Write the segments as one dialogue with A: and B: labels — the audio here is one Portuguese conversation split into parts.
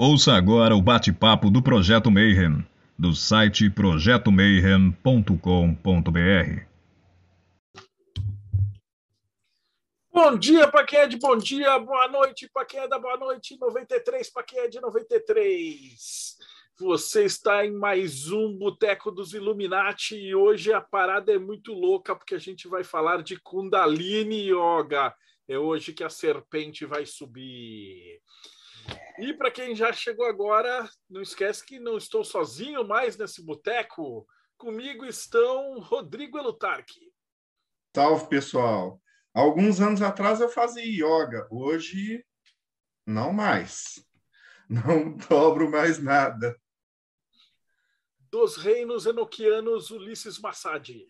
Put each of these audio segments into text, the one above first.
A: Ouça agora o bate-papo do Projeto Mayhem, do site projetomayhem.com.br.
B: Bom dia para quem é de bom dia, boa noite para quem é da boa noite, 93 para quem é de 93. Você está em mais um Boteco dos Illuminati e hoje a parada é muito louca porque a gente vai falar de Kundalini Yoga. É hoje que a serpente vai subir. E para quem já chegou agora, não esquece que não estou sozinho mais nesse boteco. Comigo estão Rodrigo Elutarque.
C: Salve, pessoal. Alguns anos atrás eu fazia yoga, hoje não mais. Não dobro mais nada.
B: Dos reinos enoquianos, Ulisses Massadi.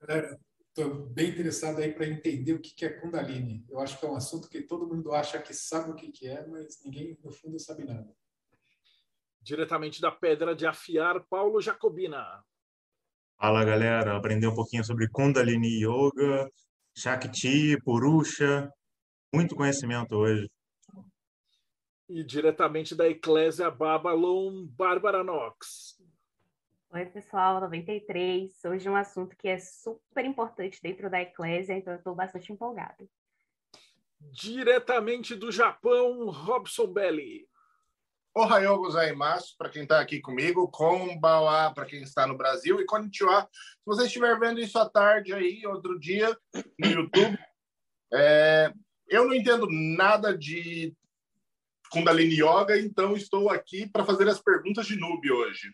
D: Galera, estou bem interessado aí para entender o que é Kundalini. Eu acho que é um assunto que todo mundo acha que sabe o que é, mas ninguém, no fundo, sabe nada.
B: Diretamente da Pedra de Afiar, Paulo Jacobina.
E: Fala, galera. Aprender um pouquinho sobre Kundalini Yoga, Shakti, Purusha. Muito conhecimento hoje.
B: E diretamente da Eclésia Babylon, Bárbara Knox.
F: Oi, pessoal, 93. Hoje um assunto que é super importante dentro da Eclésia, então eu estou bastante empolgada.
B: Diretamente do Japão, Robson Belli.
G: Ohayou gozaimasu, para quem está aqui comigo, Konbawa para quem está no Brasil e Konnichiwa. Se você estiver vendo isso à tarde aí, outro dia, no YouTube, é... eu não entendo nada de Kundalini Yoga, então estou aqui para fazer as perguntas de noob hoje.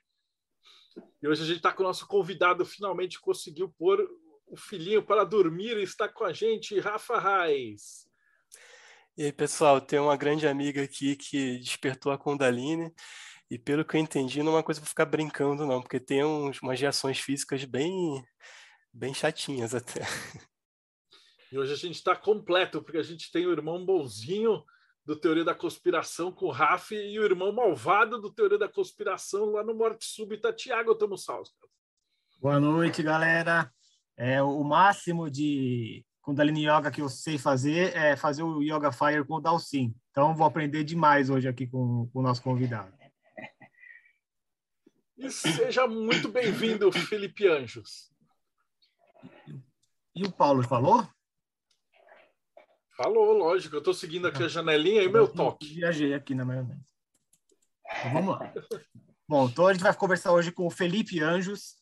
B: E hoje a gente está com o nosso convidado, finalmente conseguiu pôr o filhinho para dormir e está com a gente, Rafa Reis.
H: E aí, pessoal, tem uma grande amiga aqui que despertou a Kundalini. E pelo que eu entendi, não é uma coisa para ficar brincando, não, porque tem uns, umas reações físicas bem, bem chatinhas até.
B: E hoje a gente está completo, porque a gente tem o irmão bonzinho do Teoria da Conspiração com o Raf e o irmão malvado do Teoria da Conspiração lá no Morte Súbita, Tiago Tamussaus.
I: Boa noite, galera. É, o máximo de Kundalini Yoga que eu sei fazer é fazer o Yoga Fire com o Dalcin. Então, vou aprender demais hoje aqui com, com o nosso convidado.
B: E seja muito bem-vindo, Felipe Anjos.
I: E o Paulo falou?
B: Falou, lógico. Eu estou seguindo aqui a janelinha e meu toque.
I: Viajei aqui na maionese. Então, vamos lá. Bom, então a gente vai conversar hoje com o Felipe Anjos.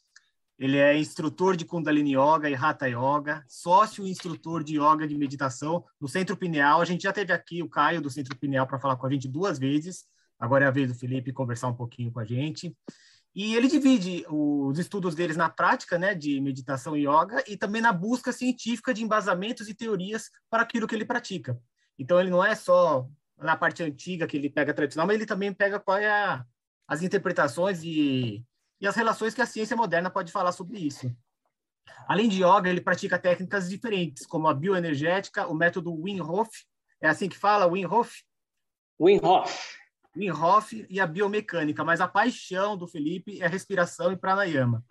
I: Ele é instrutor de Kundalini Yoga e Hatha Yoga, sócio instrutor de Yoga de meditação no Centro Pineal. A gente já teve aqui o Caio do Centro Pineal para falar com a gente duas vezes. Agora é a vez do Felipe conversar um pouquinho com a gente. E ele divide os estudos deles na prática, né, de meditação e yoga, e também na busca científica de embasamentos e teorias para aquilo que ele pratica. Então, ele não é só na parte antiga que ele pega tradicional, mas ele também pega qual é as interpretações e, e as relações que a ciência moderna pode falar sobre isso. Além de yoga, ele pratica técnicas diferentes, como a bioenergética, o método Wim Hof, é assim que fala, Wim Hof?
J: Wim Hof.
I: Wim Hof e a biomecânica, mas a paixão do Felipe é respiração e pranayama.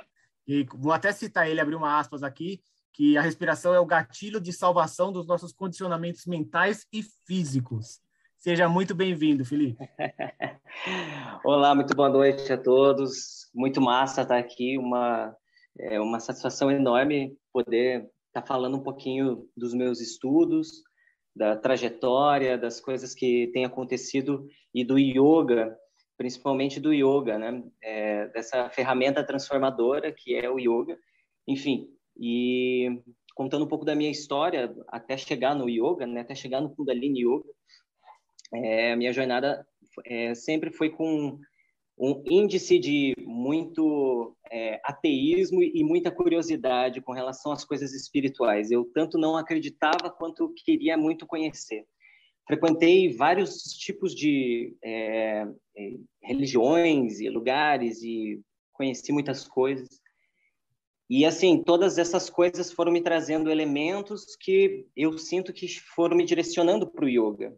I: E vou até citar ele, abrir uma aspas aqui, que a respiração é o gatilho de salvação dos nossos condicionamentos mentais e físicos. Seja muito bem-vindo, Felipe.
J: Olá, muito boa noite a todos. Muito massa estar aqui, uma, é uma satisfação enorme poder estar falando um pouquinho dos meus estudos, da trajetória, das coisas que têm acontecido e do yoga, principalmente do yoga, né? É, dessa ferramenta transformadora que é o yoga. Enfim, e contando um pouco da minha história até chegar no yoga, né? Até chegar no Kundalini Yoga, é, a minha jornada é, sempre foi com um índice de muito é, ateísmo e muita curiosidade com relação às coisas espirituais. Eu tanto não acreditava quanto queria muito conhecer. Frequentei vários tipos de é, é religiões e lugares e conheci muitas coisas. E assim, todas essas coisas foram me trazendo elementos que eu sinto que foram me direcionando para o yoga.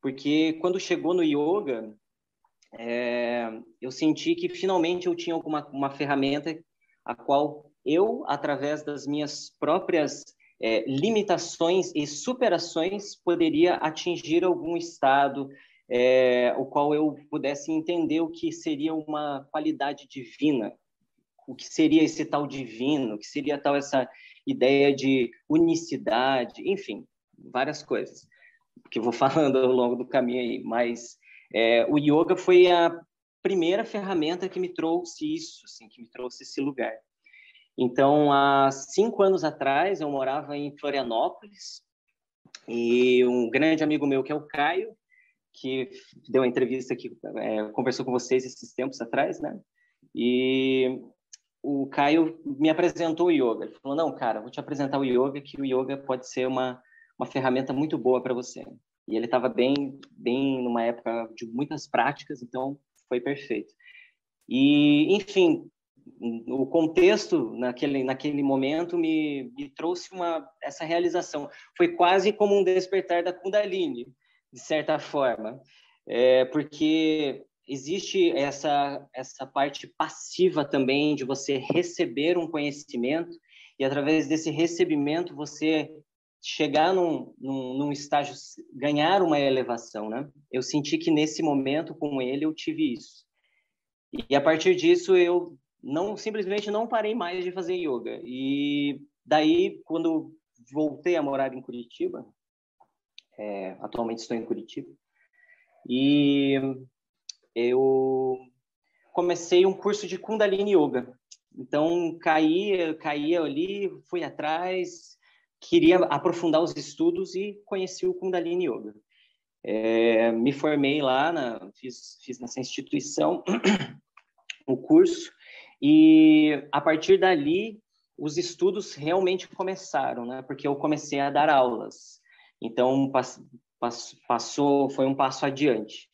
J: Porque quando chegou no yoga, é, eu senti que finalmente eu tinha alguma uma ferramenta a qual eu, através das minhas próprias é, limitações e superações, poderia atingir algum estado é, o qual eu pudesse entender o que seria uma qualidade divina, o que seria esse tal divino, o que seria tal essa ideia de unicidade, enfim, várias coisas que vou falando ao longo do caminho aí. Mas é, o yoga foi a primeira ferramenta que me trouxe isso, assim, que me trouxe esse lugar. Então, há cinco anos atrás, eu morava em Florianópolis e um grande amigo meu, que é o Caio, que deu uma entrevista aqui, é, conversou com vocês esses tempos atrás, né? E o Caio me apresentou o yoga. Ele falou: Não, cara, vou te apresentar o yoga, que o yoga pode ser uma, uma ferramenta muito boa para você. E ele estava bem, bem numa época de muitas práticas, então foi perfeito. E, enfim, o contexto naquele, naquele momento me, me trouxe uma, essa realização. Foi quase como um despertar da Kundalini, de certa forma, é, porque existe essa, essa parte passiva também de você receber um conhecimento e, através desse recebimento, você chegar num, num, num, estágio, ganhar uma elevação, né? Eu senti que nesse momento com ele eu tive isso. E a partir disso eu não simplesmente não parei mais de fazer yoga. E daí quando voltei a morar em Curitiba, é, atualmente estou em Curitiba, e eu comecei um curso de Kundalini Yoga. Então caí, caía ali, fui atrás, queria aprofundar os estudos e conheci o Kundalini Yoga. É, me formei lá, na, fiz, fiz nessa instituição o curso e a partir dali os estudos realmente começaram, né? Porque eu comecei a dar aulas. Então pass, pass, passou, foi um passo adiante.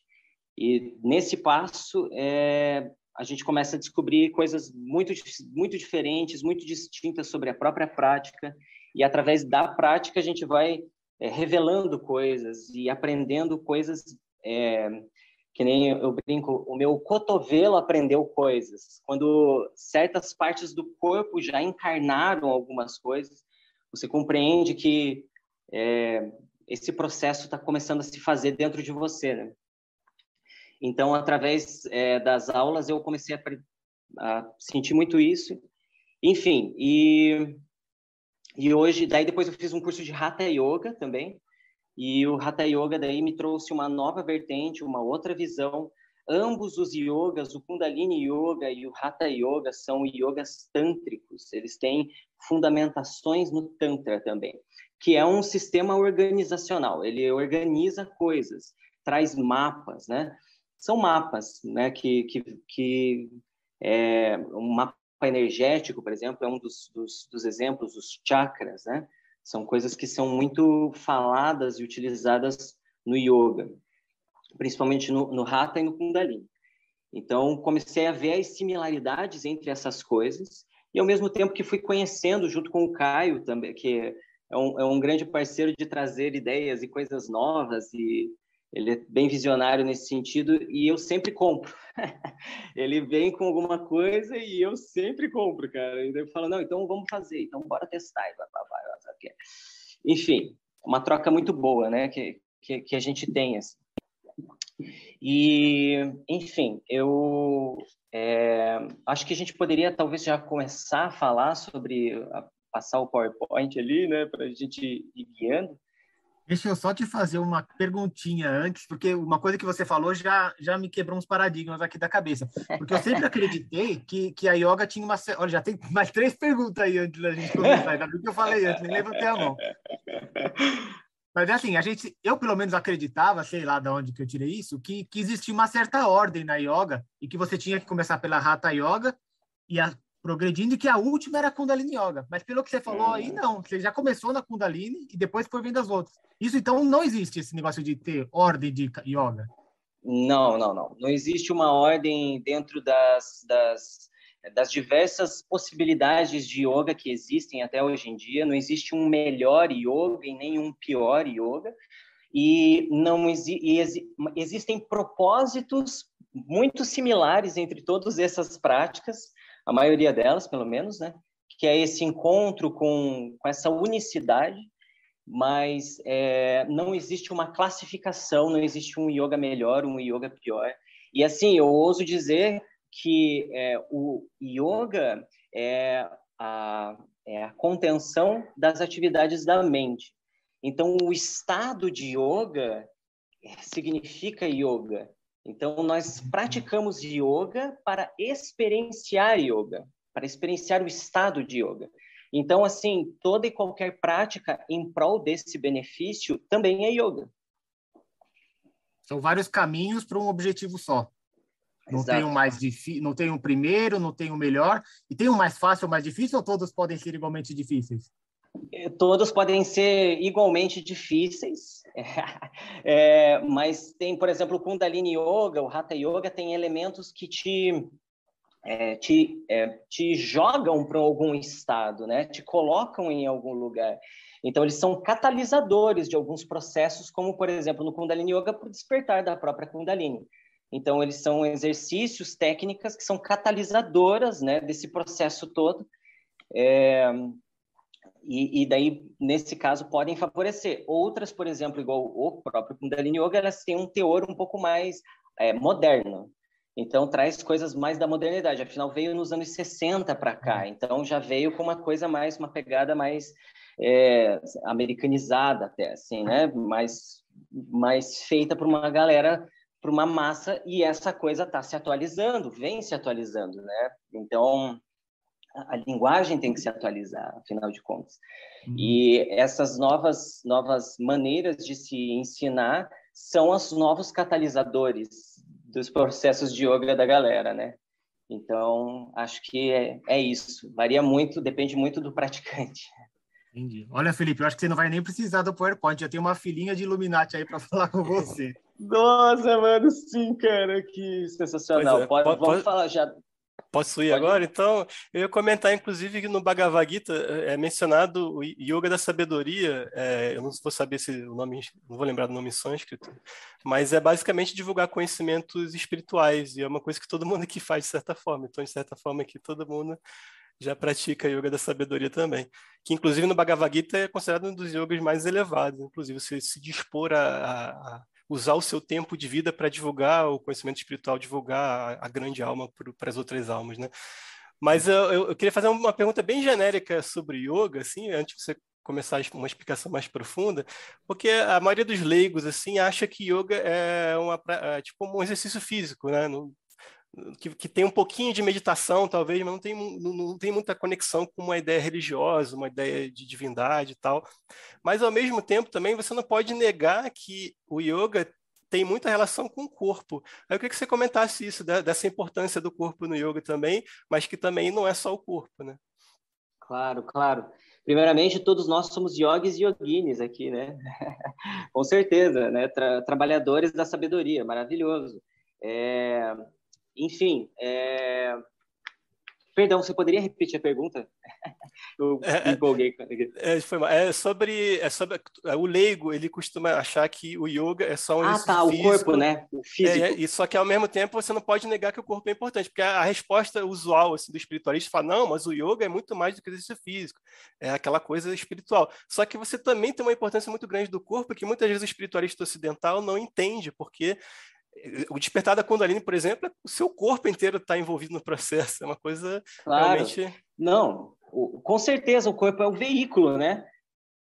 J: E nesse passo é, a gente começa a descobrir coisas muito muito diferentes, muito distintas sobre a própria prática e através da prática a gente vai é, revelando coisas e aprendendo coisas é, que nem eu brinco, o meu cotovelo aprendeu coisas. Quando certas partes do corpo já encarnaram algumas coisas, você compreende que é, esse processo está começando a se fazer dentro de você, né? Então, através é, das aulas, eu comecei a, a sentir muito isso. Enfim, e e hoje, daí depois eu fiz um curso de Hatha Yoga também, e o Hatha Yoga daí me trouxe uma nova vertente, uma outra visão. Ambos os yogas, o Kundalini Yoga e o Hatha Yoga são yogas tântricos, eles têm fundamentações no Tantra também, que é um sistema organizacional, ele organiza coisas, traz mapas, né? São mapas, né, que, que, que é, um mapa energético, por exemplo, é um dos, dos, dos exemplos, os chakras, né? São coisas que são muito faladas e utilizadas no yoga, principalmente no, no Hatha e no Kundalini. Então, comecei a ver as similaridades entre essas coisas e, ao mesmo tempo que fui conhecendo, junto com o Caio também, que é um, é um grande parceiro de trazer ideias e coisas novas e ele é bem visionário nesse sentido e eu sempre compro. ele vem com alguma coisa e eu sempre compro, cara. E eu falo, não, então vamos fazer, então bora testar. E vai, vai, vai, Enfim, uma troca muito boa, né? Que, que, que a gente tem. Assim. E, enfim, eu é, acho que a gente poderia talvez já começar a falar sobre, a, passar o PowerPoint ali, né, para a gente ir guiando.
I: Deixa eu só te fazer uma perguntinha antes, porque uma coisa que você falou já, já me quebrou uns paradigmas aqui da cabeça. Porque eu sempre acreditei que, que a yoga tinha uma. Olha, já tem mais três perguntas aí antes da gente começar. Ainda bem que eu falei antes, nem levantei a mão. Mas é assim, a gente, eu pelo menos acreditava, sei lá de onde que eu tirei isso, que, que existia uma certa ordem na yoga e que você tinha que começar pela Hatha Yoga e a, progredindo e que a última era a Kundalini Yoga. Mas pelo que você falou aí, não. Você já começou na Kundalini e depois foi vendo as outras. Isso, então, não existe esse negócio de ter ordem de yoga?
J: Não, não, não. Não existe uma ordem dentro das, das, das diversas possibilidades de yoga que existem até hoje em dia. Não existe um melhor yoga e nem um pior yoga. E não exi e exi existem propósitos muito similares entre todas essas práticas, a maioria delas, pelo menos, né? Que é esse encontro com, com essa unicidade mas é, não existe uma classificação, não existe um yoga melhor, um yoga pior. E assim, eu ouso dizer que é, o yoga é a, é a contenção das atividades da mente. Então, o estado de yoga significa yoga. Então, nós praticamos yoga para experienciar yoga, para experienciar o estado de yoga. Então, assim, toda e qualquer prática em prol desse benefício também é yoga.
I: São vários caminhos para um objetivo só. Não tem um mais difícil, não tem um primeiro, não tem um melhor, e tem um mais fácil ou mais difícil, ou todos podem ser igualmente difíceis?
J: É, todos podem ser igualmente difíceis, é, mas tem, por exemplo, o Kundalini Yoga, o Hatha Yoga, tem elementos que te, é, te, é, te jogam para algum estado, né? te colocam em algum lugar. Então, eles são catalisadores de alguns processos, como, por exemplo, no Kundalini Yoga, para o despertar da própria Kundalini. Então, eles são exercícios, técnicas que são catalisadoras né, desse processo todo. É, e, e, daí, nesse caso, podem favorecer. Outras, por exemplo, igual o próprio Kundalini Yoga, elas têm um teor um pouco mais é, moderno. Então, traz coisas mais da modernidade. Afinal, veio nos anos 60 para cá. Então, já veio com uma coisa mais, uma pegada mais é, americanizada até, assim, né? Mais, mais feita por uma galera para uma massa e essa coisa está se atualizando, vem se atualizando, né? Então a, linguagem tem que se atualizar, afinal de contas. Uhum. E essas novas novas maneiras de se ensinar são os novos catalisadores dos processos de yoga da galera, né? Então acho que é, é isso. Varia muito, depende muito do praticante.
I: Entendi. Olha, Felipe, eu acho que você não vai nem precisar do PowerPoint, já tem uma filinha de Illuminati aí para falar com você.
J: Nossa, mano, sim, cara, que sensacional. É. Pode, pode, vamos falar já.
H: Posso ir Pode agora? Ir. Então, eu ia comentar, inclusive, que no Bhagavad Gita é mencionado o Yoga da Sabedoria. É, eu não vou saber se o nome, não vou lembrar do nome em sânscrito, mas é basicamente divulgar conhecimentos espirituais, e é uma coisa que todo mundo aqui faz de certa forma. Então, de certa forma, aqui todo mundo já pratica yoga da sabedoria também, que inclusive no Bhagavad Gita é considerado um dos yogas mais elevados, inclusive você se dispor a, a usar o seu tempo de vida para divulgar o conhecimento espiritual, divulgar a, a grande alma para as outras almas, né? Mas eu, eu, queria fazer uma pergunta bem genérica sobre yoga, assim, antes de você começar uma explicação mais profunda, porque a maioria dos leigos assim acha que yoga é uma é tipo um exercício físico, né? Não, que, que, tem um pouquinho de meditação, talvez, mas não tem, não, não, tem muita conexão com uma ideia religiosa, uma ideia de divindade e tal. Mas, ao mesmo tempo, também você não pode negar que o yoga tem muita relação com o corpo. Eu queria que você comentasse isso, dessa importância do corpo no yoga também, mas que também não é só o corpo, né?
J: Claro, claro. Primeiramente, todos nós somos yogis e yoginis aqui, né? com certeza, né? Tra trabalhadores da sabedoria, maravilhoso. É... Enfim, é... Perdão, você poderia repetir a pergunta? Eu
H: é,
J: me empolguei.
H: É, foi é sobre, é sobre é, o leigo, ele costuma achar que o yoga é só um
J: Ah, tá, físico. o corpo, né? O físico.
H: É, e só que ao mesmo tempo você não pode negar que o corpo é importante, porque a, a resposta usual assim, do espiritualista fala: não, mas o yoga é muito mais do que exercício físico, é aquela coisa espiritual. Só que você também tem uma importância muito grande do corpo que muitas vezes o espiritualista ocidental não entende, porque o despertar da Kundalini, por exemplo, é o seu corpo inteiro está envolvido no processo. É uma coisa claro. realmente.
J: Não, com certeza o corpo é o veículo, né?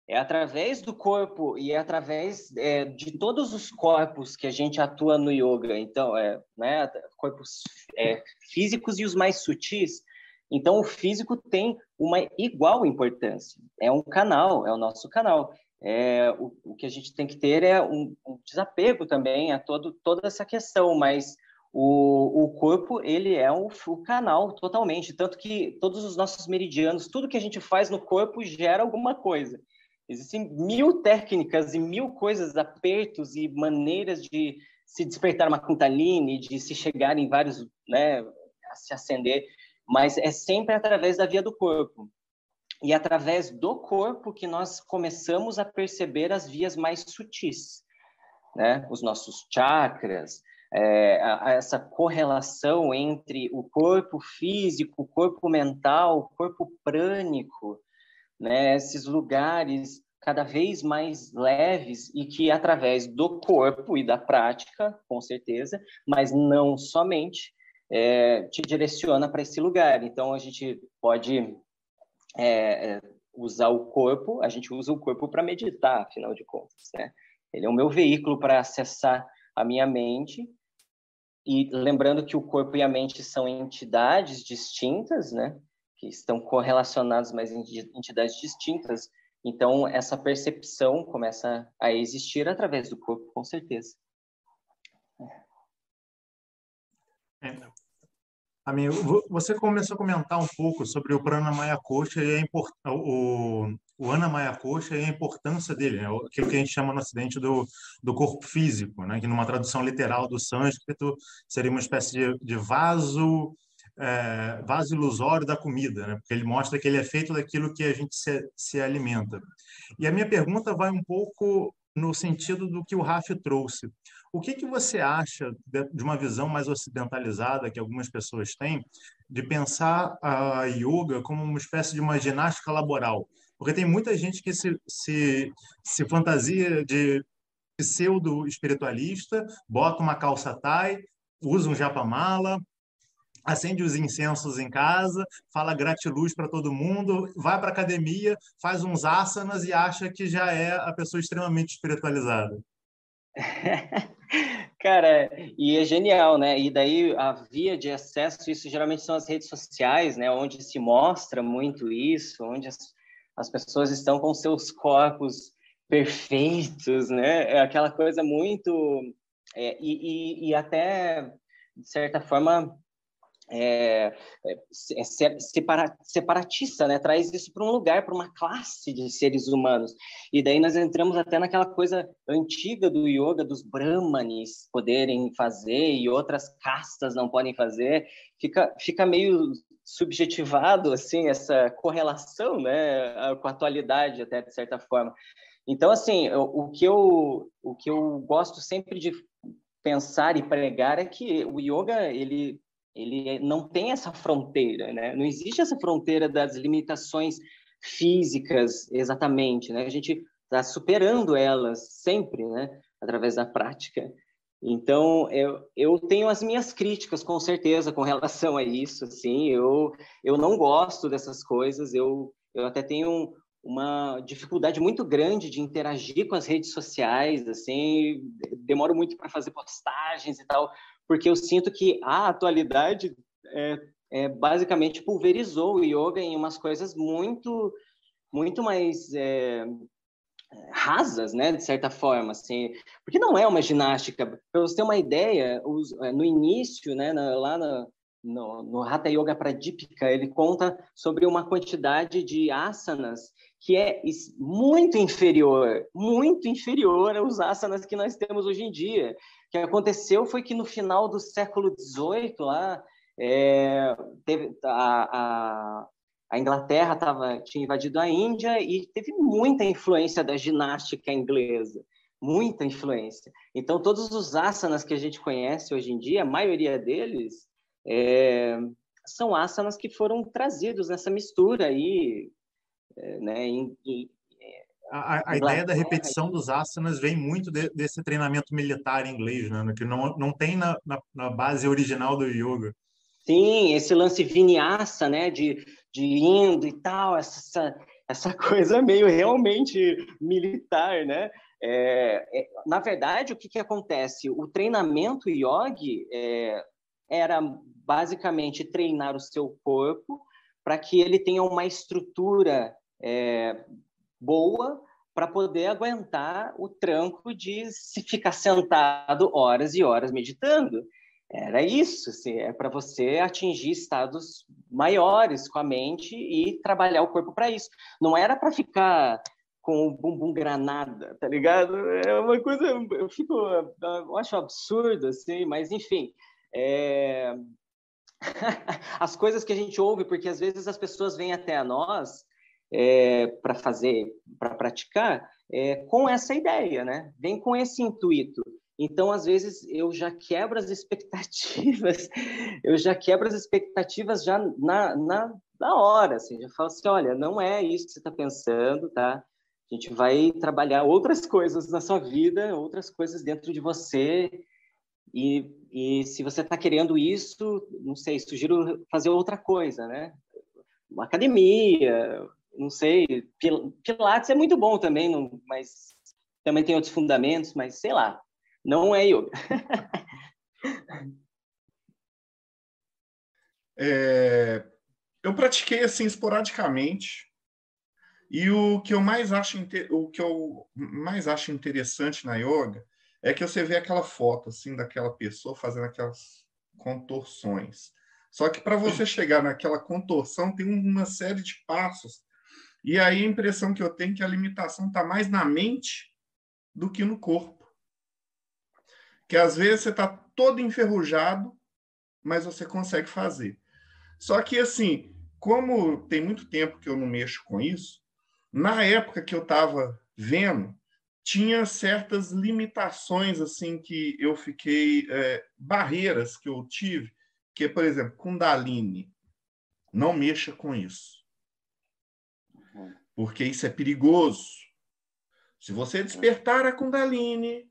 J: É através do corpo e é através é, de todos os corpos que a gente atua no yoga. Então, é, né, corpos é, físicos e os mais sutis. Então, o físico tem uma igual importância. É um canal, é o nosso canal é, o, o, que a gente tem que ter é um, um, desapego também a todo, toda essa questão, mas o, o corpo, ele é o, canal totalmente, tanto que todos os nossos meridianos, tudo que a gente faz no corpo gera alguma coisa. Existem mil técnicas e mil coisas, apertos e maneiras de se despertar uma kundalini, de se chegar em vários, né, a se acender, mas é sempre através da via do corpo. E através do corpo que nós começamos a perceber as vias mais sutis, né? Os nossos chakras, é, a, a essa correlação entre o corpo físico, o corpo mental, o corpo prânico, né? Esses lugares cada vez mais leves e que através do corpo e da prática, com certeza, mas não somente, é, te direciona para esse lugar. Então a gente pode é, é, usar o corpo, a gente usa o corpo para meditar, afinal de contas, né? Ele é o meu veículo para acessar a minha mente e lembrando que o corpo e a mente são entidades distintas, né? Que estão correlacionadas, mas entidades distintas. Então, essa percepção começa a existir através do corpo, com certeza.
E: É. Amigo, você começou a comentar um pouco sobre o Pranamaya Kosha e a import... o, o Anamaya Kosha e a importância dele, né? aquilo que a gente chama no Ocidente do, do corpo físico, né? que numa tradução literal do sânscrito seria uma espécie de, de vaso é, vaso ilusório da comida, né? porque ele mostra que ele é feito daquilo que a gente se, se alimenta. E a minha pergunta vai um pouco no sentido do que o Raf trouxe. O que, que você acha de uma visão mais ocidentalizada que algumas pessoas têm de pensar a yoga como uma espécie de uma ginástica laboral? Porque tem muita gente que se, se, se fantasia de pseudo-espiritualista, bota uma calça tie, usa um japamala, acende os incensos em casa, fala gratiluz para todo mundo, vai para academia, faz uns asanas e acha que já é a pessoa extremamente espiritualizada.
J: Cara, e é genial, né? E daí a via de acesso, isso geralmente são as redes sociais, né? Onde se mostra muito isso, onde as, as pessoas estão com seus corpos perfeitos, né? É aquela coisa muito... É, e, e, e até, de certa forma, é, é, é separatista, né? traz isso para um lugar, para uma classe de seres humanos. E daí nós entramos até naquela coisa antiga do yoga, dos brahmanes poderem fazer e outras castas não podem fazer. Fica, fica meio subjetivado assim essa correlação né com a atualidade até de certa forma então assim o que eu o que eu gosto sempre de pensar e pregar é que o yoga ele ele não tem essa fronteira, né? Não existe essa fronteira das limitações físicas, exatamente, né? A gente está superando elas sempre, né? Através da prática. Então, eu, eu tenho as minhas críticas, com certeza, com relação a isso, assim, eu, eu não gosto dessas coisas, eu, eu até tenho uma dificuldade muito grande de interagir com as redes sociais, assim, demoro muito para fazer postagens e tal, porque eu sinto que a atualidade é, é, basicamente pulverizou o yoga em umas coisas muito muito mais é, rasas, né, de certa forma, assim, porque não é uma ginástica. Para você ter uma ideia, os, é, no início, né, na, lá na, no, no Hatha Yoga Pradipika, ele conta sobre uma quantidade de asanas que é muito inferior, muito inferior aos asanas que nós temos hoje em dia. O que aconteceu foi que no final do século XVIII, lá, é, teve a, a, a Inglaterra tava, tinha invadido a Índia e teve muita influência da ginástica inglesa, muita influência. Então, todos os asanas que a gente conhece hoje em dia, a maioria deles, é, são asanas que foram trazidos nessa mistura aí, é, né, em, em,
E: a, a ideia da repetição dos asanas vem muito de, desse treinamento militar inglês, né? que não, não tem na, na, na, base original do yoga.
J: Sim, esse lance vinyasa, né, de, de indo e tal, essa, essa coisa meio realmente militar, né? É, é, na verdade, o que, que acontece? O treinamento yogi é, era basicamente treinar o seu corpo para que ele tenha uma estrutura é, boa para poder aguentar o tranco de se ficar sentado horas e horas meditando. Era isso, assim, é para você atingir estados maiores com a mente e trabalhar o corpo para isso. Não era para ficar com o bumbum granada, tá ligado? É uma coisa, eu fico, eu acho absurdo, assim, mas enfim, é... as coisas que a gente ouve, porque às vezes as pessoas vêm até a nós é, para fazer, para praticar, é, com essa ideia, né? Vem com esse intuito. Então, às vezes, eu já quebro as expectativas, eu já quebro as expectativas já na, na, na hora, assim, já falo assim, olha, não é isso que você está pensando, tá? A gente vai trabalhar outras coisas na sua vida, outras coisas dentro de você. E, e se você está querendo isso, não sei, sugiro fazer outra coisa, né? Uma academia, não sei, Pilates é muito bom também, não, mas também tem outros fundamentos, mas sei lá, não é yoga.
C: é, eu pratiquei assim esporadicamente e o que eu mais acho o que eu mais acho interessante na yoga é que você vê aquela foto assim daquela pessoa fazendo aquelas contorções. Só que para você chegar naquela contorção tem uma série de passos. E aí a impressão que eu tenho é que a limitação está mais na mente do que no corpo. Que às vezes você está todo enferrujado, mas você consegue fazer. Só que assim, como tem muito tempo que eu não mexo com isso, na época que eu estava vendo, tinha certas limitações assim que eu fiquei é, barreiras que eu tive, que por exemplo, Kundalini, não mexa com isso, porque isso é perigoso. Se você despertar a Kundalini,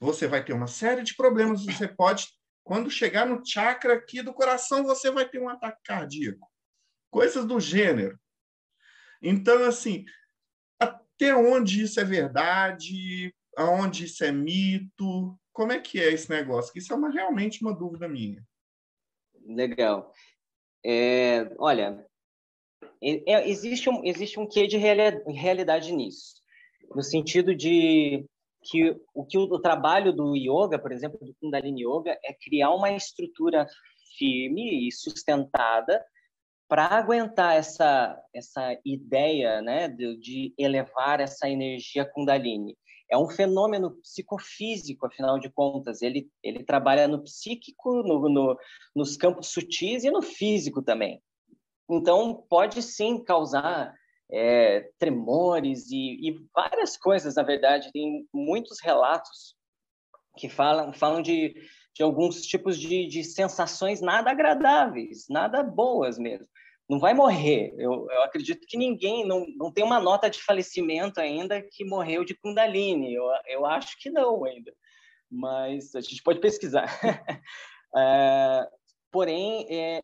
C: você vai ter uma série de problemas. Você pode, quando chegar no chakra aqui do coração, você vai ter um ataque cardíaco. Coisas do gênero. Então, assim, até onde isso é verdade, aonde isso é mito, como é que é esse negócio? Isso é uma, realmente uma dúvida minha.
J: Legal. É, olha, é, existe, um, existe um quê de realidade nisso, no sentido de que o que o trabalho do yoga, por exemplo, do Kundalini Yoga, é criar uma estrutura firme e sustentada para aguentar essa essa ideia, né, de, de, elevar essa energia Kundalini. É um fenômeno psicofísico, afinal de contas. Ele ele trabalha no psíquico, no, no nos campos sutis e no físico também. Então pode sim causar é, tremores e, e várias coisas. Na verdade, tem muitos relatos que falam falam de de alguns tipos de, de sensações nada agradáveis, nada boas mesmo. Não vai morrer. Eu, eu acredito que ninguém, não, não tem uma nota de falecimento ainda que morreu de Kundalini. Eu, eu acho que não ainda. Mas a gente pode pesquisar. é, porém, é,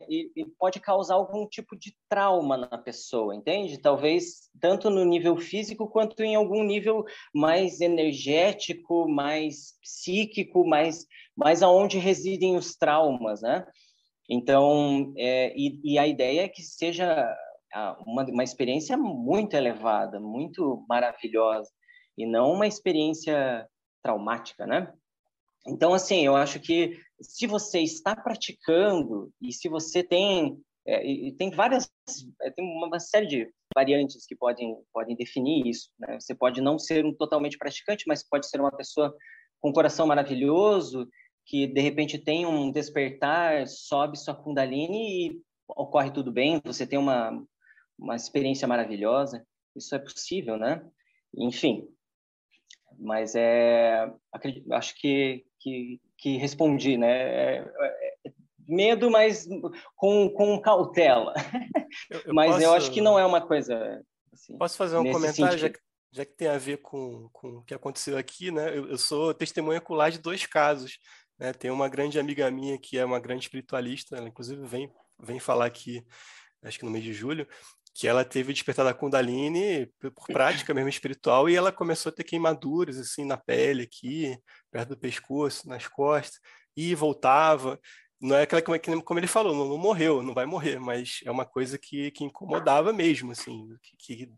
J: pode causar algum tipo de trauma na pessoa, entende? Talvez tanto no nível físico quanto em algum nível mais energético, mais psíquico, mais, mais aonde residem os traumas, né? Então, é, e, e, a ideia é que seja uma, uma experiência muito elevada, muito maravilhosa, e não uma experiência traumática, né? Então, assim, eu acho que se você está praticando e se você tem é, e tem várias é, tem uma série de variantes que podem podem definir isso né? você pode não ser um totalmente praticante mas pode ser uma pessoa com um coração maravilhoso que de repente tem um despertar sobe sua kundalini e ocorre tudo bem você tem uma uma experiência maravilhosa isso é possível né enfim mas é acho que que, que respondi, né? É, é, é, medo, mas com, com cautela. Eu, eu mas posso, eu acho que não é uma coisa. Assim,
H: posso fazer um comentário, já que, já que, tem a ver com, com o que aconteceu aqui, né? Eu, eu sou testemunha ocular de dois casos. Né? Tem uma grande amiga minha que é uma grande espiritualista, ela inclusive vem, vem falar aqui, acho que no mês de julho, que ela teve o despertar da Kundalini por prática mesmo espiritual e ela começou a ter queimaduras assim na pele aqui, perto do pescoço, nas costas, e voltava. Não é aquela como ele falou, não, não morreu, não vai morrer, mas é uma coisa que, que incomodava mesmo, assim, que, que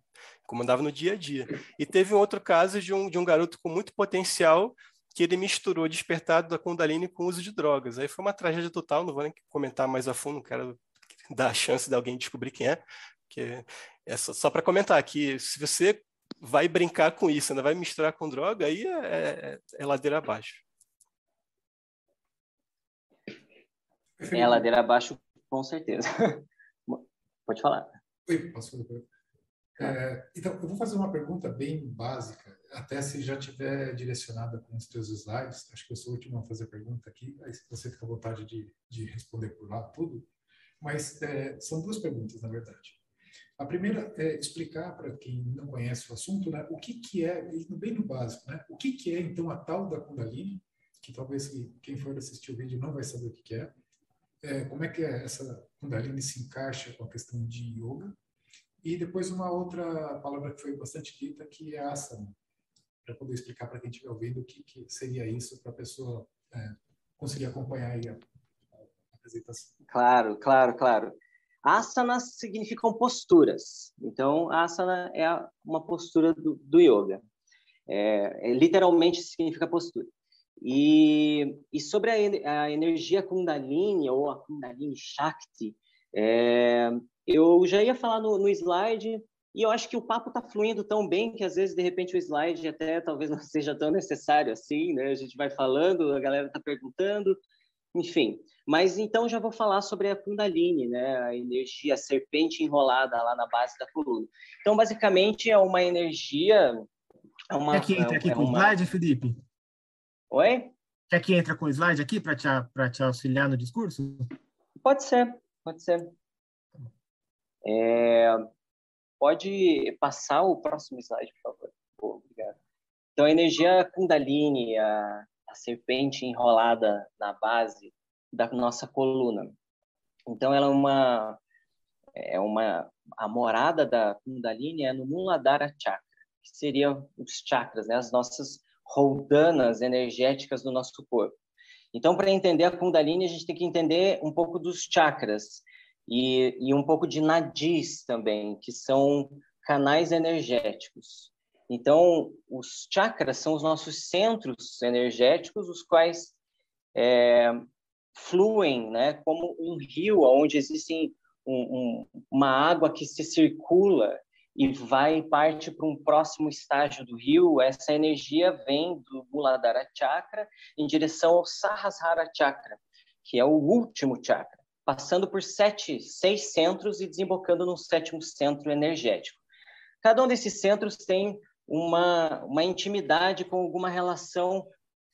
H: incomodava no dia a dia. E teve um outro caso de um, de um garoto com muito potencial que ele misturou despertado da Kundalini com uso de drogas. Aí foi uma tragédia total, não vou nem comentar mais a fundo, não quero dar a chance de alguém descobrir quem é, que é só, só para comentar que se você vai brincar com isso, ainda vai misturar com droga, aí é, é, é ladeira abaixo.
J: É ladeira abaixo, com certeza. Pode falar.
D: Oi, posso fazer é, Então, eu vou fazer uma pergunta bem básica, até se já tiver direcionada com os teus slides. Acho que eu sou o último a fazer pergunta aqui, aí você fica à vontade de, de responder por lá tudo. Mas é, são duas perguntas, na verdade. A primeira é explicar para quem não conhece o assunto, né, o que que é, bem no básico, né, o que que é então a tal da Kundalini, que talvez quem for assistir o vídeo não vai saber o que que é, é como é que é essa Kundalini se encaixa com a questão de yoga, e depois uma outra palavra que foi bastante dita, que é asana, para poder explicar para quem estiver ouvindo o que, que seria isso, para a pessoa é, conseguir acompanhar aí a, a apresentação.
J: Claro, claro, claro. Asanas significam posturas. Então, asana é uma postura do, do yoga. É, é, literalmente significa postura. E, e sobre a, a, energia Kundalini ou a Kundalini Shakti, é, eu já ia falar no, no slide e eu acho que o papo está fluindo tão bem que às vezes de repente o slide até talvez não seja tão necessário assim, né? A gente vai falando, a galera está perguntando, enfim. Mas então já vou falar sobre a Kundalini, né? A energia a serpente enrolada lá na base da coluna. Então basicamente é uma energia
I: é uma, Quer que é, aqui é com o slide, Felipe?
J: Oi?
I: Quer que entre com o slide aqui para te, te auxiliar no discurso?
J: Pode ser, pode ser. É, pode passar o próximo slide, por favor. Pô, obrigado. Então, a energia Kundalini, a, a serpente enrolada na base da nossa coluna. Então, ela é uma é uma a morada da Kundalini é no Muladhara Chakra, que seria os chakras, né, as nossas roldanas energéticas do nosso corpo. Então, para entender a Kundalini, a gente tem que entender um pouco dos chakras e, e um pouco de nadis também, que são canais energéticos. Então, os chakras são os nossos centros energéticos, os quais é, fluem, né, como um rio, onde existe um, um, uma água que se circula e vai parte para um próximo estágio do rio, essa energia vem do Muladhara Chakra em direção ao Sahasrara Chakra, que é o último chakra, passando por sete, seis centros e desembocando no sétimo centro energético. Cada um desses centros tem uma, uma intimidade com alguma relação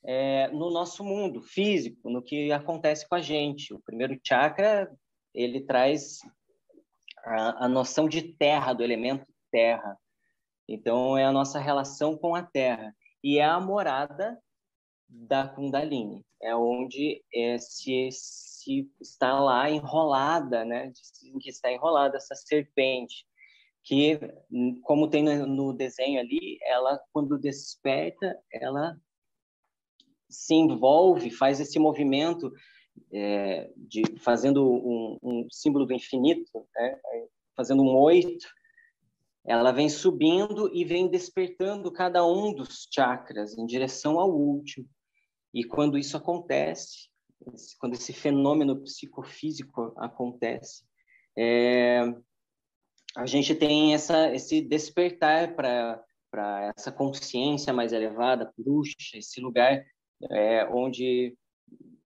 J: é, no nosso mundo físico, no que acontece com a gente. O primeiro chakra ele traz a, a noção de terra, do elemento terra. Então, é a nossa relação com a terra. E é a morada da Kundalini. É onde é, se, se está lá enrolada, né? Que está enrolada essa serpente. Que, como tem no, no desenho ali, ela, quando desperta, ela se envolve, faz esse movimento é, de fazendo um, um, símbolo do infinito, né? fazendo um oito, ela vem subindo e vem despertando cada um dos chakras em direção ao último. E quando isso acontece, quando esse fenômeno psicofísico acontece, é, a gente tem essa, esse despertar para essa consciência mais elevada, Purusha, esse lugar é, onde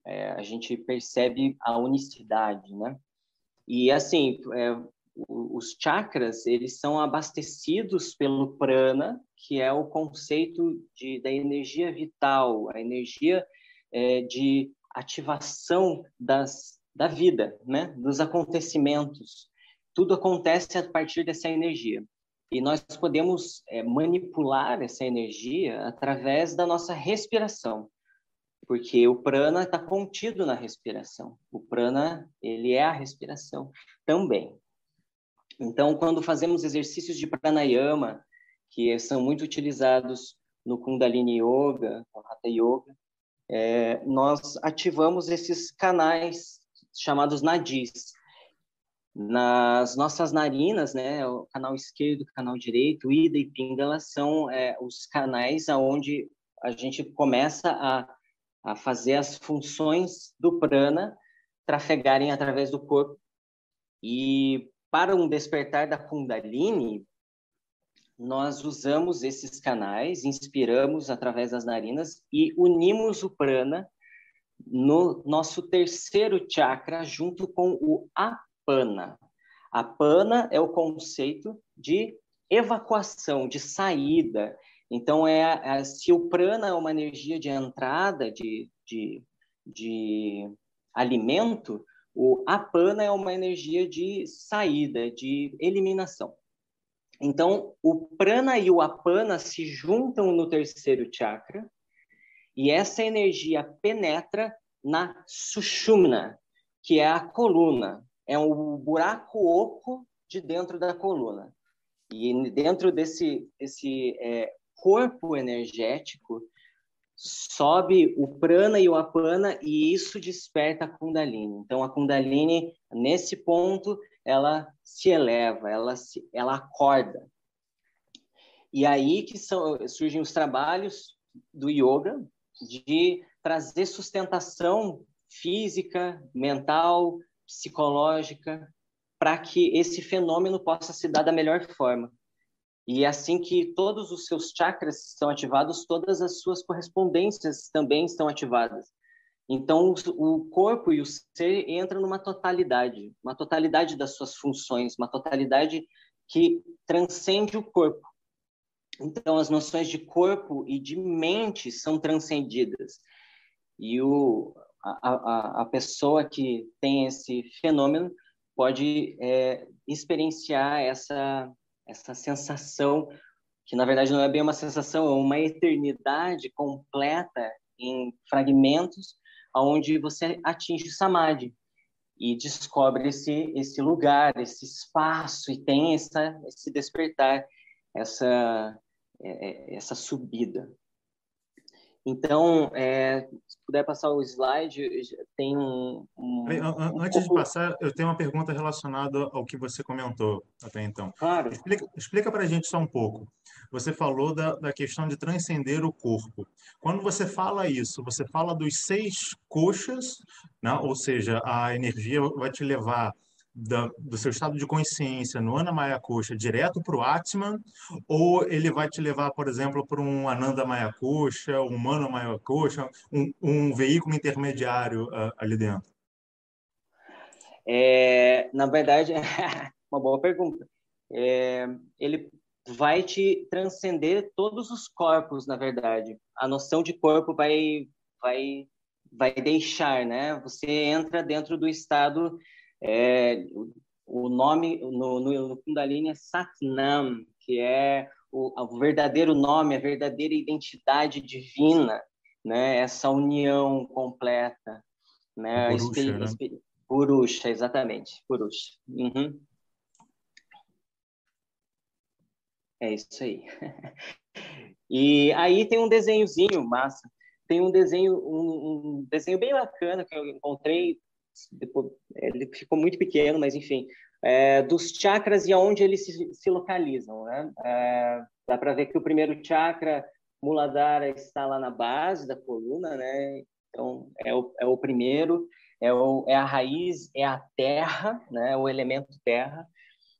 J: é, a gente percebe a unicidade, né? E assim, é, os chakras eles são abastecidos pelo prana, que é o conceito de, da energia vital, a energia é, de ativação das, da vida, né? dos acontecimentos. Tudo acontece a partir dessa energia. E nós podemos é, manipular essa energia através da nossa respiração, porque o prana está contido na respiração. O prana ele é a respiração também. Então, quando fazemos exercícios de pranayama, que são muito utilizados no Kundalini Yoga, no Hatha Yoga, é, nós ativamos esses canais chamados nadis. Nas nossas narinas, né, o canal esquerdo, o canal direito, Ida e Pingala são é, os canais aonde a gente começa a, a fazer as funções do prana trafegarem através do corpo. E para um despertar da Kundalini, nós usamos esses canais, inspiramos através das narinas e unimos o prana no nosso terceiro chakra junto com o apana. Apana é o conceito de evacuação, de saída. Então, é, é se o prana é uma energia de entrada, de, de, de alimento, O apana é uma energia de saída, de eliminação. Então, o prana e o apana se juntam no terceiro chakra e essa energia penetra na sushumna, que é a coluna, é um buraco oco de dentro da coluna. E dentro desse, desse é, corpo energético sobe o prana e o apana e isso desperta a kundalini. Então a kundalini nesse ponto ela se eleva, ela se, ela acorda. E aí que são, surgem os trabalhos do yoga de trazer sustentação física, mental, psicológica para que esse fenômeno possa se dar da melhor forma. E é assim que todos os seus chakras estão ativados, todas as suas correspondências também estão ativadas. Então, o corpo e o ser entram numa totalidade, uma totalidade das suas funções, uma totalidade que transcende o corpo. Então, as noções de corpo e de mente são transcendidas. E o, a, a, a pessoa que tem esse fenômeno pode é, experienciar essa, essa sensação, que na verdade não é bem uma sensação, é uma eternidade completa em fragmentos, onde você atinge o samadhi e descobre esse, esse lugar, esse espaço, e tem essa, esse despertar, essa, é, é, essa subida. Então, é, se puder passar o slide, tem um. um,
E: um Antes pouco... de passar, eu tenho uma pergunta relacionada ao que você comentou até então.
J: Claro.
E: Explica, explica para a gente só um pouco. Você falou da, da questão de transcender o corpo. Quando você fala isso, você fala dos seis coxas, né? ou seja, a energia vai te levar da, do seu estado de consciência no Anamaya Coxa direto para o Atman, ou ele vai te levar, por exemplo, para um Ananda Maya Coxa, um Mano Maya Coxa, um, um veículo intermediário uh, ali dentro?
J: É, na verdade, uma boa pergunta. É, ele vai te transcender todos os corpos, na verdade. A noção de corpo vai, vai, vai deixar, né? Você entra dentro do estado é, o nome no, no, no, Kundalini é Satnam, que é o, o, verdadeiro nome, a verdadeira identidade divina, né? Essa união completa, né?
E: Purusha, né?
J: Purusha, exatamente, Purusha. Uhum. É isso aí. e aí tem um desenhozinho massa. Tem um desenho, um, um desenho bem bacana que eu encontrei depois, ele ficou muito pequeno, mas enfim, é, dos chakras e aonde eles se, se localizam, né? É, dá para ver que o primeiro chakra, Muladhara, está lá na base da coluna, né? Então, é o, é o primeiro, é, o, é a raiz, é a terra, né? O elemento terra.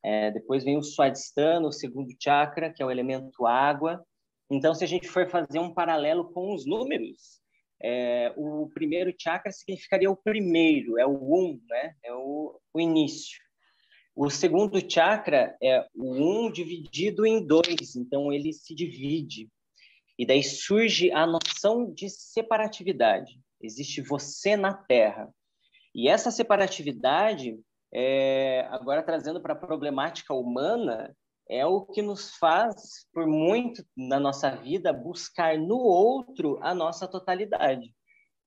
J: É, depois vem o Swadhisthana, o segundo chakra, que é o elemento água. Então, se a gente for fazer um paralelo com os números, é, o primeiro chakra significaria o primeiro, é o um, né? É o, o início. O segundo chakra é o um dividido em dois, então ele se divide. E daí surge a noção de separatividade. Existe você na Terra. E essa separatividade, é, agora trazendo para a problemática humana, é o que nos faz, por muito na nossa vida, buscar no outro a nossa totalidade.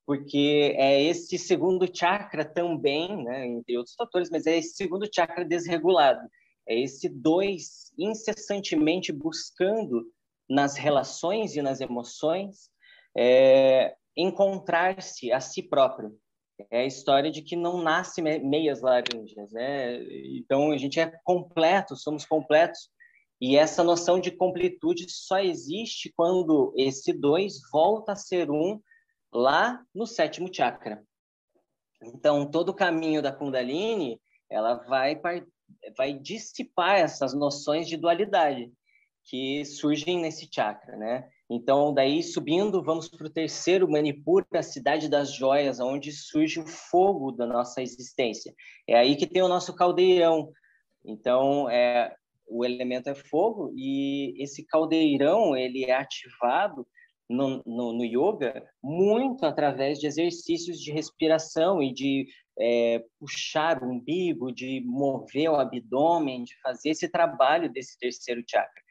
J: Porque é esse segundo chakra também, né, entre outros fatores, mas é esse segundo chakra desregulado. É esse dois incessantemente buscando nas relações e nas emoções é, encontrar-se a si próprio é a história de que não nasce meias laranjas, né? Então a gente é completo, somos completos. E essa noção de completude só existe quando esse dois volta a ser um lá no sétimo chakra. Então todo o caminho da Kundalini, ela vai vai dissipar essas noções de dualidade que surgem nesse chakra, né? Então, daí subindo, vamos para o terceiro Manipur, a cidade das joias, onde surge o fogo da nossa existência. É aí que tem o nosso caldeirão. Então, é, o elemento é fogo e esse caldeirão ele é ativado no, no, no yoga muito através de exercícios de respiração e de é, puxar o umbigo, de mover o abdômen, de fazer esse trabalho desse terceiro chakra.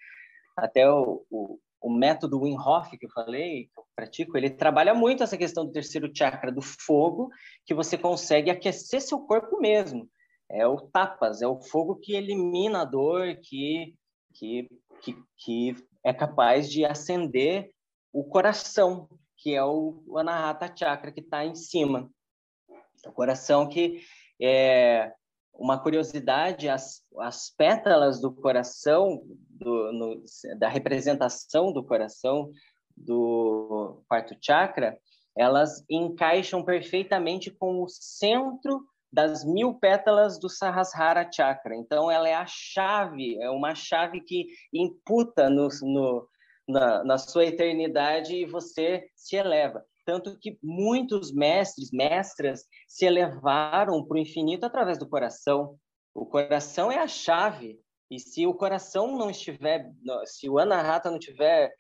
J: Até o, o, o método Wim Hof que eu falei, que eu pratico, ele trabalha muito essa questão do terceiro chakra, do fogo, que você consegue aquecer seu corpo mesmo. É o tapas, é o fogo que elimina a dor, que, que, que, que é capaz de acender o coração, que é o, o Anahata Chakra que está em cima. O coração que é uma curiosidade, as, as pétalas do coração, do, no, da representação do coração do quarto chakra, elas encaixam perfeitamente com o centro das mil pétalas do Sahasrara Chakra. Então, ela é a chave, é uma chave que imputa no, no, na, na sua eternidade e você se eleva. Tanto que muitos mestres, mestras, se elevaram para o infinito através do coração. O coração é a chave. E se o coração não estiver, se o Anahata não estiver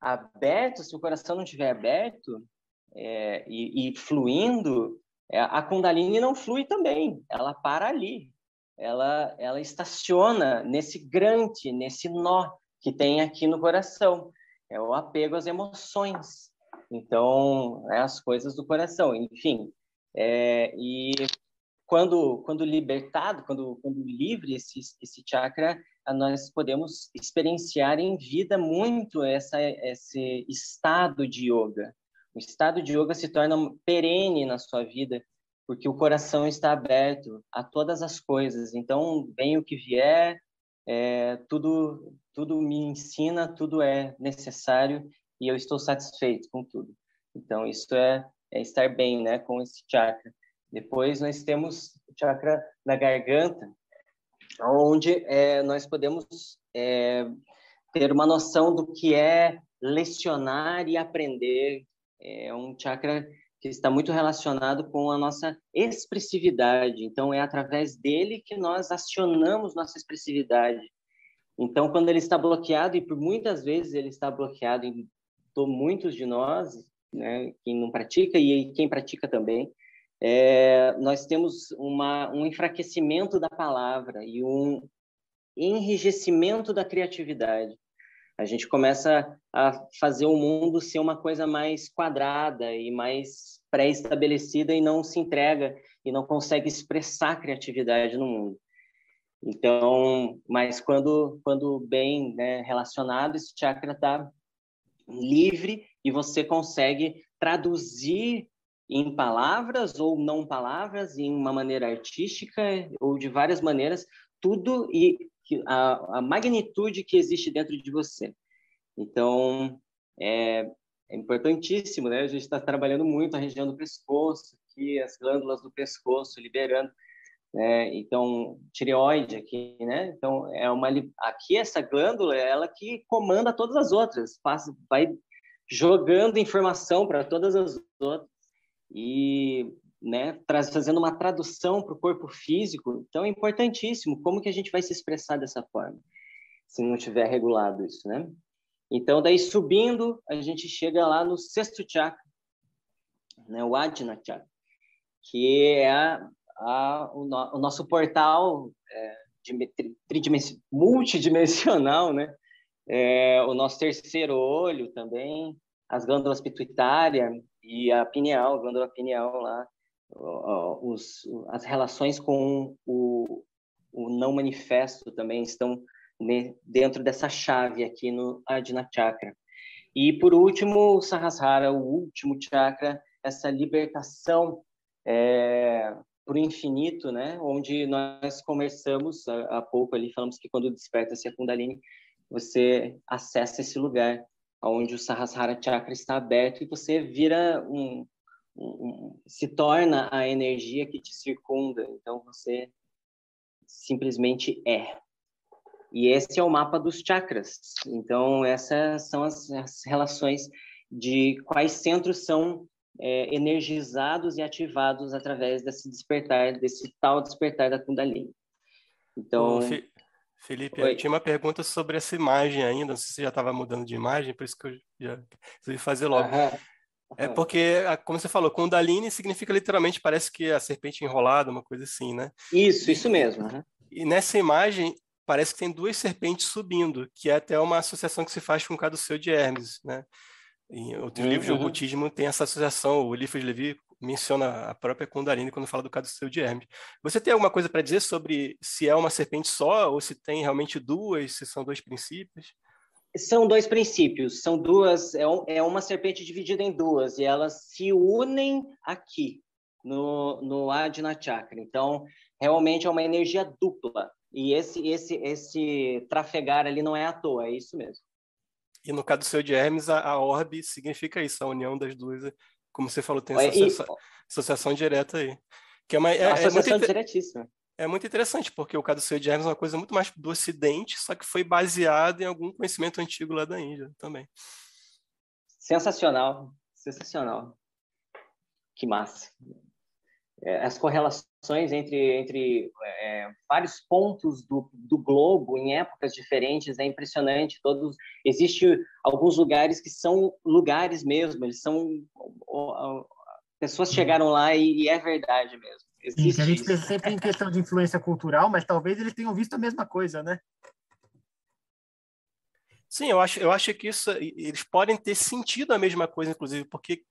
J: aberto, se o coração não estiver aberto é, e, e, fluindo, é, a Kundalini não flui também. Ela para ali. Ela, ela estaciona nesse grande, nesse nó que tem aqui no coração. É o apego às emoções. Então, é as coisas do coração. Enfim, é, e quando, quando libertado, quando, quando livre esse, esse chakra, nós podemos experienciar em vida muito essa, esse estado de yoga. O estado de yoga se torna perene na sua vida, porque o coração está aberto a todas as coisas. Então, vem o que vier, é, tudo, tudo me ensina, tudo é necessário e eu estou satisfeito com tudo. Então, isso é, é estar bem né, com esse chakra. Depois, nós temos o chakra da garganta, onde é, nós podemos é, ter uma noção do que é lecionar e aprender. É um chakra que está muito relacionado com a nossa expressividade. Então, é através dele que nós acionamos nossa expressividade. Então, quando ele está bloqueado, e por muitas vezes ele está bloqueado em muitos de nós, né, quem não pratica e quem pratica também, é, nós temos uma, um enfraquecimento da palavra e um enrijecimento da criatividade. A gente começa a fazer o mundo ser uma coisa mais quadrada e mais pré-estabelecida e não se entrega e não consegue expressar criatividade no mundo. Então, mas quando quando bem né, relacionado, esse chakra está livre e você consegue traduzir em palavras ou não palavras, em uma maneira artística ou de várias maneiras, tudo e a, a magnitude que existe dentro de você. Então, é, é importantíssimo, né? A gente está trabalhando muito a região do pescoço, aqui, as glândulas do pescoço, liberando, né? Então, tireoide aqui, né? Então, é uma aqui essa glândula é ela que comanda todas as outras, passa, vai jogando informação para todas as outras e né, traz, fazendo uma tradução para o corpo físico. Então é importantíssimo como que a gente vai se expressar dessa forma, se não tiver regulado isso, né? Então daí subindo a gente chega lá no sexto chakra, né, o Ajna Chakra, que é a, a, o, no, o, nosso portal é, de, multidimensional, né? É, o nosso terceiro olho também, as glândulas pituitária e a pineal, glândula pineal lá, os, as relações com o, o não manifesto também estão dentro dessa chave aqui no Adina Chakra. E por último, o Sahasrara, o último chakra, essa libertação é, para o infinito, né? Onde nós conversamos há, pouco ali, falamos que quando desperta-se a Kundalini, você acessa esse lugar onde o Sahasrara Chakra está aberto e você vira um, se torna a energia que te circunda. Então você simplesmente é. E esse é o mapa dos chakras. Então essas são as, as relações de quais centros são é, energizados e ativados através desse despertar, desse tal despertar da Kundalini.
H: Então, Felipe,
J: Oi.
H: eu tinha uma pergunta sobre essa imagem ainda, não sei se você já estava mudando de imagem, por isso que eu já resolvi fazer logo.
J: Aham.
H: É porque, como você falou, Kundalini significa literalmente, parece que a serpente enrolada, uma coisa assim, né?
J: Isso, isso mesmo. aham.
H: E nessa imagem, parece que tem duas serpentes subindo, que é até uma associação que se faz com o caduceu de Hermes, né? Em outros livros de
J: Uhum.
H: ocultismo tem essa associação, o Eliphas Levi menciona a própria Kundalini quando fala do caduceu de Hermes. Você tem alguma coisa para dizer sobre se é uma serpente só ou se tem realmente duas, se são dois princípios?
J: São dois princípios, são duas, é, um- é uma serpente dividida em duas, e elas se unem aqui, no, no Adina Chakra. Então, realmente é uma energia dupla. E esse, esse, esse trafegar ali não é à toa, é isso mesmo.
H: E no caduceu de Hermes, a, a orbe significa isso, a união das duas. Como você falou, tem essa
J: e-
H: associa- associação direta aí. Que é, uma, é, é muito
J: Associação
H: inte-
J: diretíssima.
H: É muito interessante, porque o caduceu de Hermes é uma coisa muito mais do Ocidente, só que foi baseado em algum conhecimento antigo lá da Índia também.
J: Sensacional, sensacional. Que massa. É, As correlações entre, entre é, vários pontos do, do globo em épocas diferentes é impressionante. Todos existe alguns lugares que são lugares mesmo. Eles são pessoas chegaram lá e, e é verdade mesmo.
I: Sim,
J: Existe
I: que a gente
J: isso.
I: pensa sempre em questão de influência cultural, mas talvez eles tenham visto a mesma coisa, né?
H: Sim, eu acho, eu acho que isso, eles podem ter sentido a mesma coisa, inclusive, porque,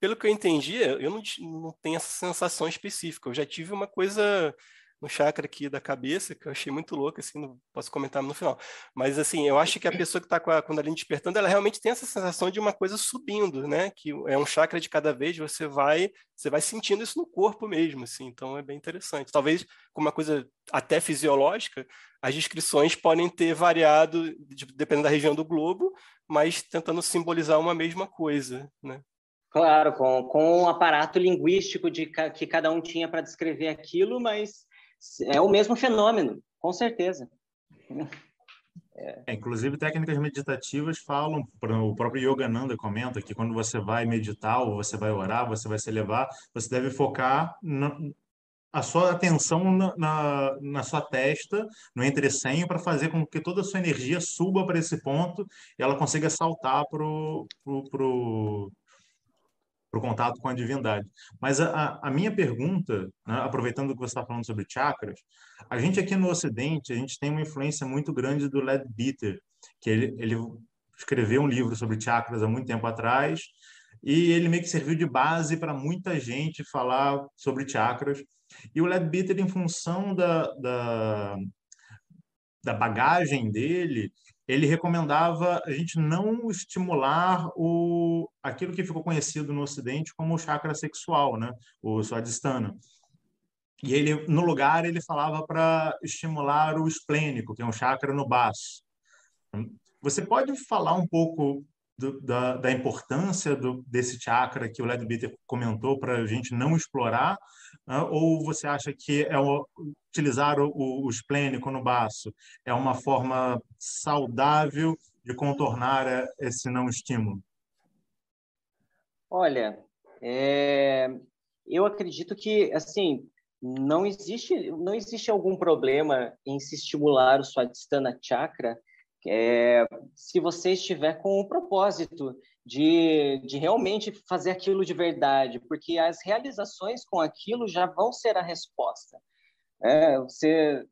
H: pelo que eu entendi, eu não, não tenho essa sensação específica. Eu já tive uma coisa no chakra aqui da cabeça que eu achei muito louca, assim, não posso comentar no final. Mas, assim, eu acho que a pessoa que está com a Kundalini despertando, ela realmente tem essa sensação de uma coisa subindo, né? Que é um chakra de cada vez, você vai, você vai sentindo isso no corpo mesmo, assim. Então, é bem interessante. Talvez, como uma coisa até fisiológica, as descrições podem ter variado de- dependendo da região do globo, mas tentando simbolizar uma mesma coisa, né?
J: Claro, com, com um aparato linguístico de que cada um tinha para descrever aquilo, mas é o mesmo fenômeno, com certeza.
E: É, inclusive, técnicas meditativas falam, o próprio Yogananda comenta que quando você vai meditar ou você vai orar, você vai se elevar, você deve focar na, a sua atenção na, na, na sua testa, no entrecenho, para fazer com que toda a sua energia suba para esse ponto e ela consiga saltar para o pro, pro, pro contato com a divindade. Mas a, a- a minha pergunta, né, aproveitando que você está falando sobre chakras, a gente aqui no Ocidente, a gente tem uma influência muito grande do Leadbeater, que ele, ele escreveu um livro sobre chakras há muito tempo atrás, e ele meio que serviu de base para muita gente falar sobre chakras. E o Leadbeater, em função da, da, da bagagem dele, ele recomendava a gente não estimular o, aquilo que ficou conhecido no Ocidente como o chakra sexual, né? o Swadhisthana. E ele, no lugar, ele falava para estimular o esplênico, que é um chakra no baço. Você pode falar um pouco do, da, da importância do, desse chakra que o Leadbeater comentou para a gente não explorar? né? ou você acha que é o, utilizar o, o esplênico no baço é uma forma saudável de contornar eh, esse não estímulo?
J: Olha, é, eu acredito que assim não existe não existe algum problema em se estimular o Swadhisthana Chakra é, se você estiver com o propósito de, de realmente fazer aquilo de verdade, porque as realizações com aquilo já vão ser a resposta. É, você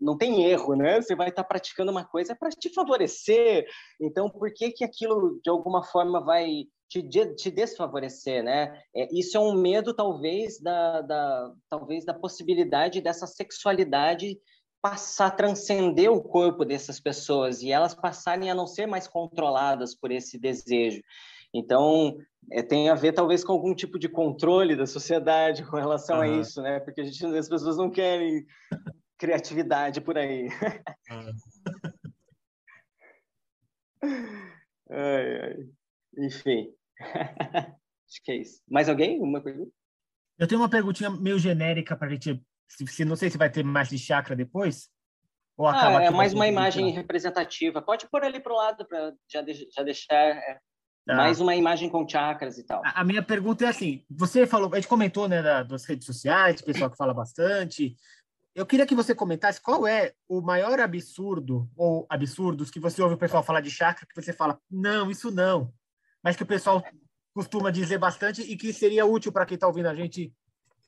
J: não tem erro, né? Você vai estar praticando uma coisa para te favorecer. Então, por que que aquilo de alguma forma vai te, te desfavorecer, né? É, isso é um medo talvez da, da talvez da possibilidade dessa sexualidade passar transcender o corpo dessas pessoas e elas passarem a não ser mais controladas por esse desejo. Então, é, tem a ver talvez com algum tipo de controle da sociedade com relação a
E: Aham.
J: isso, né? Porque a gente, as pessoas não querem criatividade por aí. Ai, ai. Enfim. Acho que é isso. Mais alguém? Uma pergunta?
I: Eu tenho uma perguntinha meio genérica para a gente. Se, se- não sei se vai ter mais de chakra depois. Ou acaba
J: Ah, é
I: aqui
J: mais uma imagem
I: entrar?
J: representativa. Pode pôr ali para o lado para já, de- já deixar é,
I: Tá.
J: mais uma imagem com chakras e tal.
I: A a minha pergunta é assim: você falou, a gente comentou, né, da- das redes sociais, pessoal que fala bastante. eu queria que você comentasse qual é o maior absurdo ou absurdos que você ouve o pessoal falar de chakra, que você fala, não, isso não, mas que o pessoal costuma dizer bastante e que seria útil para quem está ouvindo a gente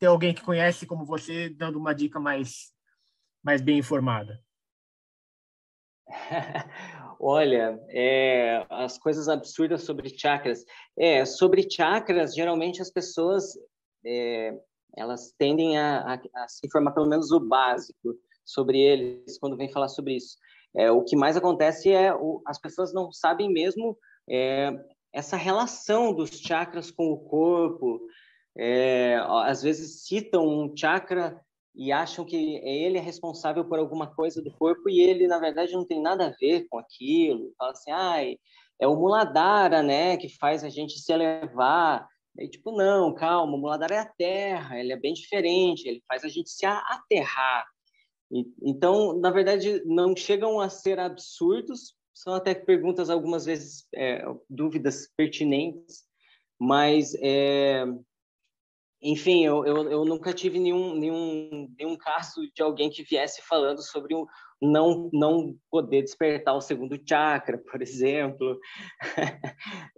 I: ter alguém que conhece como você dando uma dica mais, mais bem informada.
J: Olha, é, as coisas absurdas sobre chakras. É, sobre chakras, geralmente as pessoas é, elas tendem a, a, a, se informar pelo menos o básico sobre eles quando vem falar sobre isso. É, o que mais acontece é o, as pessoas não sabem mesmo é, essa relação dos chakras com o corpo. É, às vezes citam um chakra e acham que ele é responsável por alguma coisa do corpo e ele, na verdade, não tem nada a ver com aquilo. Fala assim, ai, é o Muladhara, né, que faz a gente se elevar. E, tipo, não, calma, o Muladhara é a terra, ele é bem diferente, ele faz a gente se aterrar. E, então, na verdade, não chegam a ser absurdos, são até perguntas, algumas vezes, é, dúvidas pertinentes, mas é, enfim, eu, eu, eu, nunca tive nenhum, nenhum, nenhum caso de alguém que viesse falando sobre o não, não poder despertar o segundo chakra, por exemplo.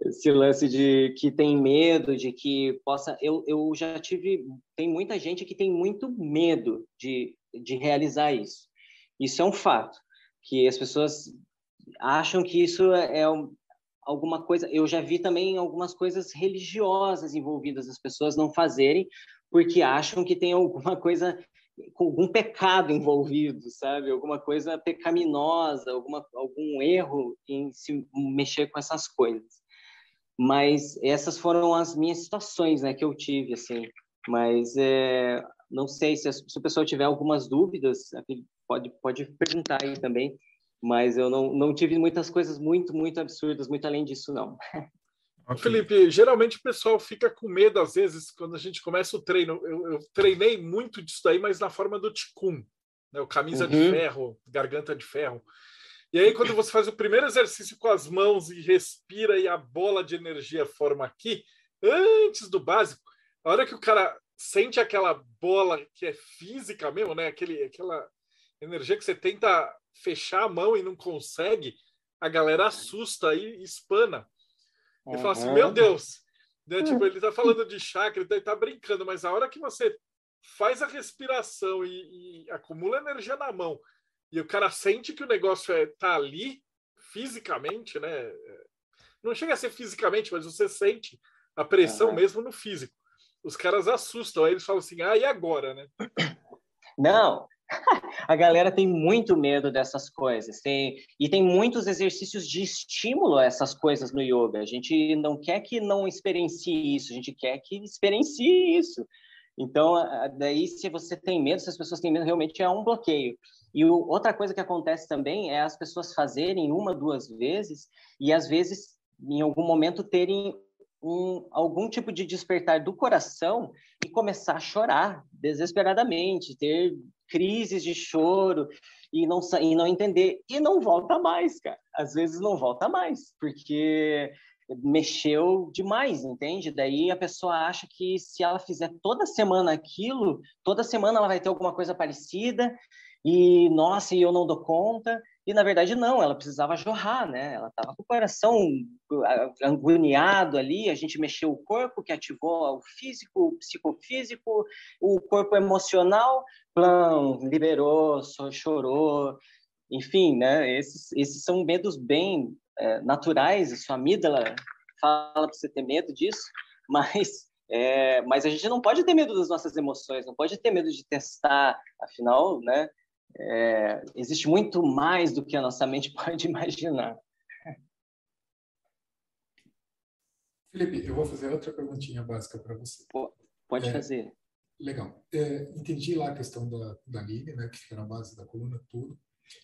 J: Esse lance de que tem medo, de que possa. Eu, eu já tive. Tem muita gente que tem muito medo de, de realizar isso. Isso é um fato, que as pessoas acham que isso é, é alguma coisa. Eu já vi também algumas coisas religiosas envolvidas, as pessoas não fazerem porque acham que tem alguma coisa com algum pecado envolvido, sabe? Alguma coisa pecaminosa, alguma, algum erro em se mexer com essas coisas. Mas essas foram as minhas situações, né, que eu tive, assim. Mas é, não sei se, se o pessoal tiver algumas dúvidas, pode pode perguntar aí também mas eu não, não tive muitas coisas muito, muito absurdas, muito além disso, não.
B: Okay. Felipe, geralmente o pessoal fica com medo, às vezes, quando a gente começa o treino. Eu, eu treinei muito disso daí, mas na forma do Ticum, né? o camisa uhum. de ferro, garganta de ferro. E aí, quando você faz o primeiro exercício com as mãos e respira e a bola de energia forma aqui, antes do básico, a hora que o cara sente aquela bola que é física mesmo, né? Aquele, aquela energia que você tenta fechar a mão e não consegue, a galera assusta e espana. E uhum. fala assim: Meu Deus, né? tipo, ele tá falando de chakra, ele tá brincando, mas a hora que você faz a respiração e, e, acumula energia na mão e o cara sente que o negócio é, tá ali fisicamente, né? Não chega a ser fisicamente, mas você sente a pressão uhum. mesmo no físico. Os caras assustam, aí eles falam assim: ah, e agora, né?
J: Não, a galera tem muito medo dessas coisas. Tem, e tem muitos exercícios de estímulo a essas coisas no yoga. A gente não quer que não experiencie isso, a gente quer que experiencie isso. Então, daí, se você tem medo, se as pessoas têm medo, realmente é um bloqueio. E o, outra coisa que acontece também é as pessoas fazerem uma, duas vezes e, às vezes, em algum momento, terem um, algum tipo de despertar do coração e começar a chorar desesperadamente, ter crises de choro e não, e não entender. E não volta mais, cara. Às vezes não volta mais, porque mexeu demais, entende? Daí a pessoa acha que se ela fizer toda semana aquilo, toda semana ela vai ter alguma coisa parecida e nossa, e eu não dou conta. E na verdade não, ela precisava jorrar, né? Ela estava com o coração agoniado ali, a gente mexeu o corpo, que ativou o físico, o psicofísico, o corpo emocional, plão, liberou, chorou, enfim, né? Esses, esses são medos bem é, naturais, a sua amígdala fala para você ter medo disso, mas é, mas a gente não pode ter medo das nossas emoções, não pode ter medo de testar, afinal, né? É, existe muito mais do que a nossa mente pode imaginar.
D: Felipe, eu vou fazer outra perguntinha básica para você.
J: Pode é, fazer.
D: Legal. É, entendi lá a questão da, da Aline, né, que fica na base da coluna, tudo.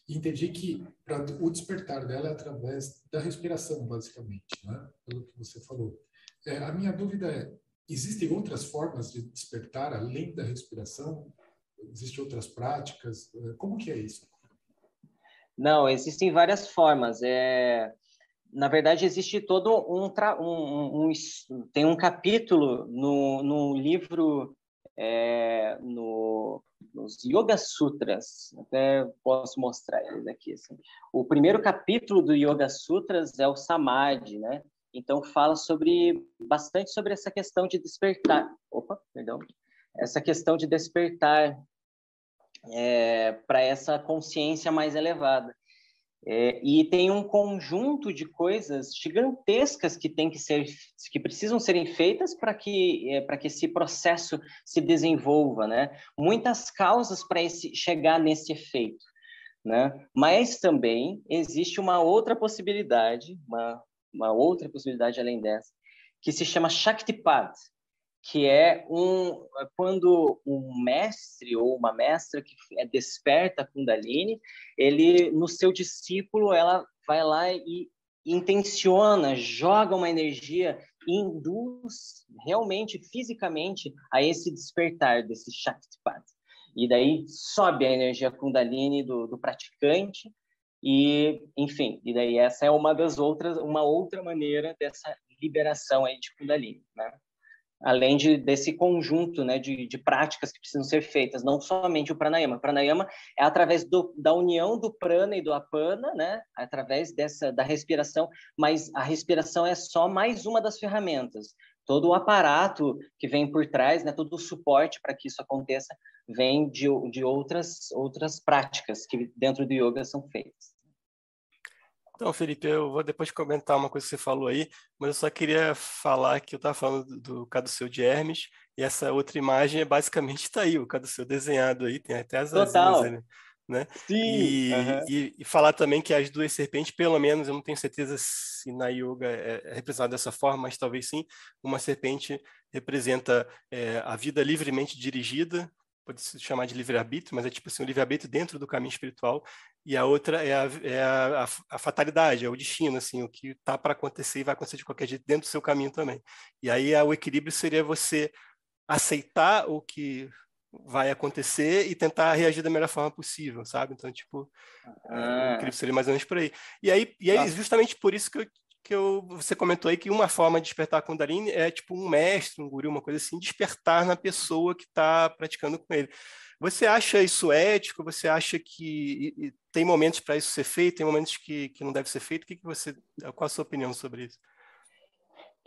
D: E entendi que pra, o despertar dela é através da respiração, basicamente, né, pelo que você falou. É, a minha dúvida é, existem outras formas de despertar além da respiração? Existem outras práticas? Como que é isso?
J: Não, existem várias formas. É, na verdade, existe todo um, um, um, um tem um capítulo no, no livro é, no, nos Yoga Sutras. Até posso mostrar eles aqui. Assim. O primeiro capítulo do Yoga Sutras é o Samadhi, né? Então fala sobre bastante sobre essa questão de despertar. Opa, perdão. Essa questão de despertar é, para essa consciência mais elevada. É, e tem um conjunto de coisas gigantescas que tem que ser que precisam serem feitas para que é, para que esse processo se desenvolva né? Muitas causas para esse chegar nesse efeito né? Mas também existe uma outra possibilidade uma, uma outra possibilidade além dessa que se chama Shaktipat que é um quando um mestre ou uma mestra que é desperta a Kundalini, ele no seu discípulo ela vai lá e intenciona, joga uma energia, induz realmente fisicamente a esse despertar desse Shaktipat. E daí sobe a energia Kundalini do, do praticante e, enfim, e daí essa é uma das outras, uma outra maneira dessa liberação aí de Kundalini, né? Além de, desse conjunto né, de, de, práticas que precisam ser feitas, não somente o pranayama. O pranayama é através do, da união do prana e do apana, né, através dessa da respiração, mas a respiração é só mais uma das ferramentas. Todo o aparato que vem por trás, né, todo o suporte para que isso aconteça, vem de, de outras, outras práticas que dentro do yoga são feitas.
H: Então, Felipe, eu vou depois comentar uma coisa que você falou aí, mas eu só queria falar que eu estava falando do, do caduceu de Hermes, e essa outra imagem é basicamente está aí, o caduceu desenhado aí, tem até as
J: Total.
H: asinhas, né?
J: Sim.
H: E,
J: uhum.
H: e, e, falar também que as duas serpentes, pelo menos, eu não tenho certeza se na yoga é, é representado dessa forma, mas talvez sim, uma serpente representa é, a vida livremente dirigida, pode se chamar de livre-arbítrio, mas é tipo assim, o livre-arbítrio dentro do caminho espiritual, e a outra é a, é a, a, fatalidade, é o destino, assim, o que está para acontecer e vai acontecer de qualquer jeito dentro do seu caminho também. E aí o equilíbrio seria você aceitar o que vai acontecer e tentar reagir da melhor forma possível, sabe? Então, tipo, ah. o equilíbrio seria mais ou menos por aí. E aí, e aí justamente por isso que eu que eu, você comentou aí que uma forma de despertar a Kundalini é tipo um mestre, um guru, uma coisa assim, despertar na pessoa que está praticando com ele. Você acha isso ético? Você acha que e, e tem momentos para isso ser feito, tem momentos que, que não deve ser feito? O que, que você, qual a sua opinião sobre isso?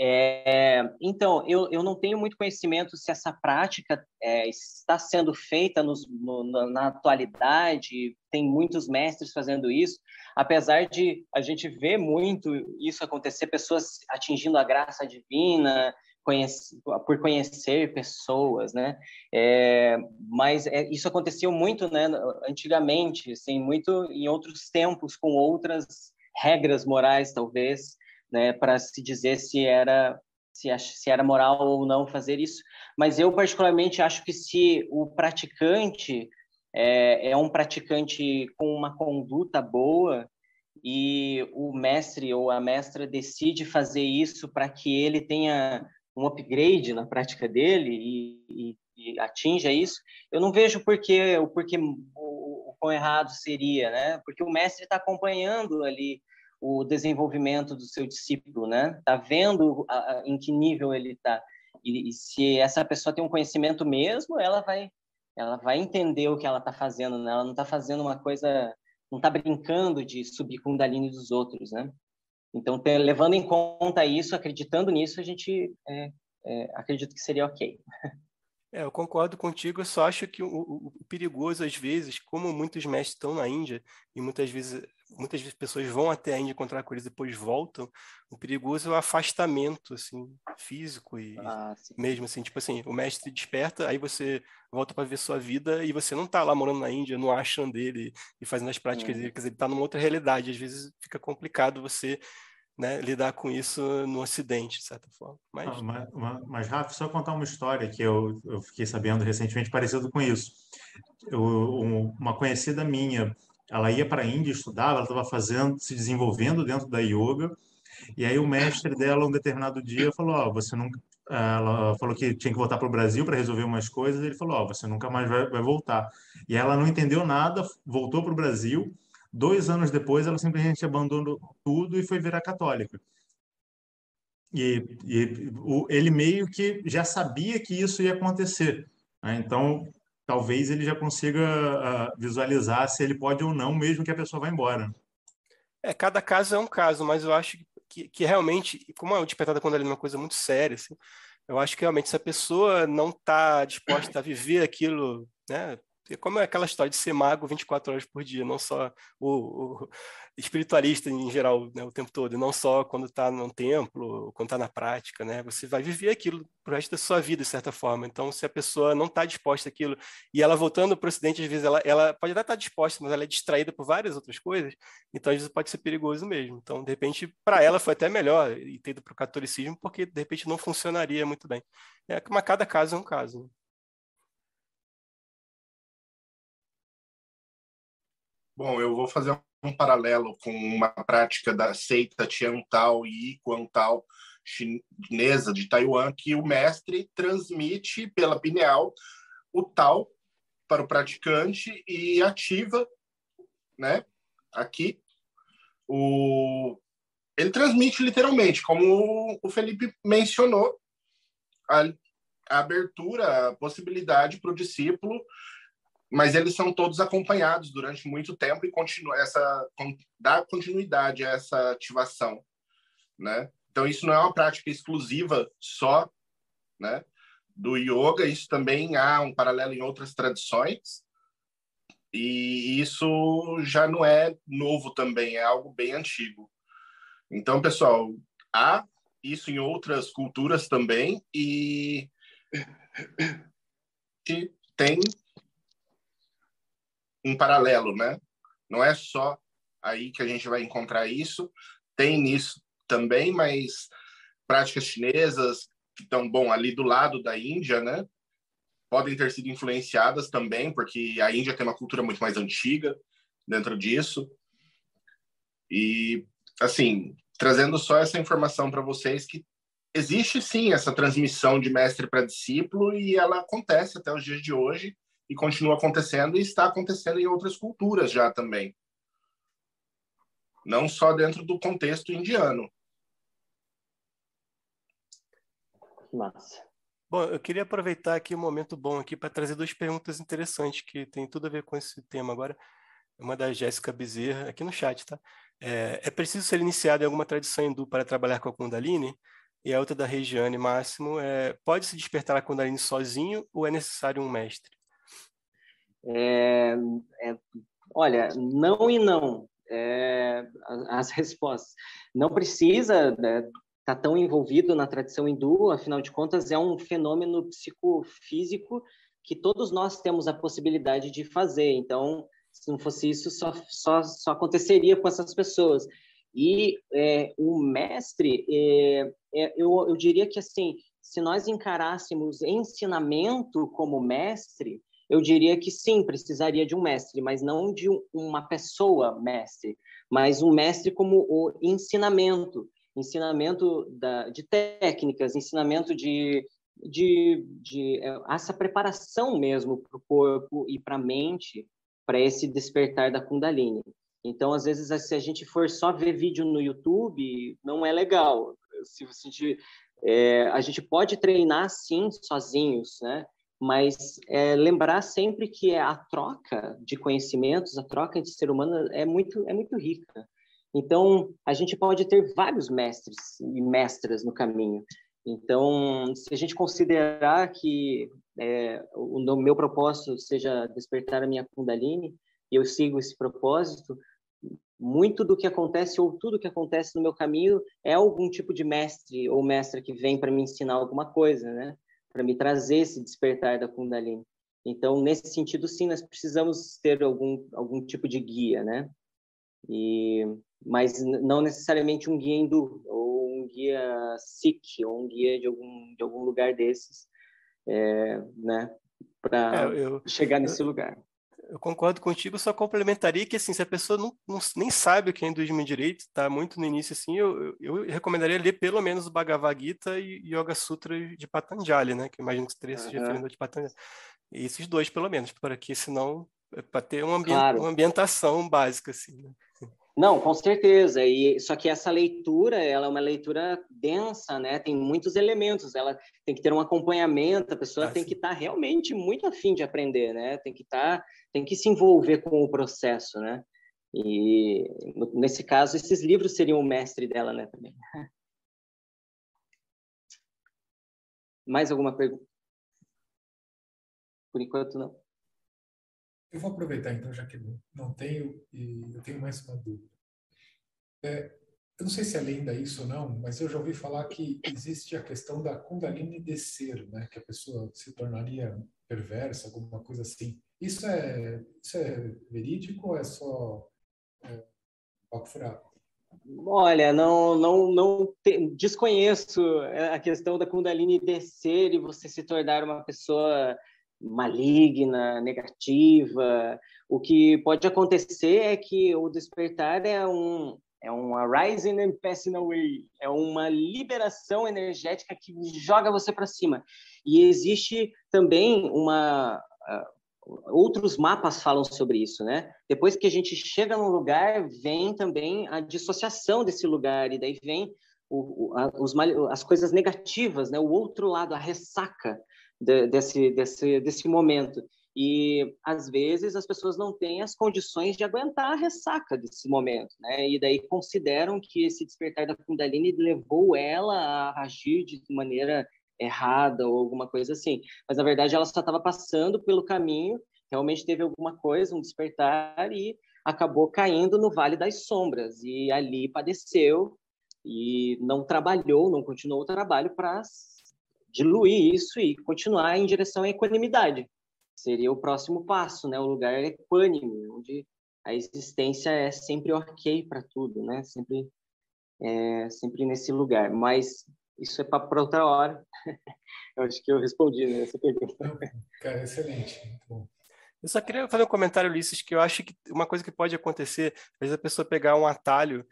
J: É, então, eu, eu não tenho muito conhecimento se essa prática é, está sendo feita nos, no, na atualidade, tem muitos mestres fazendo isso, apesar de a gente ver muito isso acontecer, pessoas atingindo a graça divina, conhece, por conhecer pessoas, né? É, mas é, isso aconteceu muito, né? Antigamente, assim, muito em outros tempos, com outras regras morais, talvez, né, para se dizer se era se, se era moral ou não fazer isso. Mas eu particularmente acho que se o praticante é, é um praticante com uma conduta boa e o mestre ou a mestra decide fazer isso para que ele tenha um upgrade na prática dele e, e, e atinja isso, eu não vejo porque o o, o quão errado seria, né? Porque o mestre está acompanhando ali o desenvolvimento do seu discípulo, né? Tá vendo a, a, em que nível ele está e, e, se essa pessoa tem um conhecimento mesmo, ela vai ela vai entender o que ela está fazendo, né? Ela não está fazendo uma coisa, não está brincando de subir com o dos outros, né? Então, ter, levando em conta isso, acreditando nisso, a gente é, é, acredito que seria ok.
H: É, eu concordo contigo, eu só acho que o, o, o, perigoso, às vezes, como muitos mestres estão na Índia, e muitas vezes muitas pessoas vão até a Índia encontrar com eles e depois voltam, o perigoso é o afastamento, assim, físico e ah, mesmo assim, tipo assim, o mestre desperta, aí você volta para ver sua vida e você não está lá morando na Índia, no ashram dele e fazendo as práticas dele, quer dizer, ele está numa outra realidade, às vezes fica complicado você né, lidar com isso no Ocidente, de certa forma. Mas,
E: ah, mas, mas Rafa, só contar uma história que eu, eu fiquei sabendo recentemente parecido com isso. Eu, uma conhecida minha, ela ia para a Índia, estudava, ela estava fazendo, se desenvolvendo dentro da yoga, e aí o mestre dela, um determinado dia, falou, ó, oh, você nunca... Ela falou que tinha que voltar para o Brasil para resolver umas coisas, ele falou, ó, oh, você nunca mais vai, vai voltar. E ela não entendeu nada, voltou para o Brasil, Dois anos depois, ela simplesmente abandonou tudo e foi virar católica. E, e o, ele meio que já sabia que isso ia acontecer. Né? Então, talvez ele já consiga uh, visualizar se ele pode ou não, mesmo que a pessoa vá embora.
H: É, cada caso é um caso, mas eu acho que, que realmente, como o despertar da Kundalini é uma coisa muito séria, assim, eu acho que realmente se a pessoa não está disposta a viver aquilo, né, como é aquela história de ser mago 24 horas por dia, não só o, o espiritualista em geral, né, o tempo todo, e não só quando está no templo, quando está na prática, né? Você vai viver aquilo pro resto da sua vida, de certa forma. Então, se a pessoa não está disposta àquilo, e ela voltando para o Ocidente, às vezes ela, ela pode até estar tá disposta, mas ela é distraída por várias outras coisas, então às vezes pode ser perigoso mesmo. Então, de repente, para ela foi até melhor ter ido para o catolicismo, porque de repente não funcionaria muito bem. É, mas cada caso é um caso.
G: Bom, eu vou fazer um paralelo com uma prática da seita Tiantal e Quantal chinesa de Taiwan, que o mestre transmite pela pineal o tal para o praticante e ativa, né? Aqui o ele transmite literalmente, como o Felipe mencionou, a, a abertura, a possibilidade para o discípulo mas eles são todos acompanhados durante muito tempo e continua essa dá continuidade a essa ativação, né? Então isso não é uma prática exclusiva só, né, do yoga, isso também há um paralelo em outras tradições. E isso já não é novo também, é algo bem antigo. Então, pessoal, há isso em outras culturas também e tem um paralelo, né? Não é só aí que a gente vai encontrar isso, tem nisso também, mas práticas chinesas que estão bom ali do lado da Índia, né? Podem ter sido influenciadas também, porque a Índia tem uma cultura muito mais antiga dentro disso. E assim, trazendo só essa informação para vocês que existe sim essa transmissão de mestre para discípulo e ela acontece até os dias de hoje e continua acontecendo e está acontecendo em outras culturas já também. Não só dentro do contexto indiano.
J: Massa.
H: Bom, eu queria aproveitar aqui um momento bom aqui para trazer duas perguntas interessantes que tem tudo a ver com esse tema agora. Uma da Jéssica Bezerra, aqui no chat, tá? É, é preciso ser iniciado em alguma tradição hindu para trabalhar com a Kundalini? E a outra da Regiane Máximo é: pode se despertar a Kundalini sozinho ou é necessário um mestre?
J: É, é, olha, não e não. É, as respostas. Não precisa estar né, tá tão envolvido na tradição hindu, afinal de contas, é um fenômeno psicofísico que todos nós temos a possibilidade de fazer. Então, se não fosse isso, só, só, só aconteceria com essas pessoas. E é, o mestre, é, é, eu, eu diria que assim, se nós encarássemos ensinamento como mestre, eu diria que sim, precisaria de um mestre, mas não de um, uma pessoa mestre, mas um mestre como o ensinamento, ensinamento da, de técnicas, ensinamento de, de, de é, essa preparação mesmo para o corpo e para a mente, para esse despertar da Kundalini. Então, às vezes, se a gente for só ver vídeo no YouTube, não é legal. Se a gente, é, a gente pode treinar, sim, sozinhos, né? Mas é, lembrar sempre que é a troca de conhecimentos, a troca de ser humano é muito é muito rica. Então a gente pode ter vários mestres e mestras no caminho. Então se a gente considerar que é, o meu propósito seja despertar a minha Kundalini e eu sigo esse propósito, muito do que acontece ou tudo que acontece no meu caminho é algum tipo de mestre ou mestra que vem para me ensinar alguma coisa, né? Para me trazer esse despertar da Kundalini. Então, nesse sentido, sim, nós precisamos ter algum algum tipo de guia, né? E mas não necessariamente um guia hindu ou um guia sikh ou um guia de algum de algum lugar desses, é, né? Para é, chegar nesse
H: eu,
J: lugar
H: eu concordo contigo, só complementaria que, assim, se a pessoa não, não nem sabe o que é hinduísmo direito, está muito no início, assim, eu, eu, recomendaria ler pelo menos o Bhagavad Gita e Yoga Sutra de Patanjali, né? Que eu imagino que estaria se referindo de Patanjali. E esses dois, pelo menos, para que, senão, é para ter uma, ambient, claro. uma ambientação básica, assim, né?
J: Não, com certeza. E só que essa leitura, ela é uma leitura densa, né? Tem muitos elementos. Ela tem que ter um acompanhamento. A pessoa
H: Ah,
J: tem
H: sim.
J: que estar realmente muito afim de aprender, né? Tem que estar, tem que se envolver com o processo, né? E nesse caso, esses livros seriam o mestre dela, né? Também. Mais alguma pergunta? Por enquanto, não.
D: Eu vou aproveitar então, já que não- tenho, e eu tenho mais uma dúvida. É, eu não sei se é lenda isso ou não, mas eu já ouvi falar que existe a questão da Kundalini descer, né? Que a pessoa se tornaria perversa, alguma coisa assim. Isso é, isso é verídico ou é só é, papo furado?
J: Olha, não, não, não te- desconheço a questão da Kundalini descer e você se tornar uma pessoa maligna, negativa. O que pode acontecer é que o despertar é um é um arising and passing away, é uma liberação energética que joga você para cima. E existe também uma ah, outros mapas falam sobre isso, né? Depois que a gente chega num lugar, vem também a dissociação desse lugar e daí vem o, o, a, os, as coisas negativas, né? O outro lado, a ressaca de- desse, desse, desse momento. E às vezes as pessoas não têm as condições de aguentar a ressaca desse momento, né? E daí consideram que esse despertar da Kundalini levou ela a agir de maneira errada ou alguma coisa assim. Mas na verdade ela só estava passando pelo caminho, realmente teve alguma coisa, um despertar e acabou caindo no Vale das Sombras e ali padeceu e não trabalhou, não continuou o trabalho para diluir isso e continuar em direção à equanimidade. Seria o próximo passo, né? O lugar equânime, onde a existência é sempre ok para tudo, né? Sempre, é, sempre nesse lugar. Mas isso é para outra hora. eu acho que eu respondi né, essa pergunta.
D: Não, cara, excelente. Bom.
H: Eu só queria fazer um comentário, Ulisses, que eu acho que uma coisa que pode acontecer, às vezes a pessoa pegar um atalho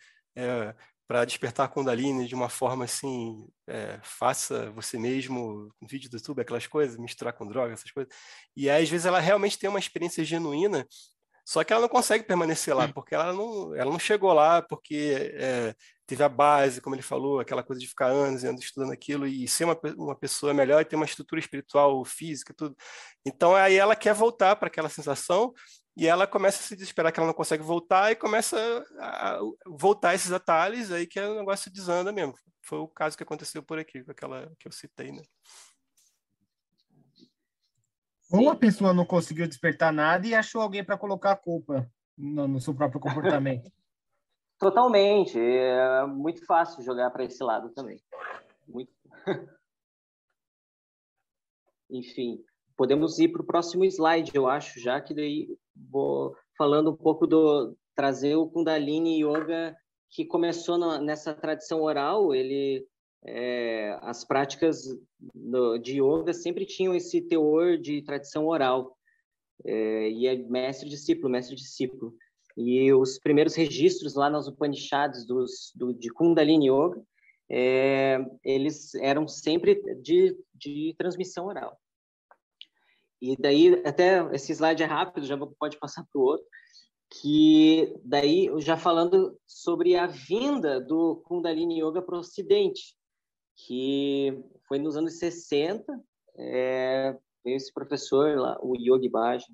H: para despertar a Kundalini de uma forma assim, é, faça você mesmo, um vídeo do YouTube, aquelas coisas, misturar com droga, essas coisas. E aí, às vezes, ela realmente tem uma experiência genuína, só que ela não consegue permanecer lá, porque ela não, ela não chegou lá, porque é, teve a base, como ele falou, aquela coisa de ficar anos e anos estudando aquilo e ser uma, uma pessoa melhor e ter uma estrutura espiritual, física, tudo. Então, aí ela quer voltar para aquela sensação e ela começa a se desesperar que ela não consegue voltar e começa a voltar esses atalhos aí que o negócio desanda mesmo. Foi o caso que aconteceu por aqui, com aquela que eu citei, né?
I: Ou a pessoa não conseguiu despertar nada e achou alguém para colocar a culpa no, no seu próprio comportamento.
J: Totalmente. É muito fácil jogar para esse lado também. Muito. Enfim, podemos ir para o próximo slide, eu acho, já que daí vou falando um pouco do trazer o Kundalini Yoga que começou nessa tradição oral. Ele é, as práticas do- de yoga sempre tinham esse teor de tradição oral. É, e é mestre discípulo, mestre discípulo. E os primeiros registros lá nas Upanishads dos, do, de Kundalini Yoga, é, eles eram sempre de, de transmissão oral. E daí, até esse slide é rápido, já pode passar para o outro, que daí, já falando sobre a vinda do Kundalini Yoga para o Ocidente, que foi nos anos 60, é, veio esse professor lá, o Yogi Bhajan,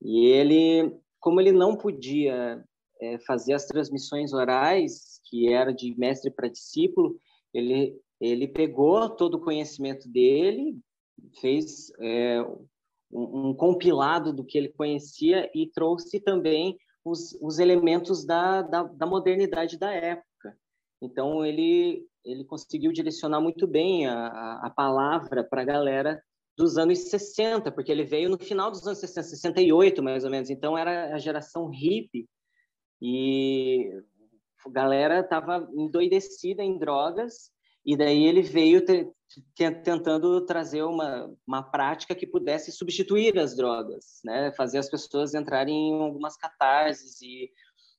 J: e ele, como ele não podia é, fazer as transmissões orais, que era de mestre para discípulo, ele, ele pegou todo o conhecimento dele, fez é, um, um compilado do que ele conhecia e trouxe também os, os elementos da, da, da modernidade da época. Então, ele, ele conseguiu direcionar muito bem a, a, palavra para a galera dos anos 60, porque ele veio no final dos anos 60, 68 mais ou menos, então era a geração hippie, e a galera estava endoidecida em drogas, e daí ele veio te, te, tentando trazer uma, uma prática que pudesse substituir as drogas, né? fazer as pessoas entrarem em algumas catarses e,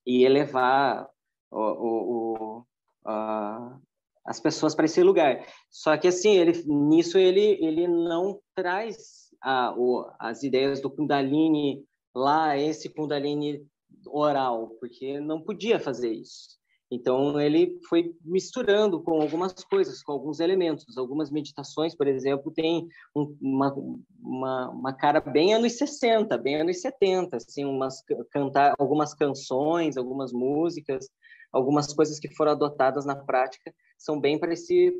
J: e elevar o, o, o a, as pessoas para esse lugar. Só que assim, ele nisso ele ele não traz a, o, as ideias do Kundalini lá, esse Kundalini oral, porque não podia fazer isso. Então, ele foi misturando com algumas coisas, com alguns elementos. Algumas meditações, por exemplo, tem um, uma, uma, uma, cara bem anos 60, bem anos 70, assim, umas, cantar algumas canções, algumas músicas, algumas coisas que foram adotadas na prática são bem para esse,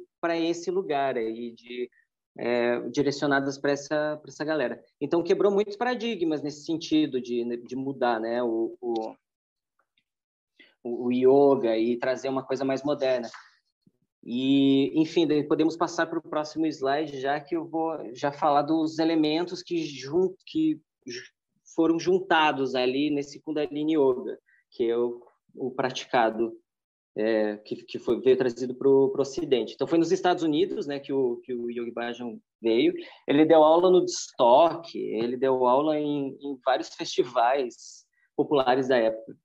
J: esse lugar aí, de, é, direcionadas para essa, essa galera. Então, quebrou muitos paradigmas nesse sentido de, de mudar né, o, o o, yoga e trazer uma coisa mais moderna. E, enfim, podemos passar para o próximo slide, já que eu vou já falar dos elementos que, jun, que foram juntados ali nesse Kundalini Yoga, que é o, o praticado, é, que, que foi, veio trazido para o Ocidente. Então, foi nos Estados Unidos né, que, o, que o Yogi Bhajan veio. Ele deu aula no Stock, ele deu aula em, em vários festivais populares da época.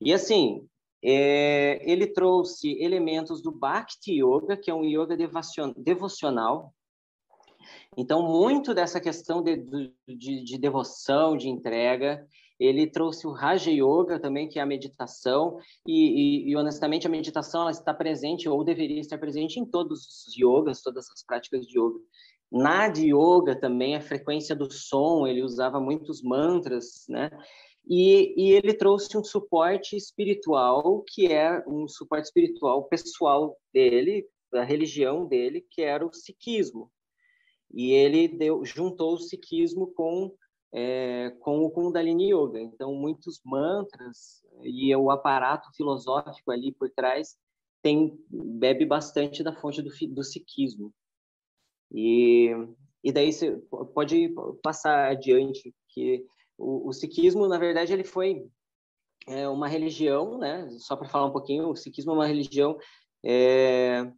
J: E, assim, é, ele trouxe elementos do Bhakti Yoga, que é um yoga devocional. Então, muito dessa questão de, de, de devoção, de entrega, ele trouxe o Raja Yoga também, que é a meditação, e, e, e, honestamente a meditação ela está presente, ou deveria estar presente em todos os yogas, todas as práticas de yoga. Na de yoga também, a frequência do som, ele usava muitos mantras, né? E, e, ele trouxe um suporte espiritual, que é um suporte espiritual pessoal dele, da religião dele, que era o sikhismo. E ele deu, juntou o sikhismo com, é, com o Kundalini Yoga. Então, muitos mantras e o aparato filosófico ali por trás tem, bebe bastante da fonte do, do sikhismo. E, e daí você pode passar adiante, que o, o sikhismo, na verdade, ele foi é, uma religião, né? Só para falar um pouquinho, o sikhismo é uma religião é,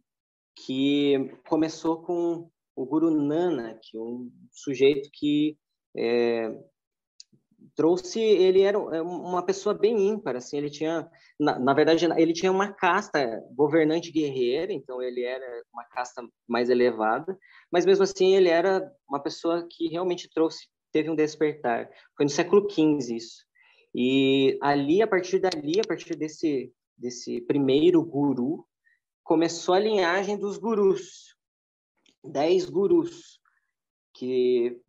J: que começou com o Guru Nanak, um sujeito que é, trouxe ele era é, uma pessoa bem ímpar assim ele tinha na, na, verdade ele tinha uma casta governante guerreira então ele era uma casta mais elevada mas mesmo assim ele era uma pessoa que realmente trouxe teve um despertar. Foi no século XV isso. E ali, a partir dali, a partir desse, desse primeiro guru, começou a linhagem dos gurus. Dez gurus, que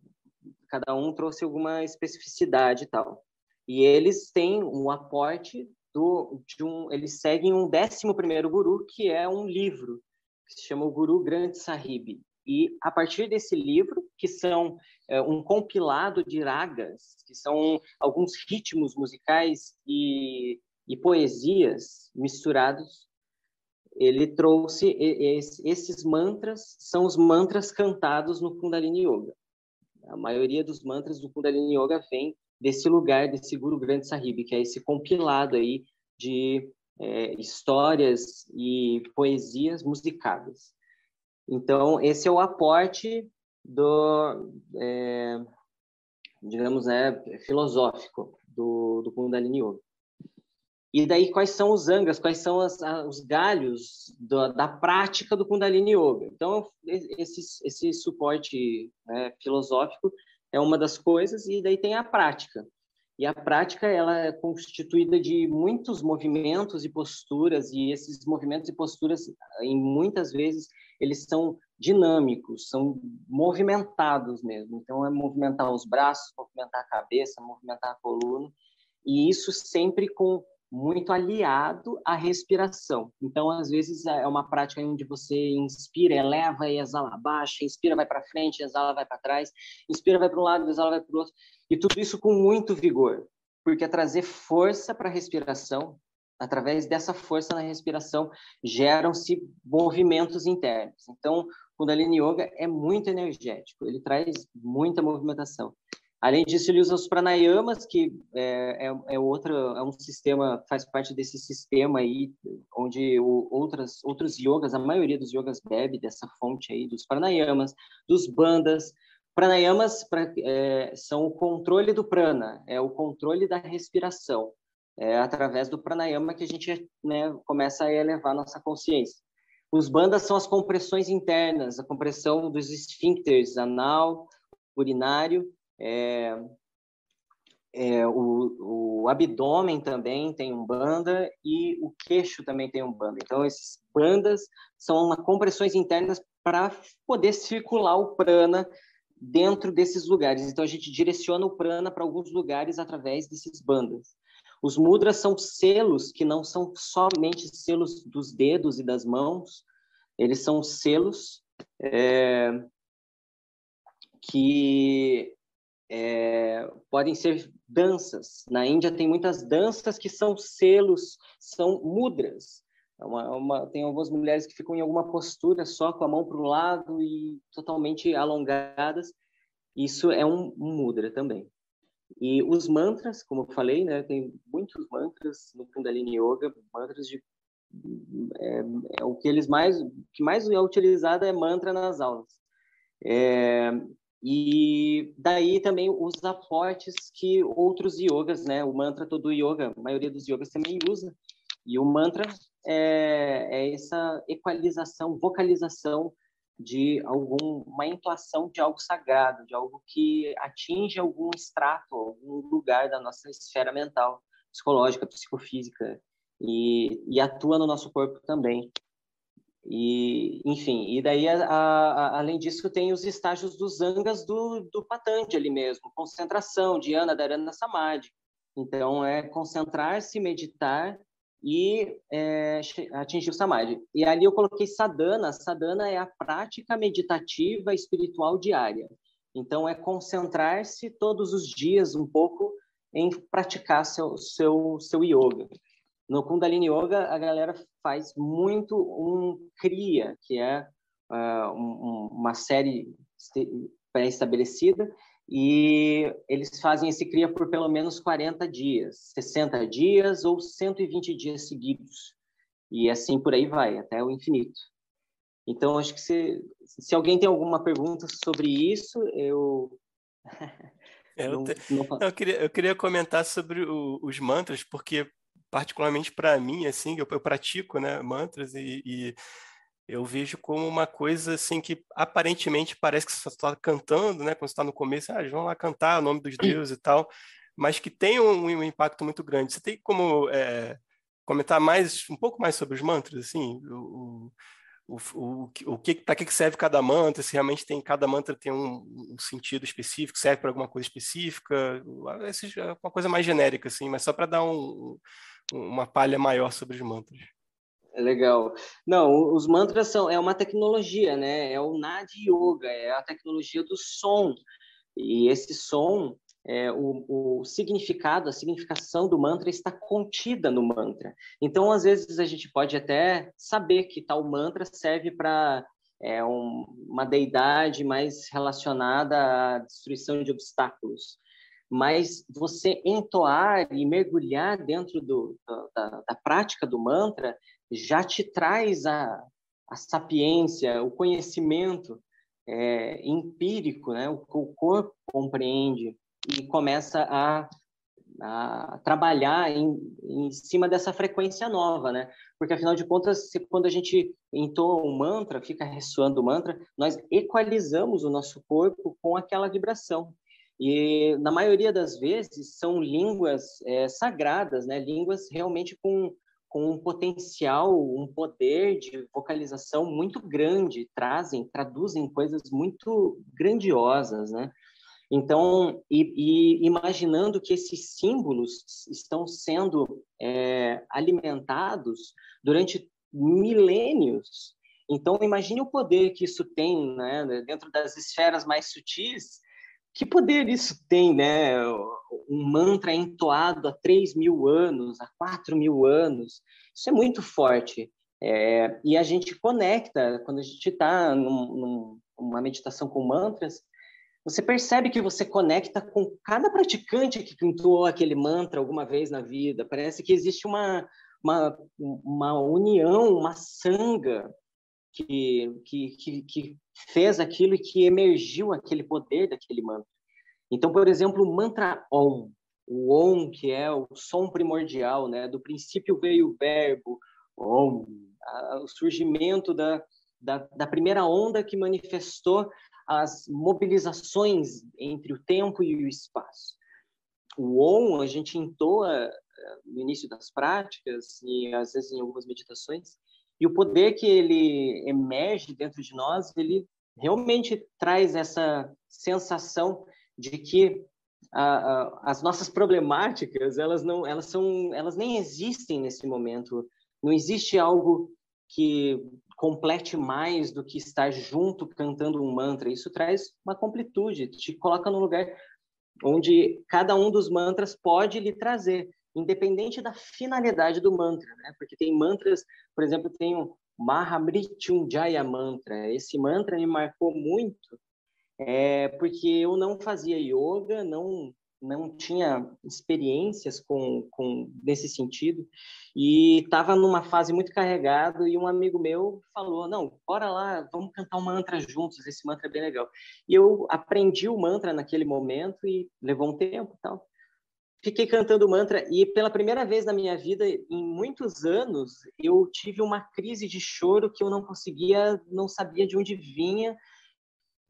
J: cada um trouxe alguma especificidade e tal. E eles têm um aporte do, de um, eles seguem um décimo primeiro guru, que é um livro, que se chama o Guru Granth Sahib. E a partir desse livro, que são é, um compilado de ragas, que são alguns ritmos musicais e, e poesias misturados, ele trouxe esses mantras, são os mantras cantados no Kundalini Yoga. A maioria dos mantras do Kundalini Yoga vem desse lugar, desse Guru Granth Sahib, que é esse compilado aí de é, histórias e poesias musicadas. Então, esse é o aporte do, é, digamos, né, filosófico do, do Kundalini Yoga. E daí, quais são os angas, quais são as, os galhos do, da prática do Kundalini Yoga? Então, esse, esse suporte né, filosófico é uma das coisas, e daí tem a prática. E a prática ela é constituída de muitos movimentos e posturas, e esses movimentos e posturas, em muitas vezes, eles são dinâmicos, são movimentados mesmo. Então, é movimentar os braços, movimentar a cabeça, movimentar a coluna, e isso sempre com muito aliado à respiração. Então, às vezes, é uma prática onde você inspira, eleva e exala abaixo, inspira, vai para frente, exala, vai para trás, inspira, vai para um lado, exala, vai para o outro, e tudo isso com muito vigor, porque é trazer força para a respiração através dessa força na respiração, geram-se movimentos internos. Então, o Kundalini Yoga é muito energético, ele traz muita movimentação. Além disso, ele usa os pranayamas, que é, é, é, é um sistema, faz parte desse sistema aí, onde o, outras, outros yogas, a maioria dos yogas bebe dessa fonte aí, dos pranayamas, dos bandas. Pranayamas pra, é, são o controle do prana, é o controle da respiração é através do pranayama que a gente né, começa a elevar nossa consciência. Os bandas são as compressões internas, a compressão dos esfíncteres anal, urinário, é, é, o, o, abdômen também tem um banda e o queixo também tem um banda. Então, esses bandas são compressões internas para poder circular o prana dentro desses lugares. Então, a gente direciona o prana para alguns lugares através desses bandas. Os mudras são selos que não são somente selos dos dedos e das mãos, eles são selos é, que é, podem ser danças. Na Índia tem muitas danças que são selos, são mudras. É uma, uma, tem algumas mulheres que ficam em alguma postura só com a mão para o lado e totalmente alongadas. Isso é um, um, mudra também. E os mantras, como eu falei, né, tem muitos mantras no Kundalini Yoga, mantras de é, é o que eles mais que mais é utilizado é mantra nas aulas. É, e daí também os aportes que outros yogas, né? O mantra todo yoga, a maioria dos yogas também usa. E o mantra é, é essa equalização, vocalização de alguma entoação de algo sagrado, de algo que atinge algum extrato, algum lugar da nossa esfera mental, psicológica, psicofísica e, e atua no nosso corpo também. E, enfim, e daí, a, a, além disso, tem os estágios dos angas do, do Patanjali mesmo, concentração, Dhyana, Dharana, Samadhi. Então, é concentrar-se, meditar e é, atingir o Samadhi. E ali eu coloquei sadhana. Sadhana é a prática meditativa espiritual diária. Então, é concentrar-se todos os dias um pouco em praticar seu, seu, seu yoga. No Kundalini Yoga, a galera faz muito um Kriya, que é uh, um, uma série pré-estabelecida, e eles fazem esse Kriya por pelo menos 40 dias, 60 dias ou 120 dias seguidos. E assim por aí vai, até o infinito. Então, acho que se, se alguém tem alguma pergunta sobre isso, eu.
H: Eu, te... não, não... eu, queria, eu queria comentar sobre o, os mantras, porque particularmente para mim, assim, eu, eu, pratico, né, mantras e, e, eu vejo como uma coisa assim que aparentemente parece que você está cantando, né, quando você está no começo, ah, vão lá cantar o nome dos deuses e tal, mas que tem um, um impacto muito grande. Você tem como é, comentar mais, um pouco mais sobre os mantras, assim, o, o, o, o que, para que serve cada mantra, se realmente tem cada mantra tem um, um sentido específico, serve para alguma coisa específica, é uma coisa mais genérica assim, mas só para dar um, uma palha maior sobre os mantras.
J: É legal. Não, os mantras são é uma tecnologia, né? É o Nadi Yoga, é a tecnologia do som. E esse som, é, o, o significado, a significação do mantra está contida no mantra. Então, às vezes a gente pode até saber que tal mantra serve para é, um, uma deidade mais relacionada à destruição de obstáculos mas você entoar e mergulhar dentro do, da, da, prática do mantra já te traz a, a sapiência, o conhecimento é, empírico, né? o que o corpo compreende e começa a, a trabalhar em, em cima dessa frequência nova, né? Porque, afinal de contas, se, quando a gente entoa um mantra, fica ressoando o mantra, nós equalizamos o nosso corpo com aquela vibração. E, na maioria das vezes, são línguas é, sagradas, né? línguas realmente com, com um potencial, um poder de vocalização muito grande, trazem, traduzem coisas muito grandiosas, né? Então, e, e imaginando que esses símbolos estão sendo é, alimentados durante milênios, então imagine o poder que isso tem, né? Dentro das esferas mais sutis, que poder isso tem, né? Um mantra entoado há 3 mil anos, há 4 mil anos, isso é muito forte. É, e a gente conecta, quando a gente está num, numa meditação com mantras, você percebe que você conecta com cada praticante que entoou aquele mantra alguma vez na vida. Parece que existe uma, uma, uma união, uma sanga que, que, que, que fez aquilo e que emergiu aquele poder daquele mantra. Então, por exemplo, o mantra Om, o Om, que é o som primordial, né? Do princípio veio o verbo Om, a, o surgimento da, da, da primeira onda que manifestou as mobilizações entre o tempo e o espaço. o Om a gente entoa eh, no início das práticas e às vezes em algumas meditações, e o poder que ele emerge dentro de nós, ele realmente traz essa sensação de que a, a, as nossas problemáticas elas não elas são elas nem existem nesse momento. Não existe algo que complete mais do que estar junto cantando um mantra. Isso traz uma completude te coloca num lugar onde cada um dos mantras pode lhe trazer independente da finalidade do mantra né? Porque tem mantras por exemplo tem o Mahamrityunjaya mantra. Esse mantra me marcou muito é porque eu não fazia yoga, não não tinha experiências com, com nesse sentido e estava numa fase muito carregado e um amigo meu falou não bora lá vamos cantar um mantra juntos esse mantra é bem legal. E eu aprendi o mantra naquele momento e levou um tempo tal fiquei cantando mantra e pela primeira vez na minha vida em muitos anos eu tive uma crise de choro que eu não conseguia não sabia de onde vinha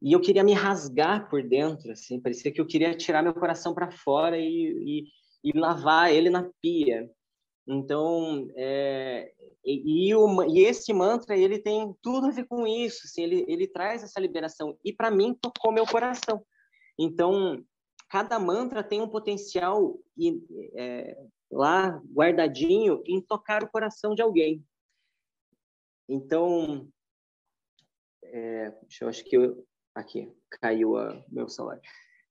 J: e eu queria me rasgar por dentro, assim, parecia que eu queria tirar meu coração para fora e, e, e, lavar ele na pia. Então, é, e, e, o, e, esse mantra, ele tem tudo a ver com isso, assim, ele, ele traz essa liberação. E para mim, tocou meu coração. Então, cada mantra tem um potencial é, lá guardadinho em tocar o coração de alguém. Então, é, eu acho que eu, Aqui, caiu o meu celular.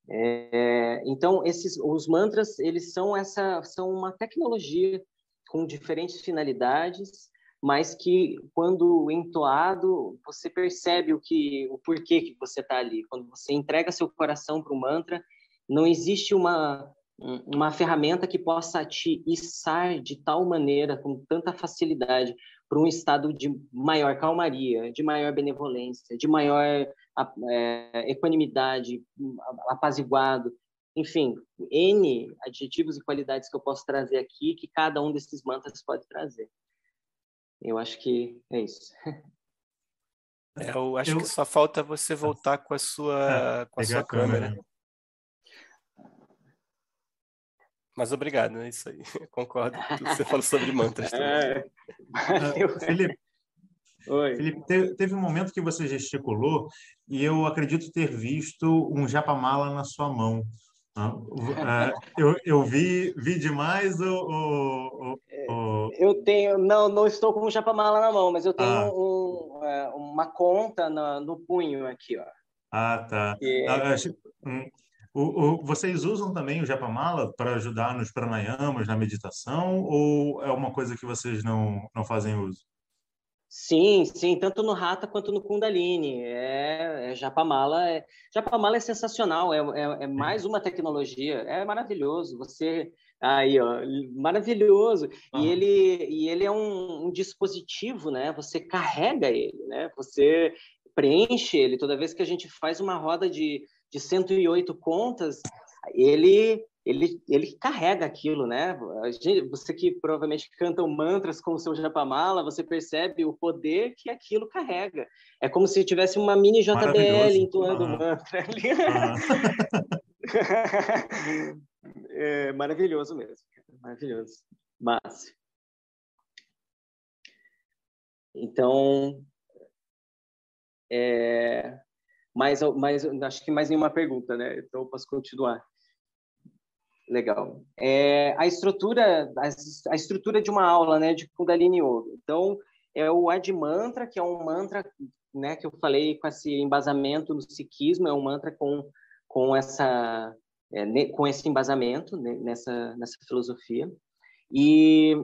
J: É, então, esses, os mantras, eles são essa, são uma tecnologia com diferentes finalidades, mas que quando entoado você percebe o que, o porquê que você está ali. Quando você entrega seu coração para o mantra, não existe uma uma ferramenta que possa te içar de tal maneira, com tanta facilidade, para um estado de maior calmaria, de maior benevolência, de maior é, equanimidade, apaziguado, enfim, N adjetivos e qualidades que eu posso trazer aqui, que cada um desses mantras pode trazer. Eu acho que é isso.
H: É, eu acho eu... que só falta você voltar com a sua, é, com a sua câmera. câmera. Mas obrigado, é isso aí. Concordo com tudo que você falou sobre mantras. É.
E: Uh, Felipe, Oi. Felipe, teve, teve, um momento que você gesticulou e eu acredito ter visto um japamala na sua mão. Uh, eu, eu vi, vi demais o, o,
J: o, Eu tenho, não, não estou com um japamala na mão, mas eu tenho ah. um, é, uma conta no, no punho aqui, ó.
E: Ah, tá. Que... Ah, hum, o, o, vocês usam também o Japamala para ajudar nos pranayamas, na meditação, ou é uma coisa que vocês não, não fazem uso?
J: Sim, sim, tanto no Rata quanto no Kundalini. É, é Japamala, é, Japamala é sensacional, é, é, é, mais uma tecnologia, é maravilhoso. Você aí, ó, maravilhoso. Uhum. E ele e ele é um, um, dispositivo, né? Você carrega ele, né? Você preenche ele toda vez que a gente faz uma roda de de 108 contas, ele ele, ele carrega aquilo, né? Você que provavelmente canta mantras com o seu japamala, você percebe o poder que aquilo carrega. É como se tivesse uma mini JBL entoando uhum. mantra ali. Uhum. é maravilhoso mesmo. Maravilhoso. Mas. Então, é, mais, mais, acho que mais nenhuma pergunta, né? Então posso continuar. Legal. É, a estrutura, a, a, estrutura de uma aula, né, de Kundalini Yoga. Então é o Ad Mantra, que é um mantra, né, que eu falei com esse embasamento no sikhismo, é um mantra com com essa é, com esse embasamento né, nessa nessa filosofia. E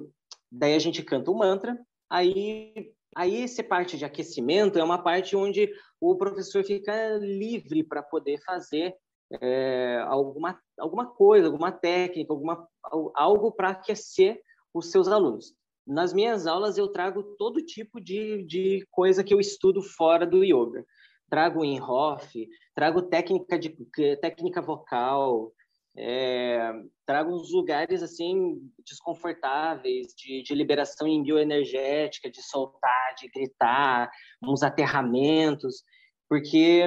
J: daí a gente canta o mantra, aí Aí, essa parte de aquecimento é uma parte onde o professor fica livre para poder fazer é, alguma, alguma coisa, alguma técnica, alguma, algo para aquecer os seus alunos. Nas minhas aulas, eu trago todo tipo de, de coisa que eu estudo fora do yoga. Trago em Hof, trago técnica, de, técnica vocal, é, trago uns lugares assim desconfortáveis de, de, liberação em bioenergética, de soltar, de gritar, uns aterramentos, porque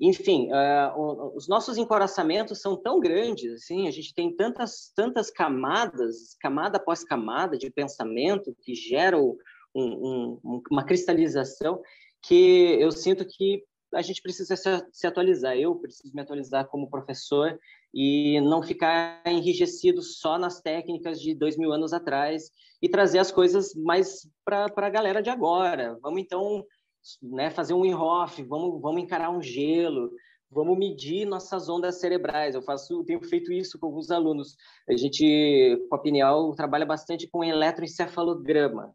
J: enfim, uh, os nossos encoraçamentos são tão grandes, assim, a gente tem tantas, tantas camadas, camada após camada de pensamento que geram um, um, uma cristalização que eu sinto que a gente precisa se atualizar. Eu preciso me atualizar como professor e não ficar enrijecido só nas técnicas de dois mil anos atrás e trazer as coisas mais para a galera de agora. Vamos então né, fazer um in-off, vamos, vamos encarar um gelo, vamos medir nossas ondas cerebrais. Eu faço, tenho feito isso com alguns alunos. A gente, com a Pineal, trabalha bastante com eletroencefalograma,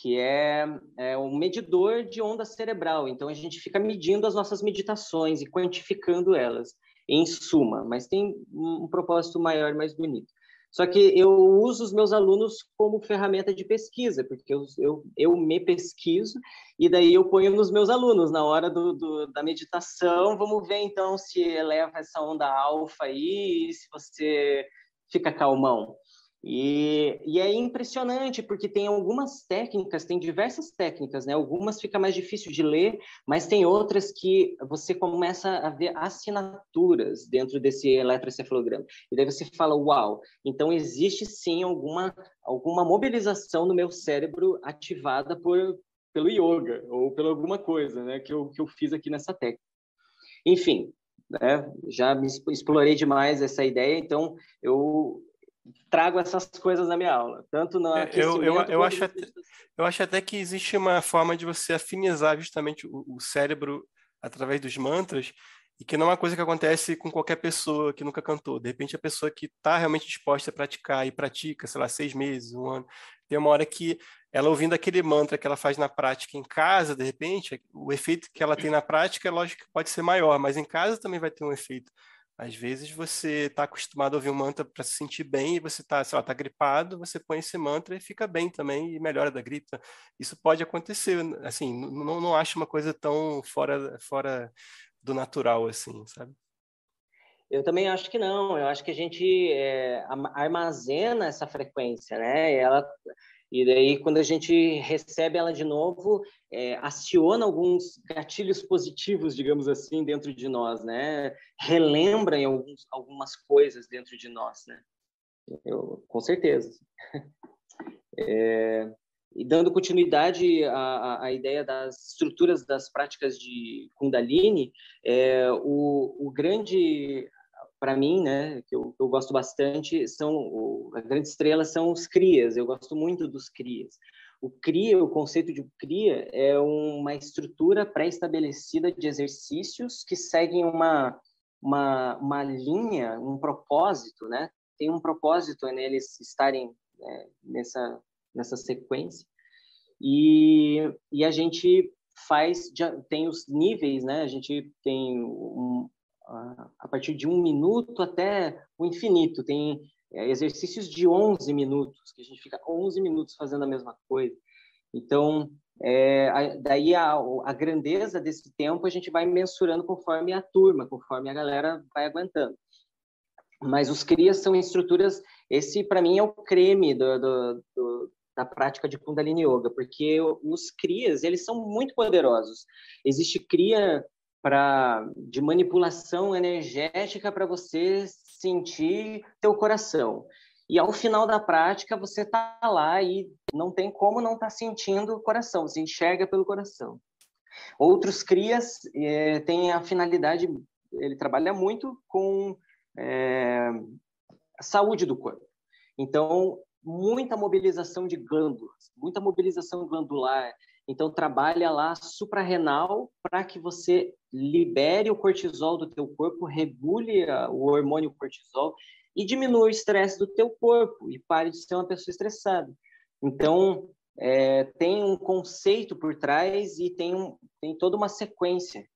J: que é, é um medidor de onda cerebral. Então, a gente fica medindo as nossas meditações e quantificando elas, em suma, mas tem um propósito maior, mais bonito. Só que eu uso os meus alunos como ferramenta de pesquisa, porque eu, eu, eu me pesquiso e daí eu ponho nos meus alunos na hora do, do, da meditação. Vamos ver então se eleva essa onda alfa aí, se você fica calmão. E, e, é impressionante, porque tem algumas técnicas, tem diversas técnicas, né? Algumas fica mais difícil de ler, mas tem outras que você começa a ver assinaturas dentro desse eletroencefalograma. E daí você fala, uau, então existe sim alguma, alguma mobilização no meu cérebro ativada por, pelo yoga, ou por alguma coisa, né? Que eu, que eu fiz aqui nessa técnica. Enfim, né? já me explorei demais essa ideia, então eu trago essas coisas na minha aula, tanto no
H: é, eu, eu, eu acho até, eu acho até que existe uma forma de você afinizar justamente o, o, cérebro através dos mantras e que não é uma coisa que acontece com qualquer pessoa que nunca cantou. De repente, a pessoa que está realmente disposta a praticar e pratica, sei lá, seis meses, um ano, tem uma hora que ela ouvindo aquele mantra que ela faz na prática em casa, de repente, o efeito que ela tem na prática, lógico que pode ser maior, mas em casa também vai ter um efeito. Às vezes você está acostumado a ouvir um mantra para se sentir bem e você está, sei lá, tá gripado, você põe esse mantra e fica bem também e melhora da gripe. Isso pode acontecer, assim, não, não acho uma coisa tão fora, fora do assim, sabe?
J: Eu também acho que não. Eu acho que a gente é, armazena essa frequência, né? Ela, e daí, quando a gente recebe ela de novo, é, aciona alguns gatilhos positivos, digamos assim, dentro de nós, né? Relembra em alguns, algumas coisas dentro de nós, né? Eu, com certeza. É, e dando continuidade à, à, ideia das estruturas das práticas de Kundalini, é, o, o grande, para mim, né, que eu, eu, gosto bastante, são o, a grande estrela são os crias. Eu gosto muito dos crias. O cria, o conceito de cria é uma estrutura pré-estabelecida de exercícios que seguem uma, uma, uma linha, um propósito, né? Tem um propósito neles estarem é, nessa nessa sequência. E, e a gente faz, tem os níveis, né? A gente tem um, a partir de um minuto até o infinito. Tem é, exercícios de 11 minutos, que a gente fica 11 minutos fazendo a mesma coisa. Então, é, daí a, a, grandeza desse tempo a gente vai mensurando conforme a turma, conforme a galera vai aguentando. Mas os CRIAs são estruturas, esse para mim é o creme do, do, do, da prática de Kundalini Yoga, porque os crias, eles são muito poderosos. Existe cria para de manipulação energética para você sentir teu coração. E ao final da prática, você está lá e não tem como não estar tá sentindo o coração, você enxerga pelo coração. Outros crias é, têm a finalidade, ele trabalha muito com é, a saúde do corpo. Então, muita mobilização de glândulas, muita mobilização glandular. Então, trabalha lá suprarrenal para que você libere o cortisol do teu corpo, regule o hormônio cortisol e diminua o estresse do teu corpo e pare de ser uma pessoa estressada. Então, é, tem um conceito por trás e tem, um, tem toda uma sequência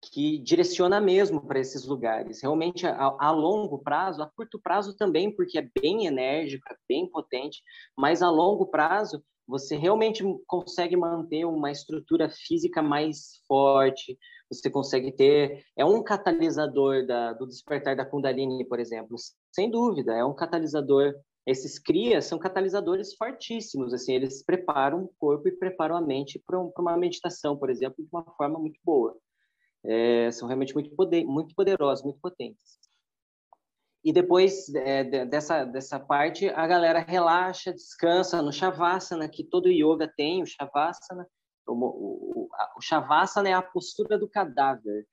J: que direciona mesmo para esses lugares. Realmente, a, a, longo prazo, a curto prazo também, porque é bem enérgico, é bem potente, mas a longo prazo, você realmente consegue manter uma estrutura física mais forte, você consegue ter. É um catalisador da, do despertar da Kundalini, por exemplo, sem dúvida, é um catalisador. Esses crias são catalisadores fortíssimos, assim, eles preparam o corpo e preparam a mente para uma meditação, por exemplo, de uma forma muito boa. é, são realmente muito, poder, muito poderosos, muito potentes. E depois é, dessa, dessa parte, a galera relaxa, descansa no Shavasana, que todo yoga tem, o Shavasana. O, o, o Shavasana é a postura do cadáver.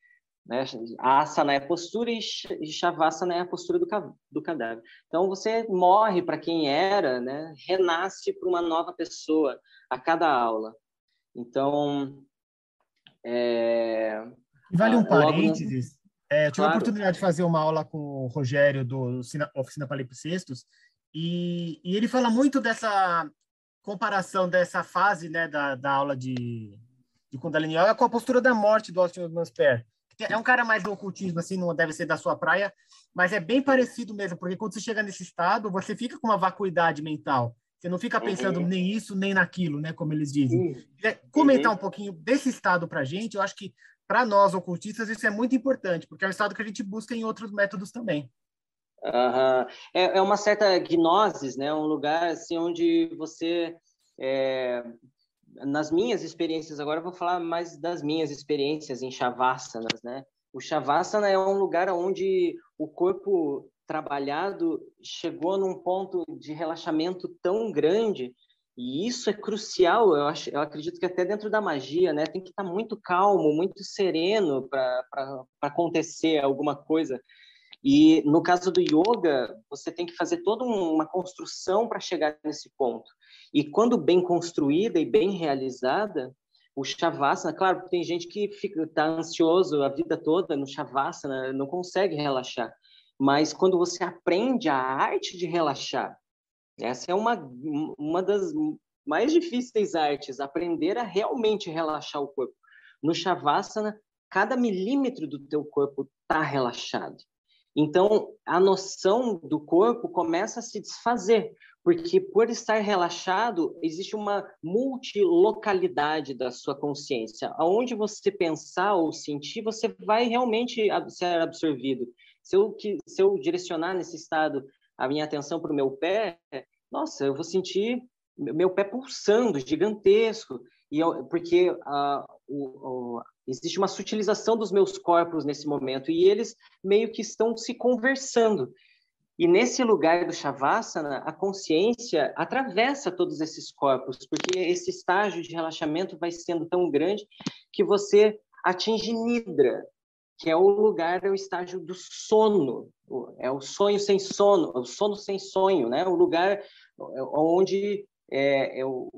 J: Né? A asana é a postura e Shavasana é a postura do, do cadáver. Então, você morre para quem era, né? renasce para uma nova pessoa a cada aula. Então, é...
I: Vale um parênteses. É, eu tive claro. a oportunidade de fazer uma aula com o Rogério do Oficina Palimpsestos e, e ele fala muito dessa comparação dessa fase né, da, da aula de, de Kundalini Yoga com a postura da morte do Austin Mansper. É um cara mais do ocultismo, assim, não deve ser da sua praia, mas é bem parecido mesmo, porque quando você chega nesse estado, você fica com uma vacuidade mental. Você não fica pensando uhum. nem isso, nem naquilo, né? Como eles dizem. Uhum. Comentar um pouquinho desse estado para gente, eu acho que para nós ocultistas isso é muito importante, porque é um estado que a gente busca em outros métodos também.
J: Uhum. É, é, uma certa gnosis, né? Um lugar assim onde você, é... nas minhas experiências agora eu vou falar mais das minhas experiências em shavasanas, né? O shavasana é um lugar onde o corpo trabalhado chegou num ponto de relaxamento tão grande e isso é crucial, eu, acho, eu acredito que até dentro da magia, né? Tem que estar muito calmo, muito sereno para acontecer alguma coisa. E no caso do yoga, você tem que fazer toda uma construção para chegar nesse ponto. E quando bem construída e bem realizada, o shavasana, claro, tem gente que fica tá ansioso a vida toda no shavasana, não consegue relaxar. Mas quando você aprende a arte de relaxar, essa é uma, uma das mais difíceis artes, aprender a realmente relaxar o corpo. No Shavasana, cada milímetro do teu corpo está relaxado. Então, a noção do corpo começa a se desfazer, porque por estar relaxado, existe uma multilocalidade da sua consciência. Aonde você pensar ou sentir, você vai realmente ser absorvido. Se eu, se eu direcionar nesse estado a minha atenção para o meu pé, nossa, eu vou sentir meu pé pulsando, gigantesco, e eu, porque uh, o, o, existe uma sutilização dos meus corpos nesse momento, e eles meio que estão se conversando. E nesse lugar do Shavasana, a consciência atravessa todos esses corpos, porque esse estágio de relaxamento vai sendo tão grande que você atinge Nidra, que é o lugar, é o estágio do sono, é o sonho sem sono, o sono sem sonho, né? O lugar onde é, é o,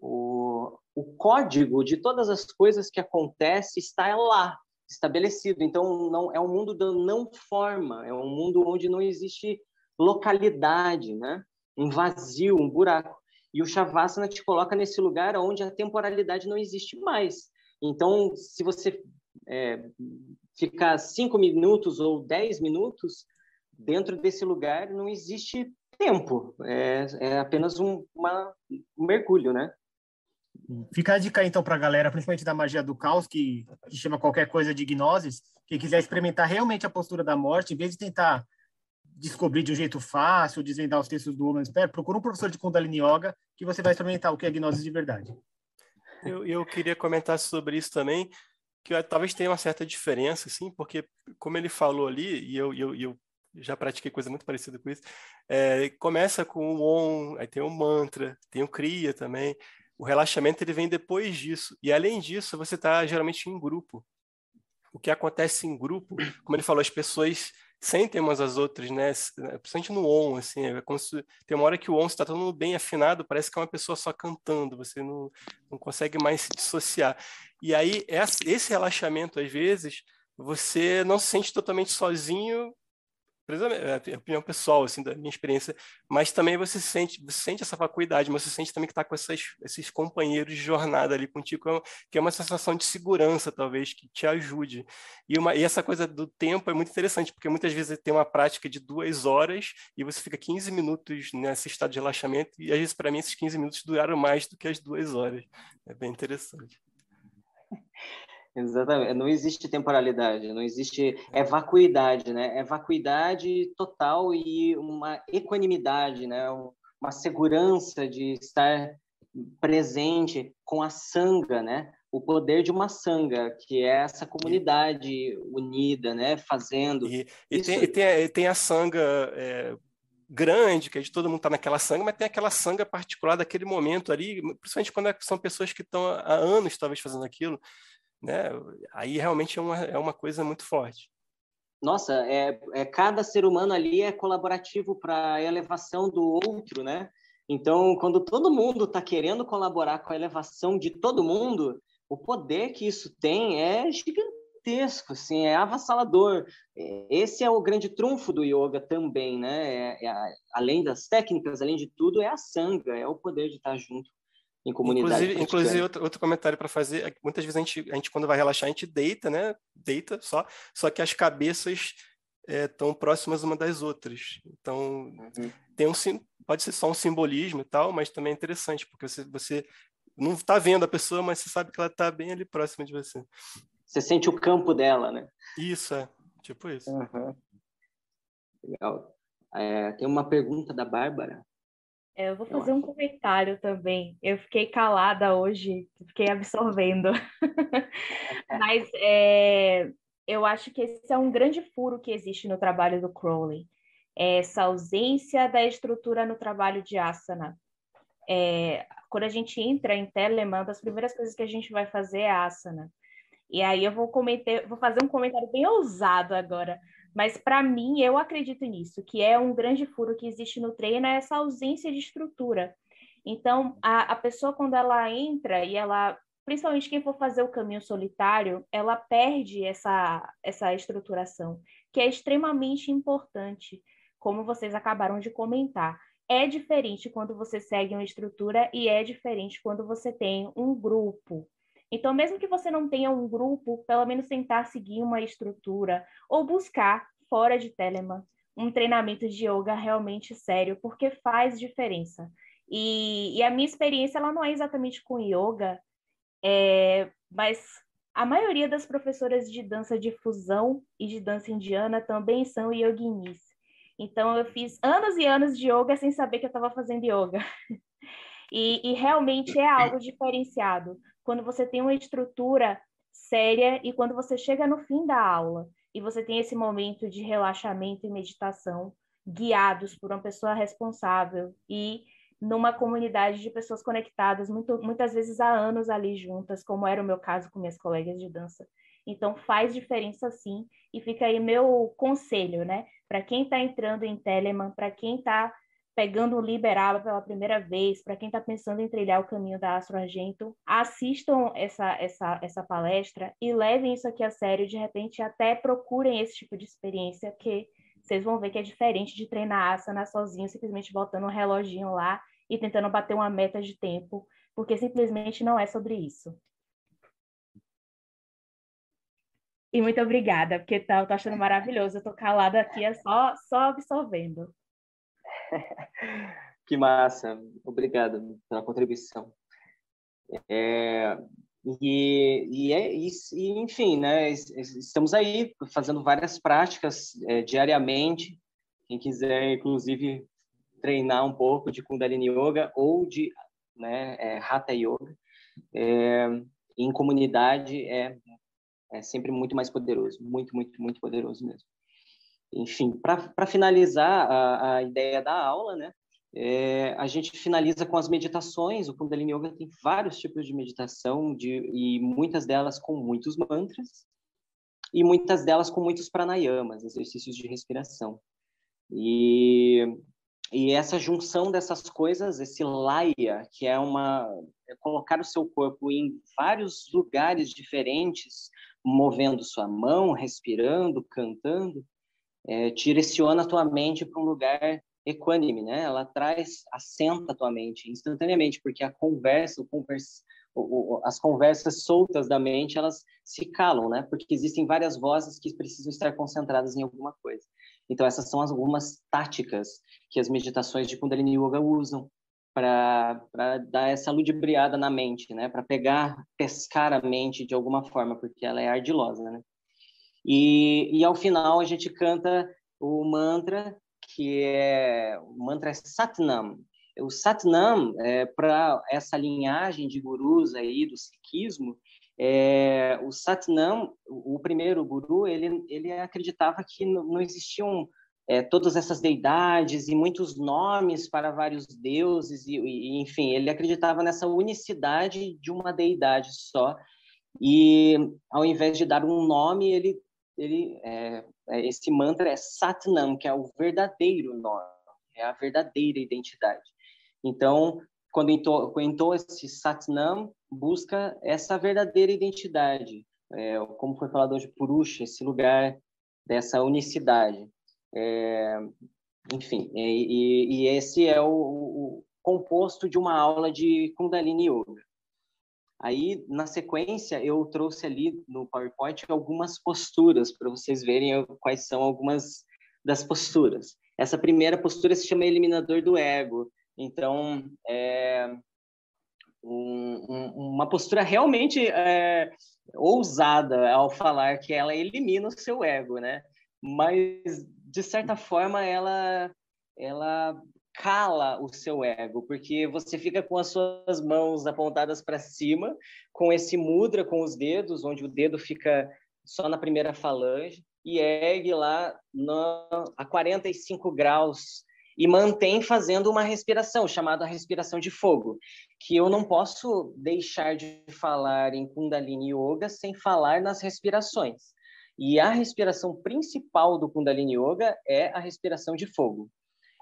J: o, o código de todas as coisas que acontecem está lá, estabelecido. Então, não é um mundo da não forma, é um mundo onde não existe localidade, né? Um vazio, um buraco. E o Shavasana te coloca nesse lugar onde a temporalidade não existe mais. Então, se você é, ficar cinco minutos ou dez minutos dentro desse lugar, não existe tempo, é, é apenas um, uma, um mergulho, né?
I: Fica a dica então para a galera, principalmente da magia do caos, que, que chama qualquer coisa de gnoses, que quiser experimentar realmente a postura da morte, em vez de tentar descobrir de um jeito fácil, desvendar os textos do Woman's Pair, procura um professor de Kundalini Yoga que você vai experimentar o que é gnose de verdade.
H: Eu, eu queria comentar sobre isso também, que eu, talvez tenha uma certa diferença, assim, porque como ele falou ali, e eu, eu, eu já pratiquei coisa muito parecida com isso. É, começa com o Om, aí tem o mantra, tem o Kriya também. O relaxamento ele vem depois disso. E além disso, você está geralmente em grupo. O que acontece em grupo, como ele falou, as pessoas sentem umas as outras, né? Principalmente no on, assim, é como se tem uma hora que o on está todo mundo bem afinado, parece que é uma pessoa só cantando, você não, não consegue mais se dissociar. E aí, esse relaxamento, às vezes, você não se sente totalmente sozinho é, é opinião pessoal, assim, da minha experiência, mas também você sente, você sente essa vacuidade, mas você sente também que está com essas, esses companheiros de jornada ali contigo, é que é uma sensação de segurança, talvez, que te ajude. E, uma, e essa coisa do tempo é muito interessante, porque muitas vezes tem uma prática de duas horas e você fica 15 minutos nesse estado de relaxamento, e às vezes, para mim, esses 15 minutos duraram mais do que as duas horas. É bem interessante.
J: Exatamente. Não existe temporalidade, não existe. É vacuidade, né? É vacuidade total e uma equanimidade, né? Uma segurança de estar presente com a sanga, né? o poder de uma sanga, que é essa comunidade unida, né, fazendo.
H: E, e, tem, e tem, tem, a sanga é, grande, que a gente, todo mundo está naquela sanga, mas tem aquela sanga particular daquele momento ali, principalmente quando é, são pessoas que estão há anos talvez fazendo aquilo, né? Aí realmente é uma, é uma coisa muito forte.
J: Nossa, é, é cada ser humano ali é colaborativo para a elevação do outro, né? Então, quando todo mundo está querendo colaborar com a elevação de todo mundo, o poder que isso tem é gigantesco, assim, é avassalador. É, esse é o grande trunfo do yoga também, né? É, é, além das técnicas, além de tudo, é a sanga, é o poder de estar junto em comunidade.
H: Inclusive, inclusive outro, outro comentário para fazer, é muitas vezes a gente, a gente, quando vai relaxar, a gente deita, né? Deita só, só que as cabeças estão é, próximas uma das outras. Então, uhum. tem um, pode ser só um simbolismo e tal, mas também é interessante, porque você, você não está vendo a pessoa, mas você sabe que ela está bem ali próxima de você.
J: Você sente o campo dela, né?
H: Isso, é. Tipo isso.
J: Uhum. Legal. É, tem uma pergunta da Bárbara.
F: É, eu vou fazer um comentário também. Eu fiquei calada hoje, fiquei absorvendo. Mas é, eu acho que esse é um grande furo que existe no trabalho do Crowley. É essa ausência da estrutura no trabalho de asana. É, quando a gente entra em Telemann, das primeiras coisas que a gente vai fazer é asana. E aí eu vou, comentar, vou fazer um comentário bem ousado agora, mas para mim eu acredito nisso, que é um grande furo que existe no treino é essa ausência de estrutura. Então a, a pessoa quando ela entra e ela, principalmente quem for fazer o caminho solitário, ela perde essa essa estruturação, que é extremamente importante, como vocês acabaram de comentar é diferente quando você segue uma estrutura e é diferente quando você tem um grupo. Então, mesmo que você não tenha um grupo, pelo menos tentar seguir uma estrutura ou buscar fora de Telemann um treinamento de yoga realmente sério, porque faz diferença. E, e a minha experiência ela não é exatamente com yoga, é, mas a maioria das professoras de dança de fusão e de dança indiana também são yoginis. Então, eu fiz anos e anos de yoga sem saber que eu estava fazendo yoga. E, e, realmente é algo diferenciado. Quando você tem uma estrutura séria e quando você chega no fim da aula e você tem esse momento de relaxamento e meditação guiados por uma pessoa responsável e numa comunidade de pessoas conectadas, muito, muitas vezes há anos ali juntas, como era o meu caso com minhas colegas de dança. Então faz diferença sim, e fica aí meu conselho, né? Para quem está entrando em Telemann, para quem está pegando o Liberaba pela primeira vez, para quem está pensando em trilhar o caminho da Astro Argento, assistam essa, essa, essa palestra e levem isso aqui a sério, de repente até procurem esse tipo de experiência, que vocês vão ver que é diferente de treinar asana sozinho, simplesmente botando um reloginho lá e tentando bater uma meta de tempo, porque simplesmente não é sobre isso. E muito obrigada, porque tá, eu tô achando maravilhoso. Eu tô calada aqui, é só, só absorvendo.
J: que massa. Obrigado pela contribuição. É, e, e, é, e, enfim, né, estamos aí fazendo várias práticas é, diariamente. Quem quiser, inclusive, treinar um pouco de Kundalini Yoga ou de né, é, Hatha Yoga, é, em comunidade é é sempre muito mais poderoso, muito, muito, muito poderoso mesmo. Enfim, para finalizar a, a, ideia da aula, né, é, a gente finaliza com as meditações. O Kundalini Yoga tem vários tipos de meditação de, e muitas delas com muitos mantras e muitas delas com muitos pranayamas, exercícios de respiração. E, e essa junção dessas coisas, esse laya, que é uma é colocar o seu corpo em vários lugares diferentes, movendo sua mão, respirando, cantando, é, direciona a tua mente para um lugar equânime, né? Ela traz, assenta a tua mente instantaneamente, porque a conversa, o o, o, as conversas soltas da mente, elas se calam, né? Porque existem várias vozes que precisam estar concentradas em alguma coisa. Então, essas são algumas táticas que as meditações de Kundalini Yoga usam para dar essa ludibriada na mente, né? Para pegar, pescar a mente de alguma forma, porque ela é ardilosa, né? E, e ao final a gente canta o mantra que é o mantra é Satnam. O Satnam é para essa linhagem de gurus aí do sikhismo, é, o Satnam, o primeiro guru, ele, ele acreditava que não existiam é, todas essas deidades e muitos nomes para vários deuses, e, e, enfim, ele acreditava nessa unicidade de uma deidade só, e ao invés de dar um nome, ele, ele é, é esse mantra é Satnam, que é o verdadeiro nome, é a verdadeira identidade. Então, quando entoa esse Satnam, busca essa verdadeira identidade, é, como foi falado hoje, Purusha, esse lugar dessa unicidade. É, enfim, e, e, esse é o, o, composto de uma aula de Kundalini Yoga. Aí, na sequência, eu trouxe ali no PowerPoint algumas posturas para vocês verem quais são algumas das posturas. Essa primeira postura se chama eliminador do ego. Então, é um, um, uma postura realmente é, ousada ao falar que ela elimina o seu ego, né? Mas, de certa forma, ela, ela cala o seu ego, porque você fica com as suas mãos apontadas para cima, com esse mudra com os dedos, onde o dedo fica só na primeira falange, e ergue lá no, a 45 graus e mantém fazendo uma respiração chamada respiração de fogo, que eu não posso deixar de falar em Kundalini Yoga sem falar nas respirações. E a respiração principal do Kundalini Yoga é a respiração de fogo.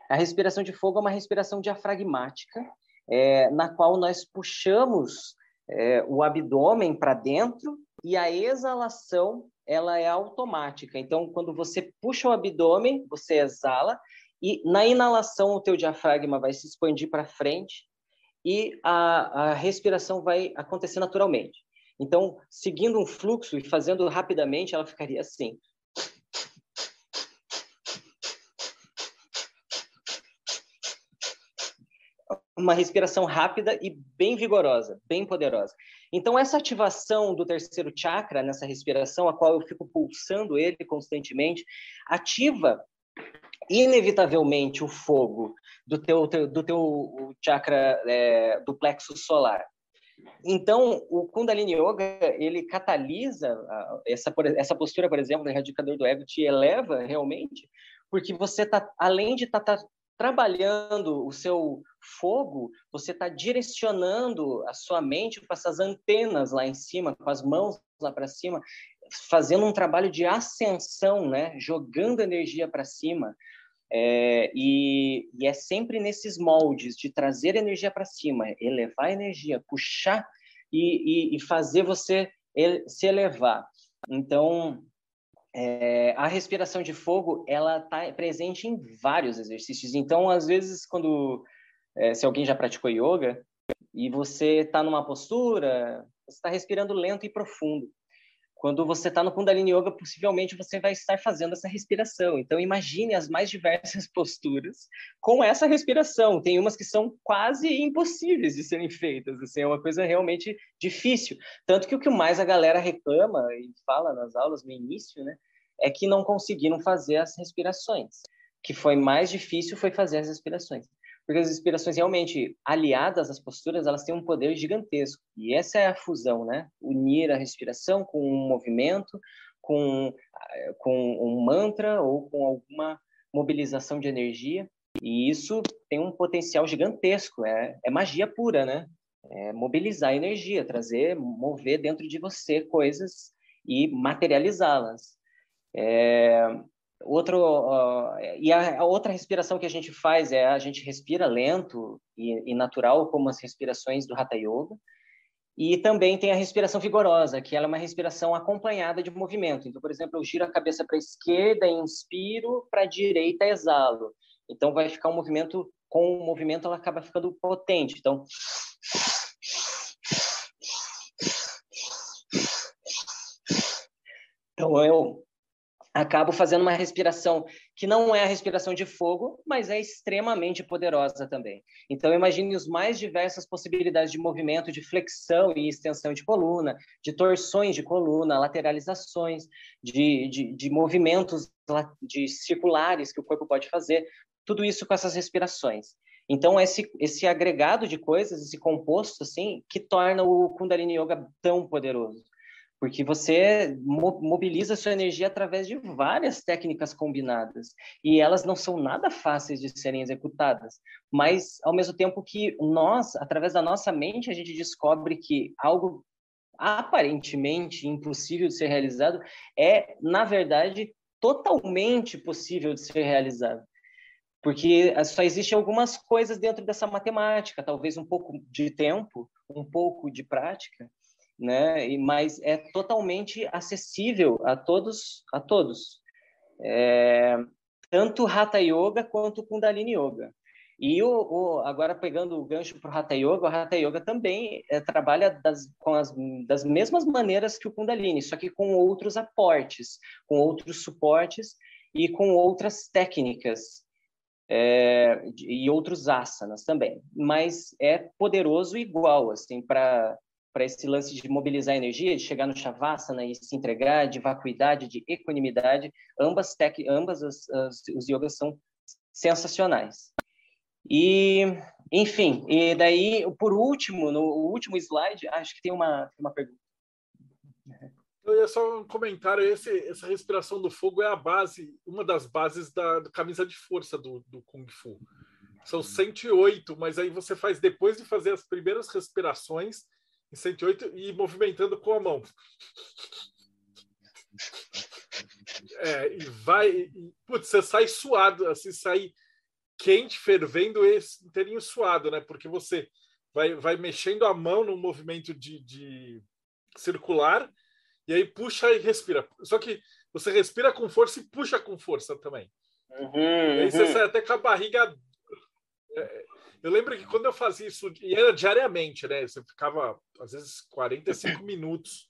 J: A respiração de fogo é uma respiração diafragmática, é, na qual nós puxamos é, o abdômen para dentro e a exalação ela é automática. Então, quando você puxa o abdômen, você exala e na inalação o teu diafragma vai se expandir para frente e a, a respiração vai acontecer naturalmente. Então, seguindo um fluxo e fazendo rapidamente, ela ficaria assim. Uma respiração rápida e bem vigorosa, bem poderosa. Então, essa ativação do terceiro chakra, nessa respiração, a qual eu fico pulsando ele constantemente, ativa inevitavelmente o fogo do teu, do teu chakra é, do plexo solar. Então, o Kundalini Yoga, ele catalisa essa, essa postura, por exemplo, do erradicador do ego, te eleva realmente, porque você está, além de estar tá, tá trabalhando o seu fogo, você está direcionando a sua mente com essas antenas lá em cima, com as mãos lá para cima, fazendo um trabalho de ascensão, né? jogando energia para cima. É, e, e, é sempre nesses moldes de trazer energia para cima, elevar a energia, puxar e, e, e fazer você se elevar. Então, é, a respiração de fogo ela está presente em vários exercícios. Então, às vezes, quando é, se alguém já praticou yoga e você está numa postura, você está respirando lento e profundo. Quando você está no Kundalini Yoga, possivelmente você vai estar fazendo essa respiração. Então, imagine as mais diversas posturas com essa respiração. Tem umas que são quase impossíveis de serem feitas. Assim, é uma coisa realmente difícil. Tanto que o que mais a galera reclama e fala nas aulas no início, né, é que não conseguiram fazer as respirações. O que foi mais difícil foi fazer as respirações porque as inspirações realmente aliadas às posturas, elas têm um poder gigantesco. E essa é a fusão, né? Unir a respiração com um movimento, com, com um mantra ou com alguma mobilização de energia. E isso tem um potencial gigantesco, é, é magia pura, né? É mobilizar energia, trazer, mover dentro de você coisas e materializá-las. É, Outro, uh, e a, a, outra respiração que a gente faz é a gente respira lento e, e, natural, como as respirações do Hatha Yoga. E também tem a respiração vigorosa, que ela é uma respiração acompanhada de movimento. Então, por exemplo, eu giro a cabeça para a esquerda, inspiro, para a direita, exalo. Então, vai ficar um movimento, com o movimento ela acaba ficando potente. Então, então eu acabo fazendo uma respiração que não é a respiração de fogo, mas é extremamente poderosa também. Então, imagine os mais diversas possibilidades de movimento, de flexão e extensão de coluna, de torções de coluna, lateralizações, de, de, de movimentos de circulares que o corpo pode fazer, tudo isso com essas respirações. Então, esse, esse agregado de coisas, esse composto, assim, que torna o Kundalini Yoga tão poderoso. Porque você mobiliza sua energia através de várias técnicas combinadas. E elas não são nada fáceis de serem executadas. Mas, ao mesmo tempo que nós, através da nossa mente, a gente descobre que algo aparentemente impossível de ser realizado é, na verdade, totalmente possível de ser realizado porque só existem algumas coisas dentro dessa matemática, talvez um pouco de tempo, um pouco de prática, né? Mas é totalmente acessível a todos, a todos, é, tanto Hatha Yoga quanto Kundalini Yoga. E o, o, agora pegando o gancho para o Hatha Yoga, o Hatha Yoga também é, trabalha das, com as das mesmas maneiras que o Kundalini, só que com outros aportes, com outros suportes e com outras técnicas é, e outros asanas também. Mas é poderoso igual, assim, para para esse lance de mobilizar energia, de chegar no Shavasana e se entregar, de vacuidade, de equanimidade, ambas, tec, ambas as, as, os yogas são sensacionais. E, enfim, e daí, por último, no último slide, acho que tem uma, uma pergunta.
B: Eu ia só um comentário, esse, essa respiração do fogo é a base, uma das bases da, da camisa de força do, do Kung Fu. São 108, mas aí você faz depois de fazer as primeiras respirações em 108 e movimentando com a mão. É, e vai. E, putz, você sai suado, assim, sai quente, fervendo e inteirinho suado, né? Porque você vai, vai mexendo a mão no movimento de, de circular e aí puxa e respira. Só que você respira com força e puxa com força também. Uhum, e aí você uhum. sai até com a barriga. É, eu lembro que quando eu fazia isso, e era diariamente, né? Você ficava, às vezes, 45 minutos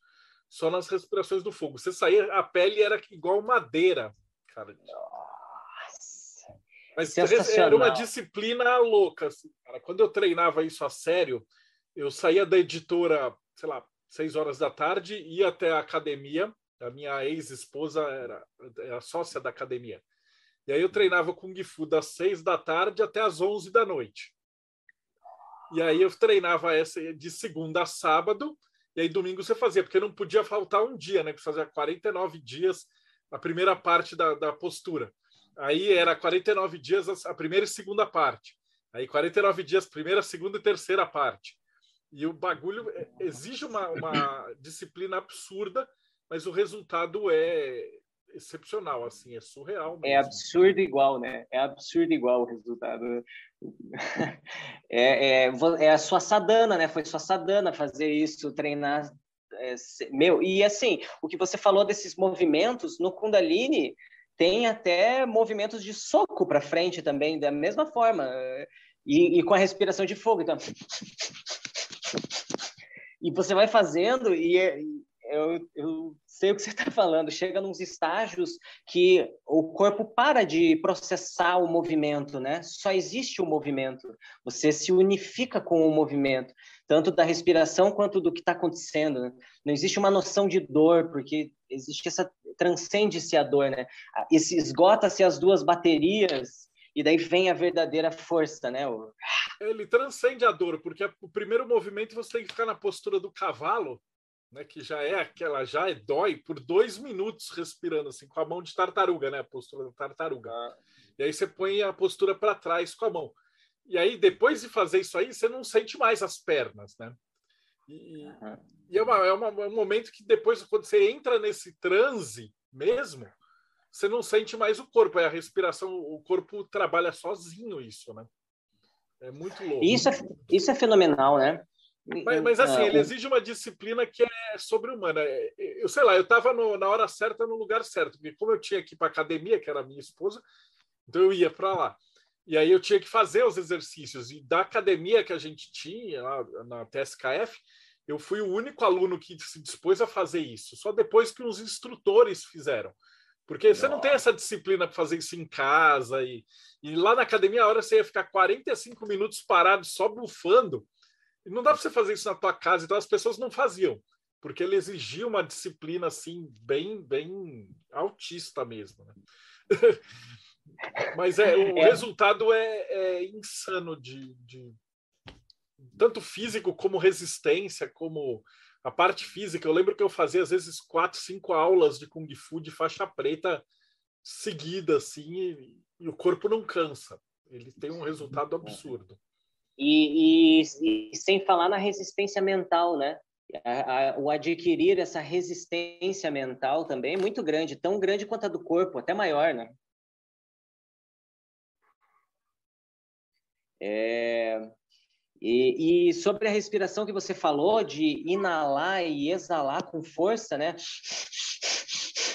B: só nas respirações do fogo. Você saía, a pele era igual madeira, cara. Nossa. Mas era uma disciplina louca. Assim, cara. Quando eu treinava isso a sério, eu saía da editora, sei lá, seis horas da tarde, ia até a academia. A minha ex-esposa era, era sócia da academia. E aí eu treinava Kung Fu das seis da tarde até as onze da noite. E aí eu treinava essa de segunda a sábado, e aí domingo você fazia, porque não podia faltar um dia, né? Que fazia 49 dias a primeira parte da, da postura. Aí era 49 dias a primeira e segunda parte. Aí 49 dias, primeira, segunda e terceira parte. E o bagulho é, exige uma, uma disciplina absurda, mas o resultado é excepcional, assim, é surreal.
J: É mesmo. É absurdo igual, né? É absurdo igual o resultado. É, é, é a sua sadana, né? Foi sua sadana fazer isso, treinar. É, meu, e assim, o que você falou desses movimentos, no Kundalini tem até movimentos de soco para frente também, da mesma forma. E, e com a respiração de fogo. Então, e você vai fazendo e é, eu, eu sei o que você está falando. Chega nos estágios que o corpo para de processar o movimento, né? Só existe o movimento. Você se unifica com o movimento, tanto da respiração quanto do que está acontecendo. Né? Não existe uma noção de dor, porque existe essa transcende-se a dor, né? Esgota-se as duas baterias e daí vem a verdadeira força, né? O...
B: Ele transcende a dor, porque o primeiro movimento você tem que ficar na postura do cavalo, né? Que já é aquela, já é dói por dois minutos respirando assim com a mão de tartaruga, né? A postura da tartaruga. Ah. E aí você põe a postura para trás com a mão. E aí depois de fazer isso aí, você não sente mais as pernas, né? E, e é, uma, é, uma, é um momento que depois, quando você entra nesse transe mesmo, você não sente mais o corpo, é a respiração, o corpo trabalha sozinho isso, né? É muito louco.
J: Isso é, isso é fenomenal, né?
B: Mas, mas assim, ele exige uma disciplina que é sobre-humana. É, eu sei lá, eu estava na hora certa, no lugar certo, porque como eu tinha que ir para academia, que era a minha esposa, então eu ia para lá. E aí eu tinha que fazer os exercícios. E da academia que a gente tinha, lá na TSKF, eu fui o único aluno que se dispôs a fazer isso. Só depois que os instrutores fizeram. Porque você não tem essa disciplina para fazer isso em casa. E, e lá na academia, a hora você ia ficar 45 minutos parado só bufando. Não dá para você fazer isso na tua casa. Então as pessoas não faziam. Porque ele exigia uma disciplina assim, bem, bem autista mesmo. Né? Mas é, o é. resultado é, é insano de, de, tanto físico como resistência, como a parte física. Eu lembro que eu fazia às vezes quatro, cinco aulas de kung fu de faixa preta seguida, assim, e, e o corpo não cansa. Ele tem um resultado absurdo.
J: E, e, e sem falar na resistência mental, né? A, a, o adquirir essa resistência mental também é muito grande, tão grande quanto a do corpo, até maior, né? É, e, e, sobre a respiração que você falou, de inalar e exalar com força, né?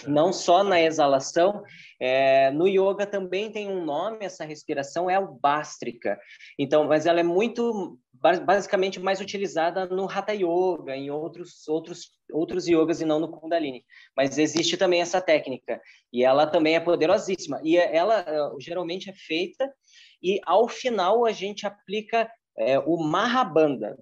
J: Não só na exalação, é, no yoga também tem um nome, essa respiração é o Bástrica. Então, mas ela é muito, basicamente, mais utilizada no Hatha Yoga, em outros, outros, outros yogas e não no Kundalini. Mas existe também essa técnica, e ela também é poderosíssima. E ela eh, geralmente é feita, e ao final a gente aplica é, o Mahabanda,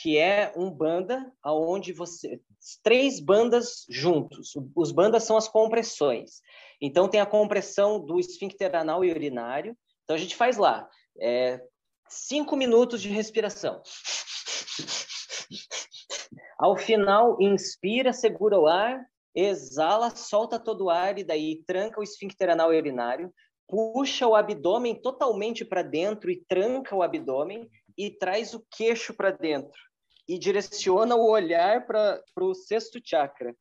J: que é um banda aonde você três bandas juntos. Os bandas são as compressões. Então tem a compressão do esfíncter anal e urinário. Então a gente faz lá é, cinco minutos de respiração. Ao final, inspira, segura o ar, exala, solta todo o ar e daí tranca o esfíncter anal e urinário, puxa o abdômen totalmente para dentro e tranca o abdômen e traz o queixo para dentro e direciona o olhar para o sexto chakra.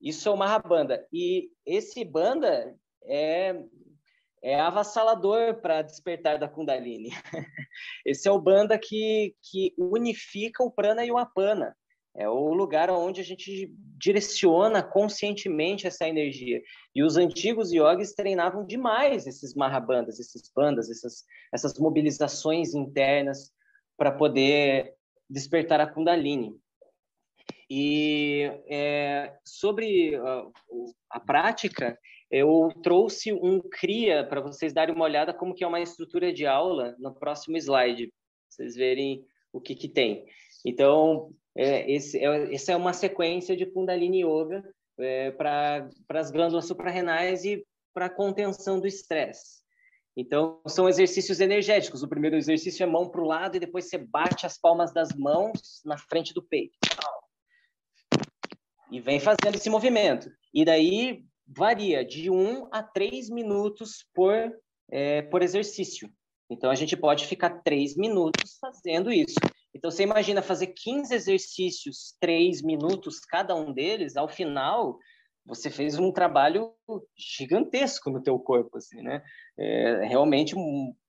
J: Isso é uma Mahabanda. E esse banda é, é avassalador para despertar da Kundalini. Esse é o banda que, que unifica o prana e o apana. É o lugar onde a gente direciona conscientemente essa energia. E os antigos yogis treinavam demais esses mahabandas, esses bandas, essas, essas mobilizações internas para poder despertar a Kundalini. E é, sobre a, a, prática, eu trouxe um CRIA para vocês darem uma olhada como que é uma estrutura de aula no próximo slide, vocês verem o que, que tem. Então, é, esse, é, essa é uma sequência de Kundalini Yoga é, para as glândulas suprarrenais e para contenção do estresse. Então, são exercícios energéticos. O primeiro exercício é mão para o lado e depois você bate as palmas das mãos na frente do peito. E vem fazendo esse movimento. E daí varia de um a três minutos por, é, por exercício. Então, a gente pode ficar três minutos fazendo isso. Então, você imagina fazer 15 exercícios, três minutos cada um deles, ao final, você fez um trabalho gigantesco no teu corpo, assim, né? É, realmente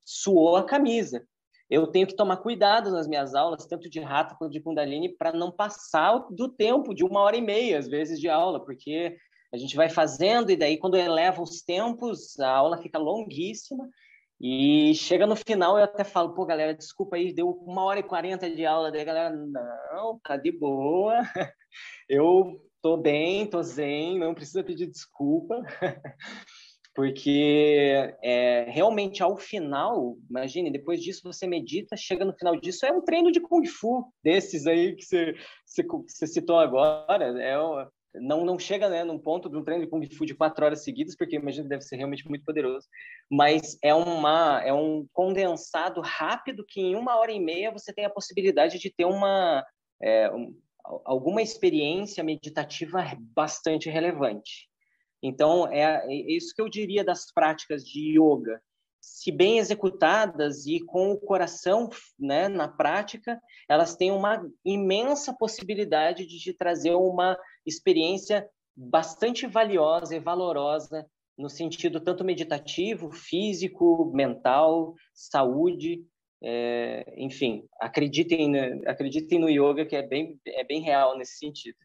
J: suou a camisa. Eu tenho que tomar cuidado nas minhas aulas, tanto de rato quanto de kundalini, para não passar do tempo de uma hora e meia, às vezes, de aula, porque a gente vai fazendo e daí quando eleva os tempos, a aula fica longuíssima e chega no final eu até falo, pô, galera, desculpa aí, deu uma hora e quarenta de aula, daí a galera, não, tá de boa, eu tô bem, tô zen, não precisa pedir desculpa, porque é, realmente ao final, imagine, depois disso você medita, chega no final disso, é um treino de Kung Fu, desses aí que você, você, você citou agora, é, não, não chega né, num ponto de um treino de Kung Fu de quatro horas seguidas, porque imagino que deve ser realmente muito poderoso, mas é, uma, é um condensado rápido que em uma hora e meia você tem a possibilidade de ter uma, é, alguma experiência meditativa bastante relevante. Então, é, é isso que eu diria das práticas de yoga. Se bem executadas e com o coração né, na prática, elas têm uma imensa possibilidade de te trazer uma experiência bastante valiosa e valorosa no sentido tanto meditativo, físico, mental, saúde, é, enfim, acreditem, acreditem no yoga, que é bem, é bem real nesse sentido.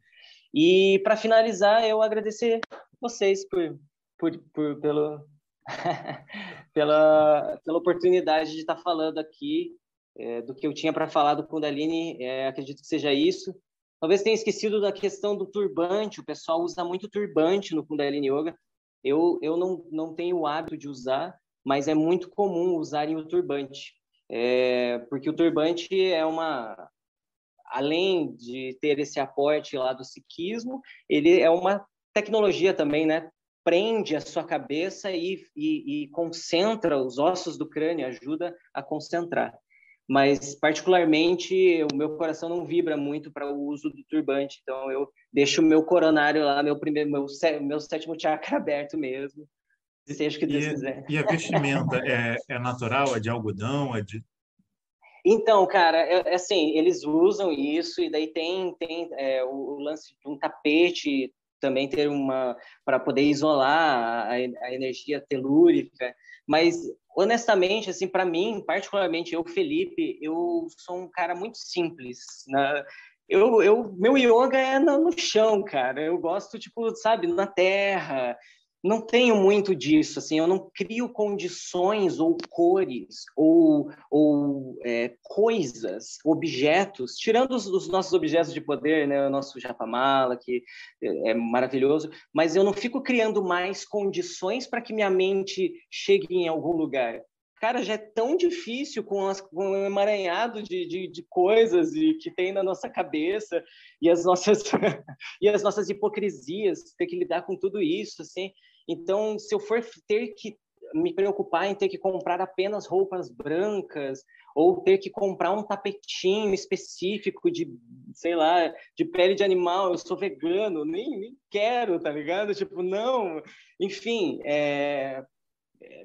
J: E para finalizar, eu agradecer vocês por, por, por pelo, pela, pela oportunidade de estar falando aqui é, do que eu tinha para falar do Kundalini. É, acredito que seja isso. Talvez tenha esquecido da questão do turbante. O pessoal usa muito turbante no Kundalini Yoga. Eu, eu não, não tenho o hábito de usar, mas é muito comum usarem o turbante é, porque o turbante é uma, além de ter esse aporte lá do sikhismo, ele é uma tecnologia também, né? prende a sua cabeça e, e, e concentra os ossos do crânio, ajuda a concentrar. Mas, particularmente, o meu coração não vibra muito para o uso do turbante, então eu deixo o meu coronário lá, meu primeiro, meu, meu sétimo chakra aberto mesmo, seja o que Deus
E: e,
J: quiser.
E: E a vestimenta é, é natural, é de algodão, é de
J: então, cara, é, é, assim, eles usam isso e daí tem, tem é, o, o, lance de um tapete também ter uma para poder isolar a, a, energia telúrica, mas honestamente, assim, para mim, particularmente eu, Felipe, eu sou um cara muito simples, né? Eu, eu, meu yoga é no, no chão, cara. Eu gosto, tipo, sabe, na terra não tenho muito disso, assim, eu não crio condições ou cores ou, ou é, coisas, objetos, tirando os, os, nossos objetos de poder, né, o nosso japamala, que é, é maravilhoso, mas eu não fico criando mais condições para que minha mente chegue em algum lugar. Cara, já é tão difícil com, as, com emaranhado de, de, de coisas e que tem na nossa cabeça e as nossas e as nossas hipocrisias, ter que lidar com tudo isso, assim. Então, se eu for ter que me preocupar em ter que comprar apenas roupas brancas ou ter que comprar um tapetinho específico de, sei lá, de pele de animal, eu sou vegano, nem, nem quero, tá ligado? Tipo, não, enfim, é,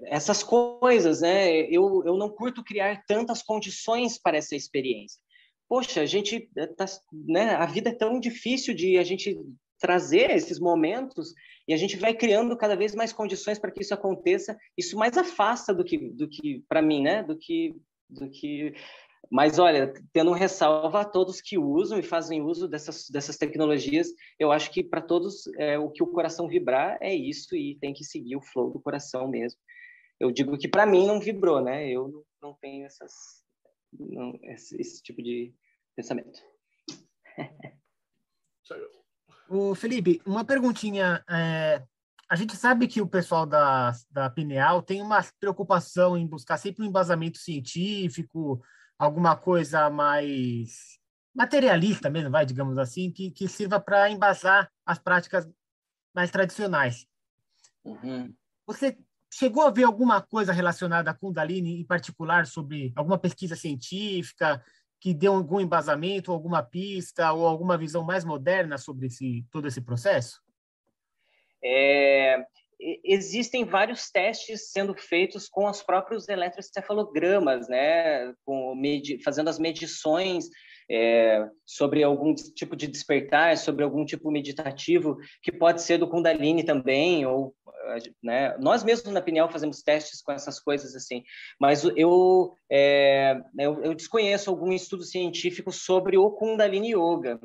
J: essas coisas, né? Eu, eu não curto criar tantas condições para essa experiência. Poxa, a gente, tá, né? A vida é tão difícil de a gente trazer esses momentos e a gente vai criando cada vez mais condições para que isso aconteça. Isso mais afasta do que, do que para mim, né? Do que, do que. Mas olha, tendo um ressalva a todos que usam e fazem uso dessas, dessas tecnologias, eu acho que para todos é, o que o coração vibrar é isso e tem que seguir o flow do coração mesmo. Eu digo que para mim não vibrou, né? Eu não, tenho essas, não, esse, esse tipo de pensamento.
I: O Felipe, uma perguntinha. É, a gente sabe que o pessoal da, da Pineal tem uma preocupação em buscar sempre um embasamento científico, alguma coisa mais materialista mesmo, vai, digamos assim, que, que sirva para embasar as práticas mais tradicionais.
J: Uhum.
I: Você chegou a ver alguma coisa relacionada a Kundalini, em particular, sobre alguma pesquisa científica, que deu algum embasamento, alguma pista ou alguma visão mais moderna sobre esse, todo esse processo?
J: É, existem vários testes sendo feitos com os próprios eletroencefalogramas, né, com, fazendo as medições é, sobre algum tipo de despertar, sobre algum tipo meditativo, que pode ser do Kundalini também, ou né? Nós mesmos na Pineal fazemos testes com essas coisas assim, mas eu, é, eu, eu, desconheço algum estudo científico sobre o Kundalini Yoga.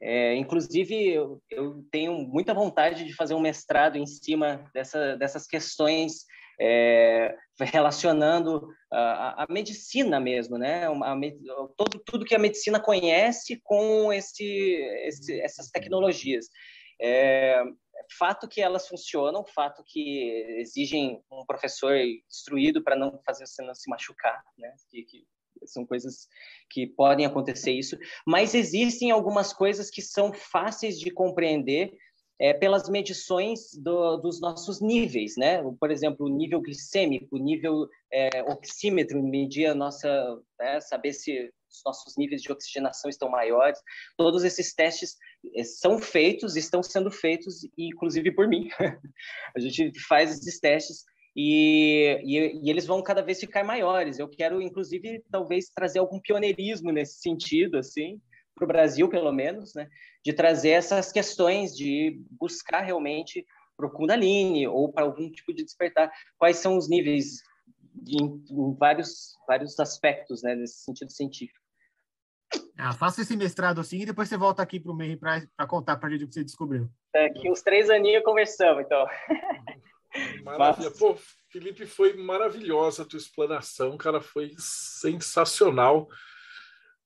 J: É, inclusive, eu, eu, tenho muita vontade de fazer um mestrado em cima dessa, dessas questões é, relacionando a, a, medicina mesmo, né? A, todo, tudo que a medicina conhece com esse, esse essas tecnologias. É, fato que elas funcionam, fato que exigem um professor instruído para não fazer você não se machucar, né? Que, que, são coisas que podem acontecer isso, mas existem algumas coisas que são fáceis de compreender é, pelas medições do, dos nossos níveis, né? Por exemplo, o nível glicêmico, o nível é, oxímetro, medir a nossa, né, saber se os nossos níveis de oxigenação estão maiores. Todos esses testes eh, são feitos, estão sendo feitos, inclusive por mim. a gente faz esses testes e, e, e, eles vão cada vez ficar maiores. Eu quero, inclusive, talvez trazer algum pioneirismo nesse sentido, assim, para o Brasil, pelo menos, né? de trazer essas questões, de buscar realmente para o Kundalini ou para algum tipo de despertar, quais são os níveis em, em vários, vários aspectos, né, nesse sentido científico.
I: Ah, faça esse mestrado assim e depois você volta aqui para o meio para contar para a gente o que você descobriu.
J: Daqui uns três aninhos conversamos, então.
B: Maravilha. Pô, Felipe, foi maravilhosa a tua explanação, cara, foi sensacional.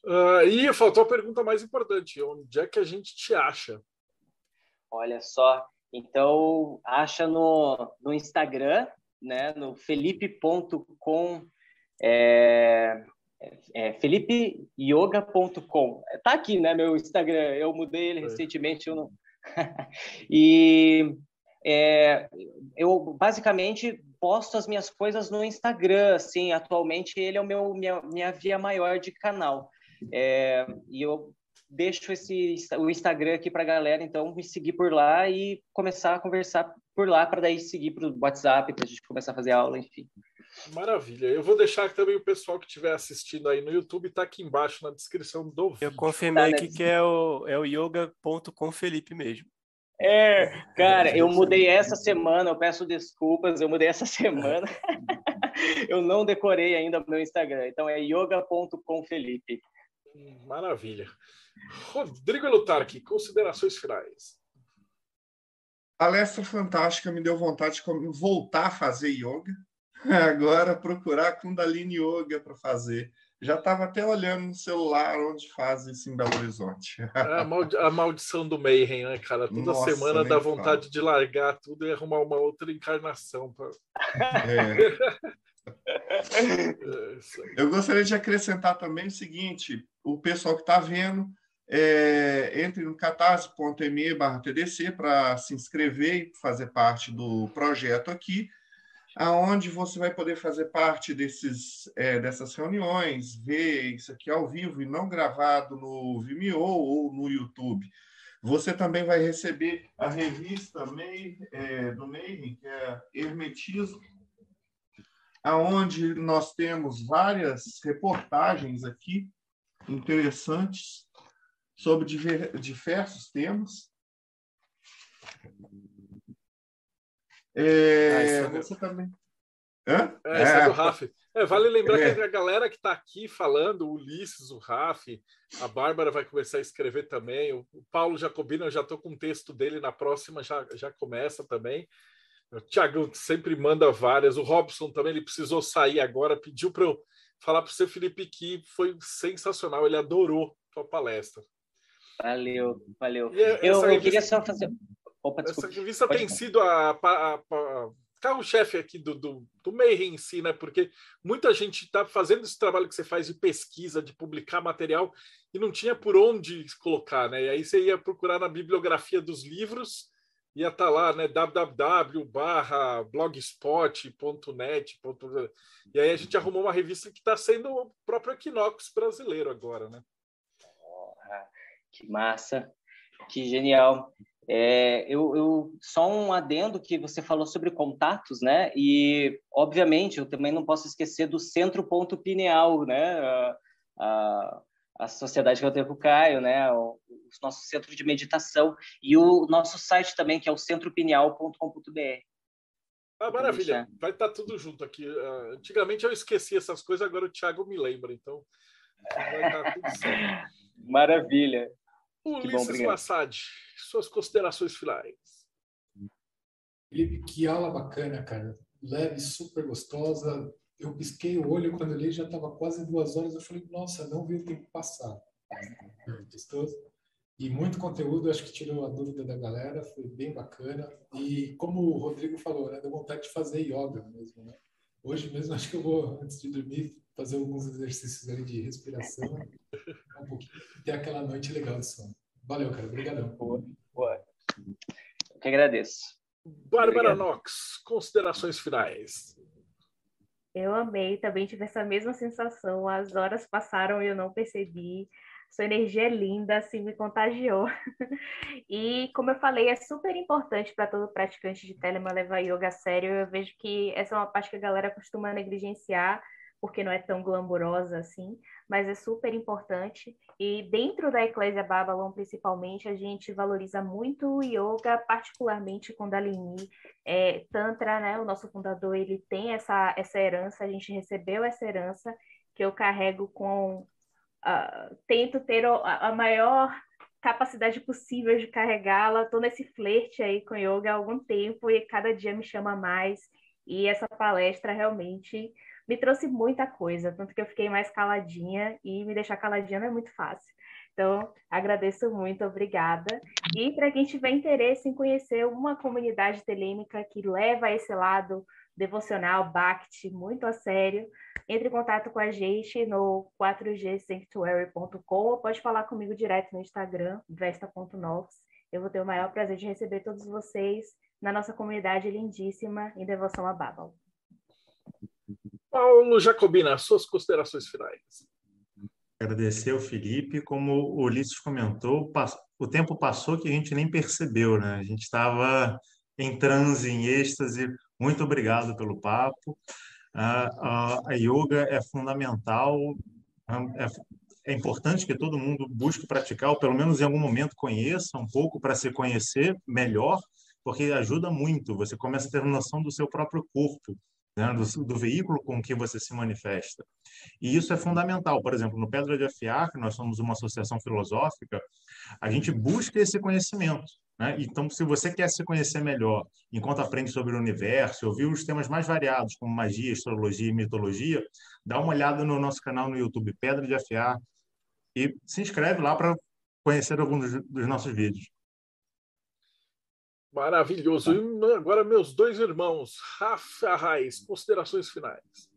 B: Uh, e faltou a pergunta mais importante: onde é que a gente te acha?
J: Olha só, então acha no, no Instagram, né, no felipe.com. É, é, felipeyoga.com. Tá aqui, né, meu Instagram. Eu mudei ele recentemente. Eu não... e É, eu basicamente posto as minhas coisas no Instagram, assim, atualmente ele é o meu minha, minha via maior de canal. É, e eu deixo esse o Instagram aqui para a galera, então me seguir por lá e começar a conversar por lá para daí seguir para o WhatsApp para a gente começar a fazer aula, enfim.
B: Maravilha. Eu vou deixar também o pessoal que estiver assistindo aí no YouTube está aqui embaixo na descrição do vídeo.
H: Eu confirmei tá, aqui que é o, é o yoga.com Felipe mesmo.
J: É, cara, eu mudei essa semana, eu peço desculpas, eu mudei essa semana. eu não decorei ainda o meu Instagram, então é yoga.comfelipe.
B: Maravilha. Rodrigo Lutarque, considerações finais.
C: Palestra fantástica, me deu vontade de voltar a fazer yoga. Agora procurar Kundalini Yoga para fazer. Já estava até olhando no celular onde faz isso em Belo Horizonte.
B: É a, maldi a maldição do Mayhem, né, cara? Toda Nossa, semana dá vontade de largar tudo e arrumar uma outra encarnação. Pra... É.
C: Eu gostaria de acrescentar também o seguinte: o pessoal que está vendo, é, entre no catarse.me TDC para se inscrever e fazer parte do projeto aqui aonde você vai poder fazer parte desses, é, dessas reuniões, ver isso aqui ao vivo e não gravado no Vimeo ou no YouTube. Você também vai receber a revista May, é, do Mayhem, que é Hermetismo, aonde nós temos várias reportagens aqui interessantes sobre diversos temas. É, ah, é você também.
B: Hã? É, é, é do Raf. É, vale lembrar é. que a galera que está aqui falando, o Ulisses, o Raf, a Bárbara vai começar a escrever também, o, Paulo Jacobino, eu já estou com o texto dele, na próxima já, já começa também. O Thiago sempre manda várias, o Robson também, ele precisou sair agora, pediu para eu falar para seu Felipe que foi sensacional, ele adorou a tua palestra.
J: Valeu, valeu. É, eu, eu queria só fazer
B: Opa, Essa revista tem falar. sido a, a, a carro-chefe aqui do, do, do Mayhem em si, né? Porque muita gente está fazendo esse trabalho que você faz de pesquisa, de publicar material, e não tinha por onde colocar, né? E aí você ia procurar na bibliografia dos livros, ia estar tá lá, né? www.blogspot.net. E aí a gente arrumou uma revista que está sendo o próprio Equinox brasileiro agora, né?
J: que massa, que genial. É, eu, eu, só um adendo que você falou sobre contatos, né? E obviamente eu também não posso esquecer do Centro Ponto Pineal, né? A sociedade que eu tenho com o Caio, né? O, o, nosso centro de meditação e o nosso site também que é o centropineal.com.br.
B: Ah, maravilha. Vai estar tá tudo junto aqui. Uh, antigamente eu esqueci essas coisas, agora o Thiago me lembra, então vai estar tá tudo certo.
J: Maravilha.
B: Ulisses Massad, suas considerações finais.
D: Felipe, que aula bacana, cara. Leve, super gostosa. Eu pisquei o olho quando eu li, já estava quase duas horas. Eu falei, nossa, não vi o tempo passar. Gostoso. E muito conteúdo, acho que tirou a dúvida da galera, foi bem bacana. E como o Rodrigo falou, né, deu vontade de fazer yoga mesmo, né? Hoje mesmo acho que eu vou, antes de dormir, fazer alguns exercícios ali de respiração, um pouquinho, ter aquela noite legal de sono. Valeu, cara. Obrigadão. Boa. Boa.
J: Eu que agradeço.
B: Bárbara Knox, considerações finais.
F: Eu amei, também tive essa mesma sensação. As horas passaram e eu não percebi. Sua energia é linda, assim, me contagiou. e, como eu falei, é super importante para todo praticante de Telema levar yoga a sério. Eu vejo que essa é uma parte que a galera costuma negligenciar, porque não é tão glamourosa assim, mas é super importante. E dentro da Eclésia Babylon, principalmente, a gente valoriza muito o yoga, particularmente Kundalini, é, Tantra, né? O nosso fundador, ele tem essa, essa herança, a gente recebeu essa herança que eu carrego com... Uh, tento ter a, a maior capacidade possível de carregá-la. Estou nesse flerte aí com yoga há algum tempo e cada dia me chama mais. E essa palestra realmente me trouxe muita coisa, tanto que eu fiquei mais caladinha e me deixar caladinha não é muito fácil. Então, agradeço muito, obrigada. E para quem tiver interesse em conhecer uma comunidade telêmica que leva esse lado devocional, Bhakti, muito a sério, entre em contato com a gente no 4gsanctuary.com ou pode falar comigo direto no Instagram, vesta.nox, eu vou ter o maior prazer de receber todos vocês na nossa comunidade lindíssima em devoção a Babel.
B: Paulo Jacobina, suas considerações finais.
E: Agradecer ao Felipe, como o Ulisses comentou, o tempo passou que a gente nem percebeu, né? A gente estava em transe, em êxtase. Muito obrigado pelo papo. A, yoga é fundamental, é, é, importante que todo mundo busque praticar, ou pelo menos em algum momento conheça um pouco para se conhecer melhor, porque ajuda muito. Você começa a ter noção do seu próprio corpo, né, do, do, veículo com que você se manifesta. E isso é fundamental. Por exemplo, no Pedra de Afiar, que nós somos uma associação filosófica, a gente busca esse conhecimento. Né? Então, se você quer se conhecer melhor enquanto aprende sobre o universo, ouvir os temas mais variados, como magia, astrologia e mitologia, dá uma olhada no nosso canal no YouTube, Pedra de Afiar, e se inscreve lá para conhecer alguns dos nossos vídeos.
B: Maravilhoso. E agora, meus dois irmãos, Rafa Raiz, considerações finais.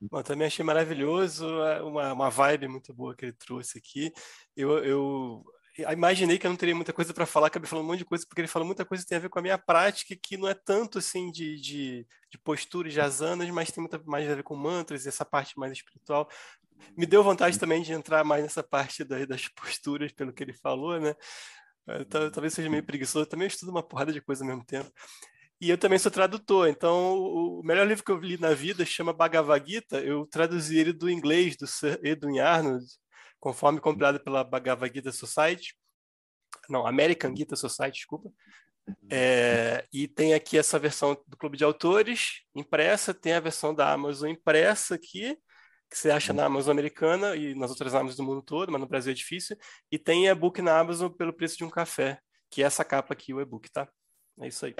H: Bom, também achei maravilhoso, é uma, uma vibe muito boa que ele trouxe aqui. Eu, eu imaginei que eu não teria muita coisa para falar, acabei falando um monte de coisa, porque ele falou muita coisa que tem a ver com a minha prática, que não é tanto assim de, de, de posturas de asanas, mas tem muita mais a ver com mantras, essa parte mais espiritual. Me deu vontade também de entrar mais nessa parte das posturas, pelo que ele falou, né? É, talvez seja meio preguiçoso, eu também estudo uma porrada de coisa ao mesmo tempo. E eu também sou tradutor, então o melhor livro que eu li na vida chama Bhagavad Gita. Eu traduzi ele do inglês, do Sir Edwin Arnold, conforme compilado pela Bhagavad Gita Society. Não, American Gita Society, desculpa. É, e tem aqui essa versão do Clube de Autores impressa, tem a versão da Amazon impressa aqui, que você acha na Amazon americana e nas outras Amazons do mundo todo, mas no Brasil é difícil. E tem e-book na Amazon pelo preço de um café, que é essa capa aqui, o e-book, tá? É isso aí.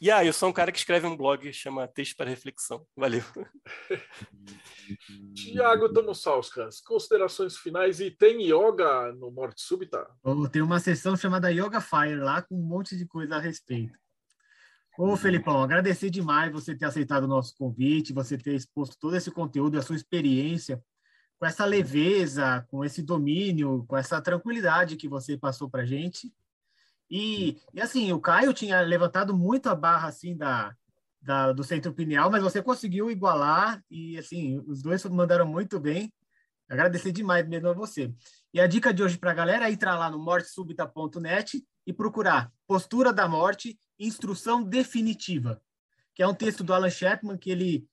H: E ah, eu sou um cara que escreve um blog chama Texto para Reflexão. Valeu.
B: Tiago Tomosauskas, considerações finais e tem yoga no Morte Súbita?
I: Oh, tem uma sessão chamada Yoga Fire lá com um monte de coisa a respeito. Ô, Felipão, agradecer demais você ter aceitado o nosso convite, você ter exposto todo esse conteúdo, a sua experiência, com essa leveza, com esse domínio, com essa tranquilidade que você passou para gente. E, e, assim, o Caio tinha levantado muito a barra assim da, da, do centro pineal, mas você conseguiu igualar e assim, os dois mandaram muito bem. Agradecer demais mesmo a você. E a dica de hoje para a galera é entrar lá no mortesubita.net e procurar Postura da Morte Instrução Definitiva, que é um texto do Alan Chapman que ele,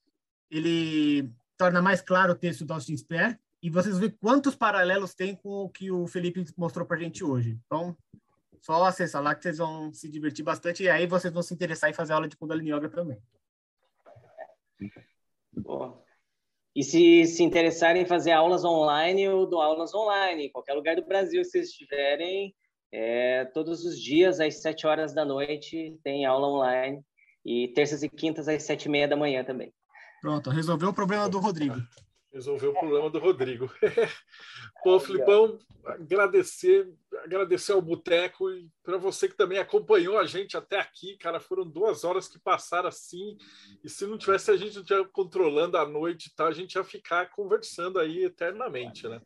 I: ele torna mais claro o texto do Austin Spare e vocês vão ver quantos paralelos tem com o que o Felipe mostrou para a gente hoje. Então, só acessar lá que vocês vão se divertir bastante e aí vocês vão se interessar em fazer aula de Kundalini Yoga também.
J: E se se interessarem em fazer aulas online, eu dou aulas online, em qualquer lugar do Brasil que vocês estiverem, é, todos os dias, às 7 horas da noite, tem aula online. E terças e quintas, às 7 e meia da manhã também.
I: Pronto, resolveu o problema do Rodrigo.
B: Resolveu o problema do Rodrigo. Pô, Filipão, agradecer, agradecer ao Boteco e para você que também acompanhou a gente até aqui, cara, foram duas horas que passaram assim, e se não tivesse a gente já controlando a noite, tá, a gente ia ficar conversando aí eternamente, né?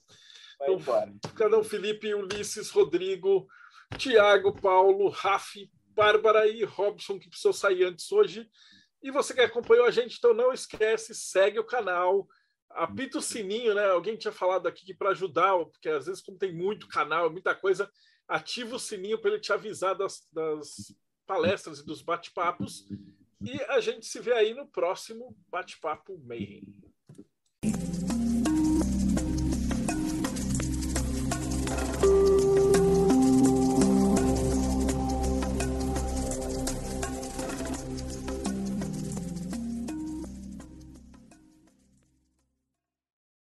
B: Então, Cadão Felipe, Ulisses, Rodrigo, Tiago, Paulo, Rafi, Bárbara e Robson, que precisou sair antes hoje. E você que acompanhou a gente, então não esquece, segue o canal, apita o sininho, né? Alguém tinha falado aqui que para ajudar, porque às vezes, como tem muito canal, muita coisa, ativa o sininho para ele te avisar das, das palestras e dos bate-papos. E a gente se vê aí no próximo Bate-Papo Mayhem.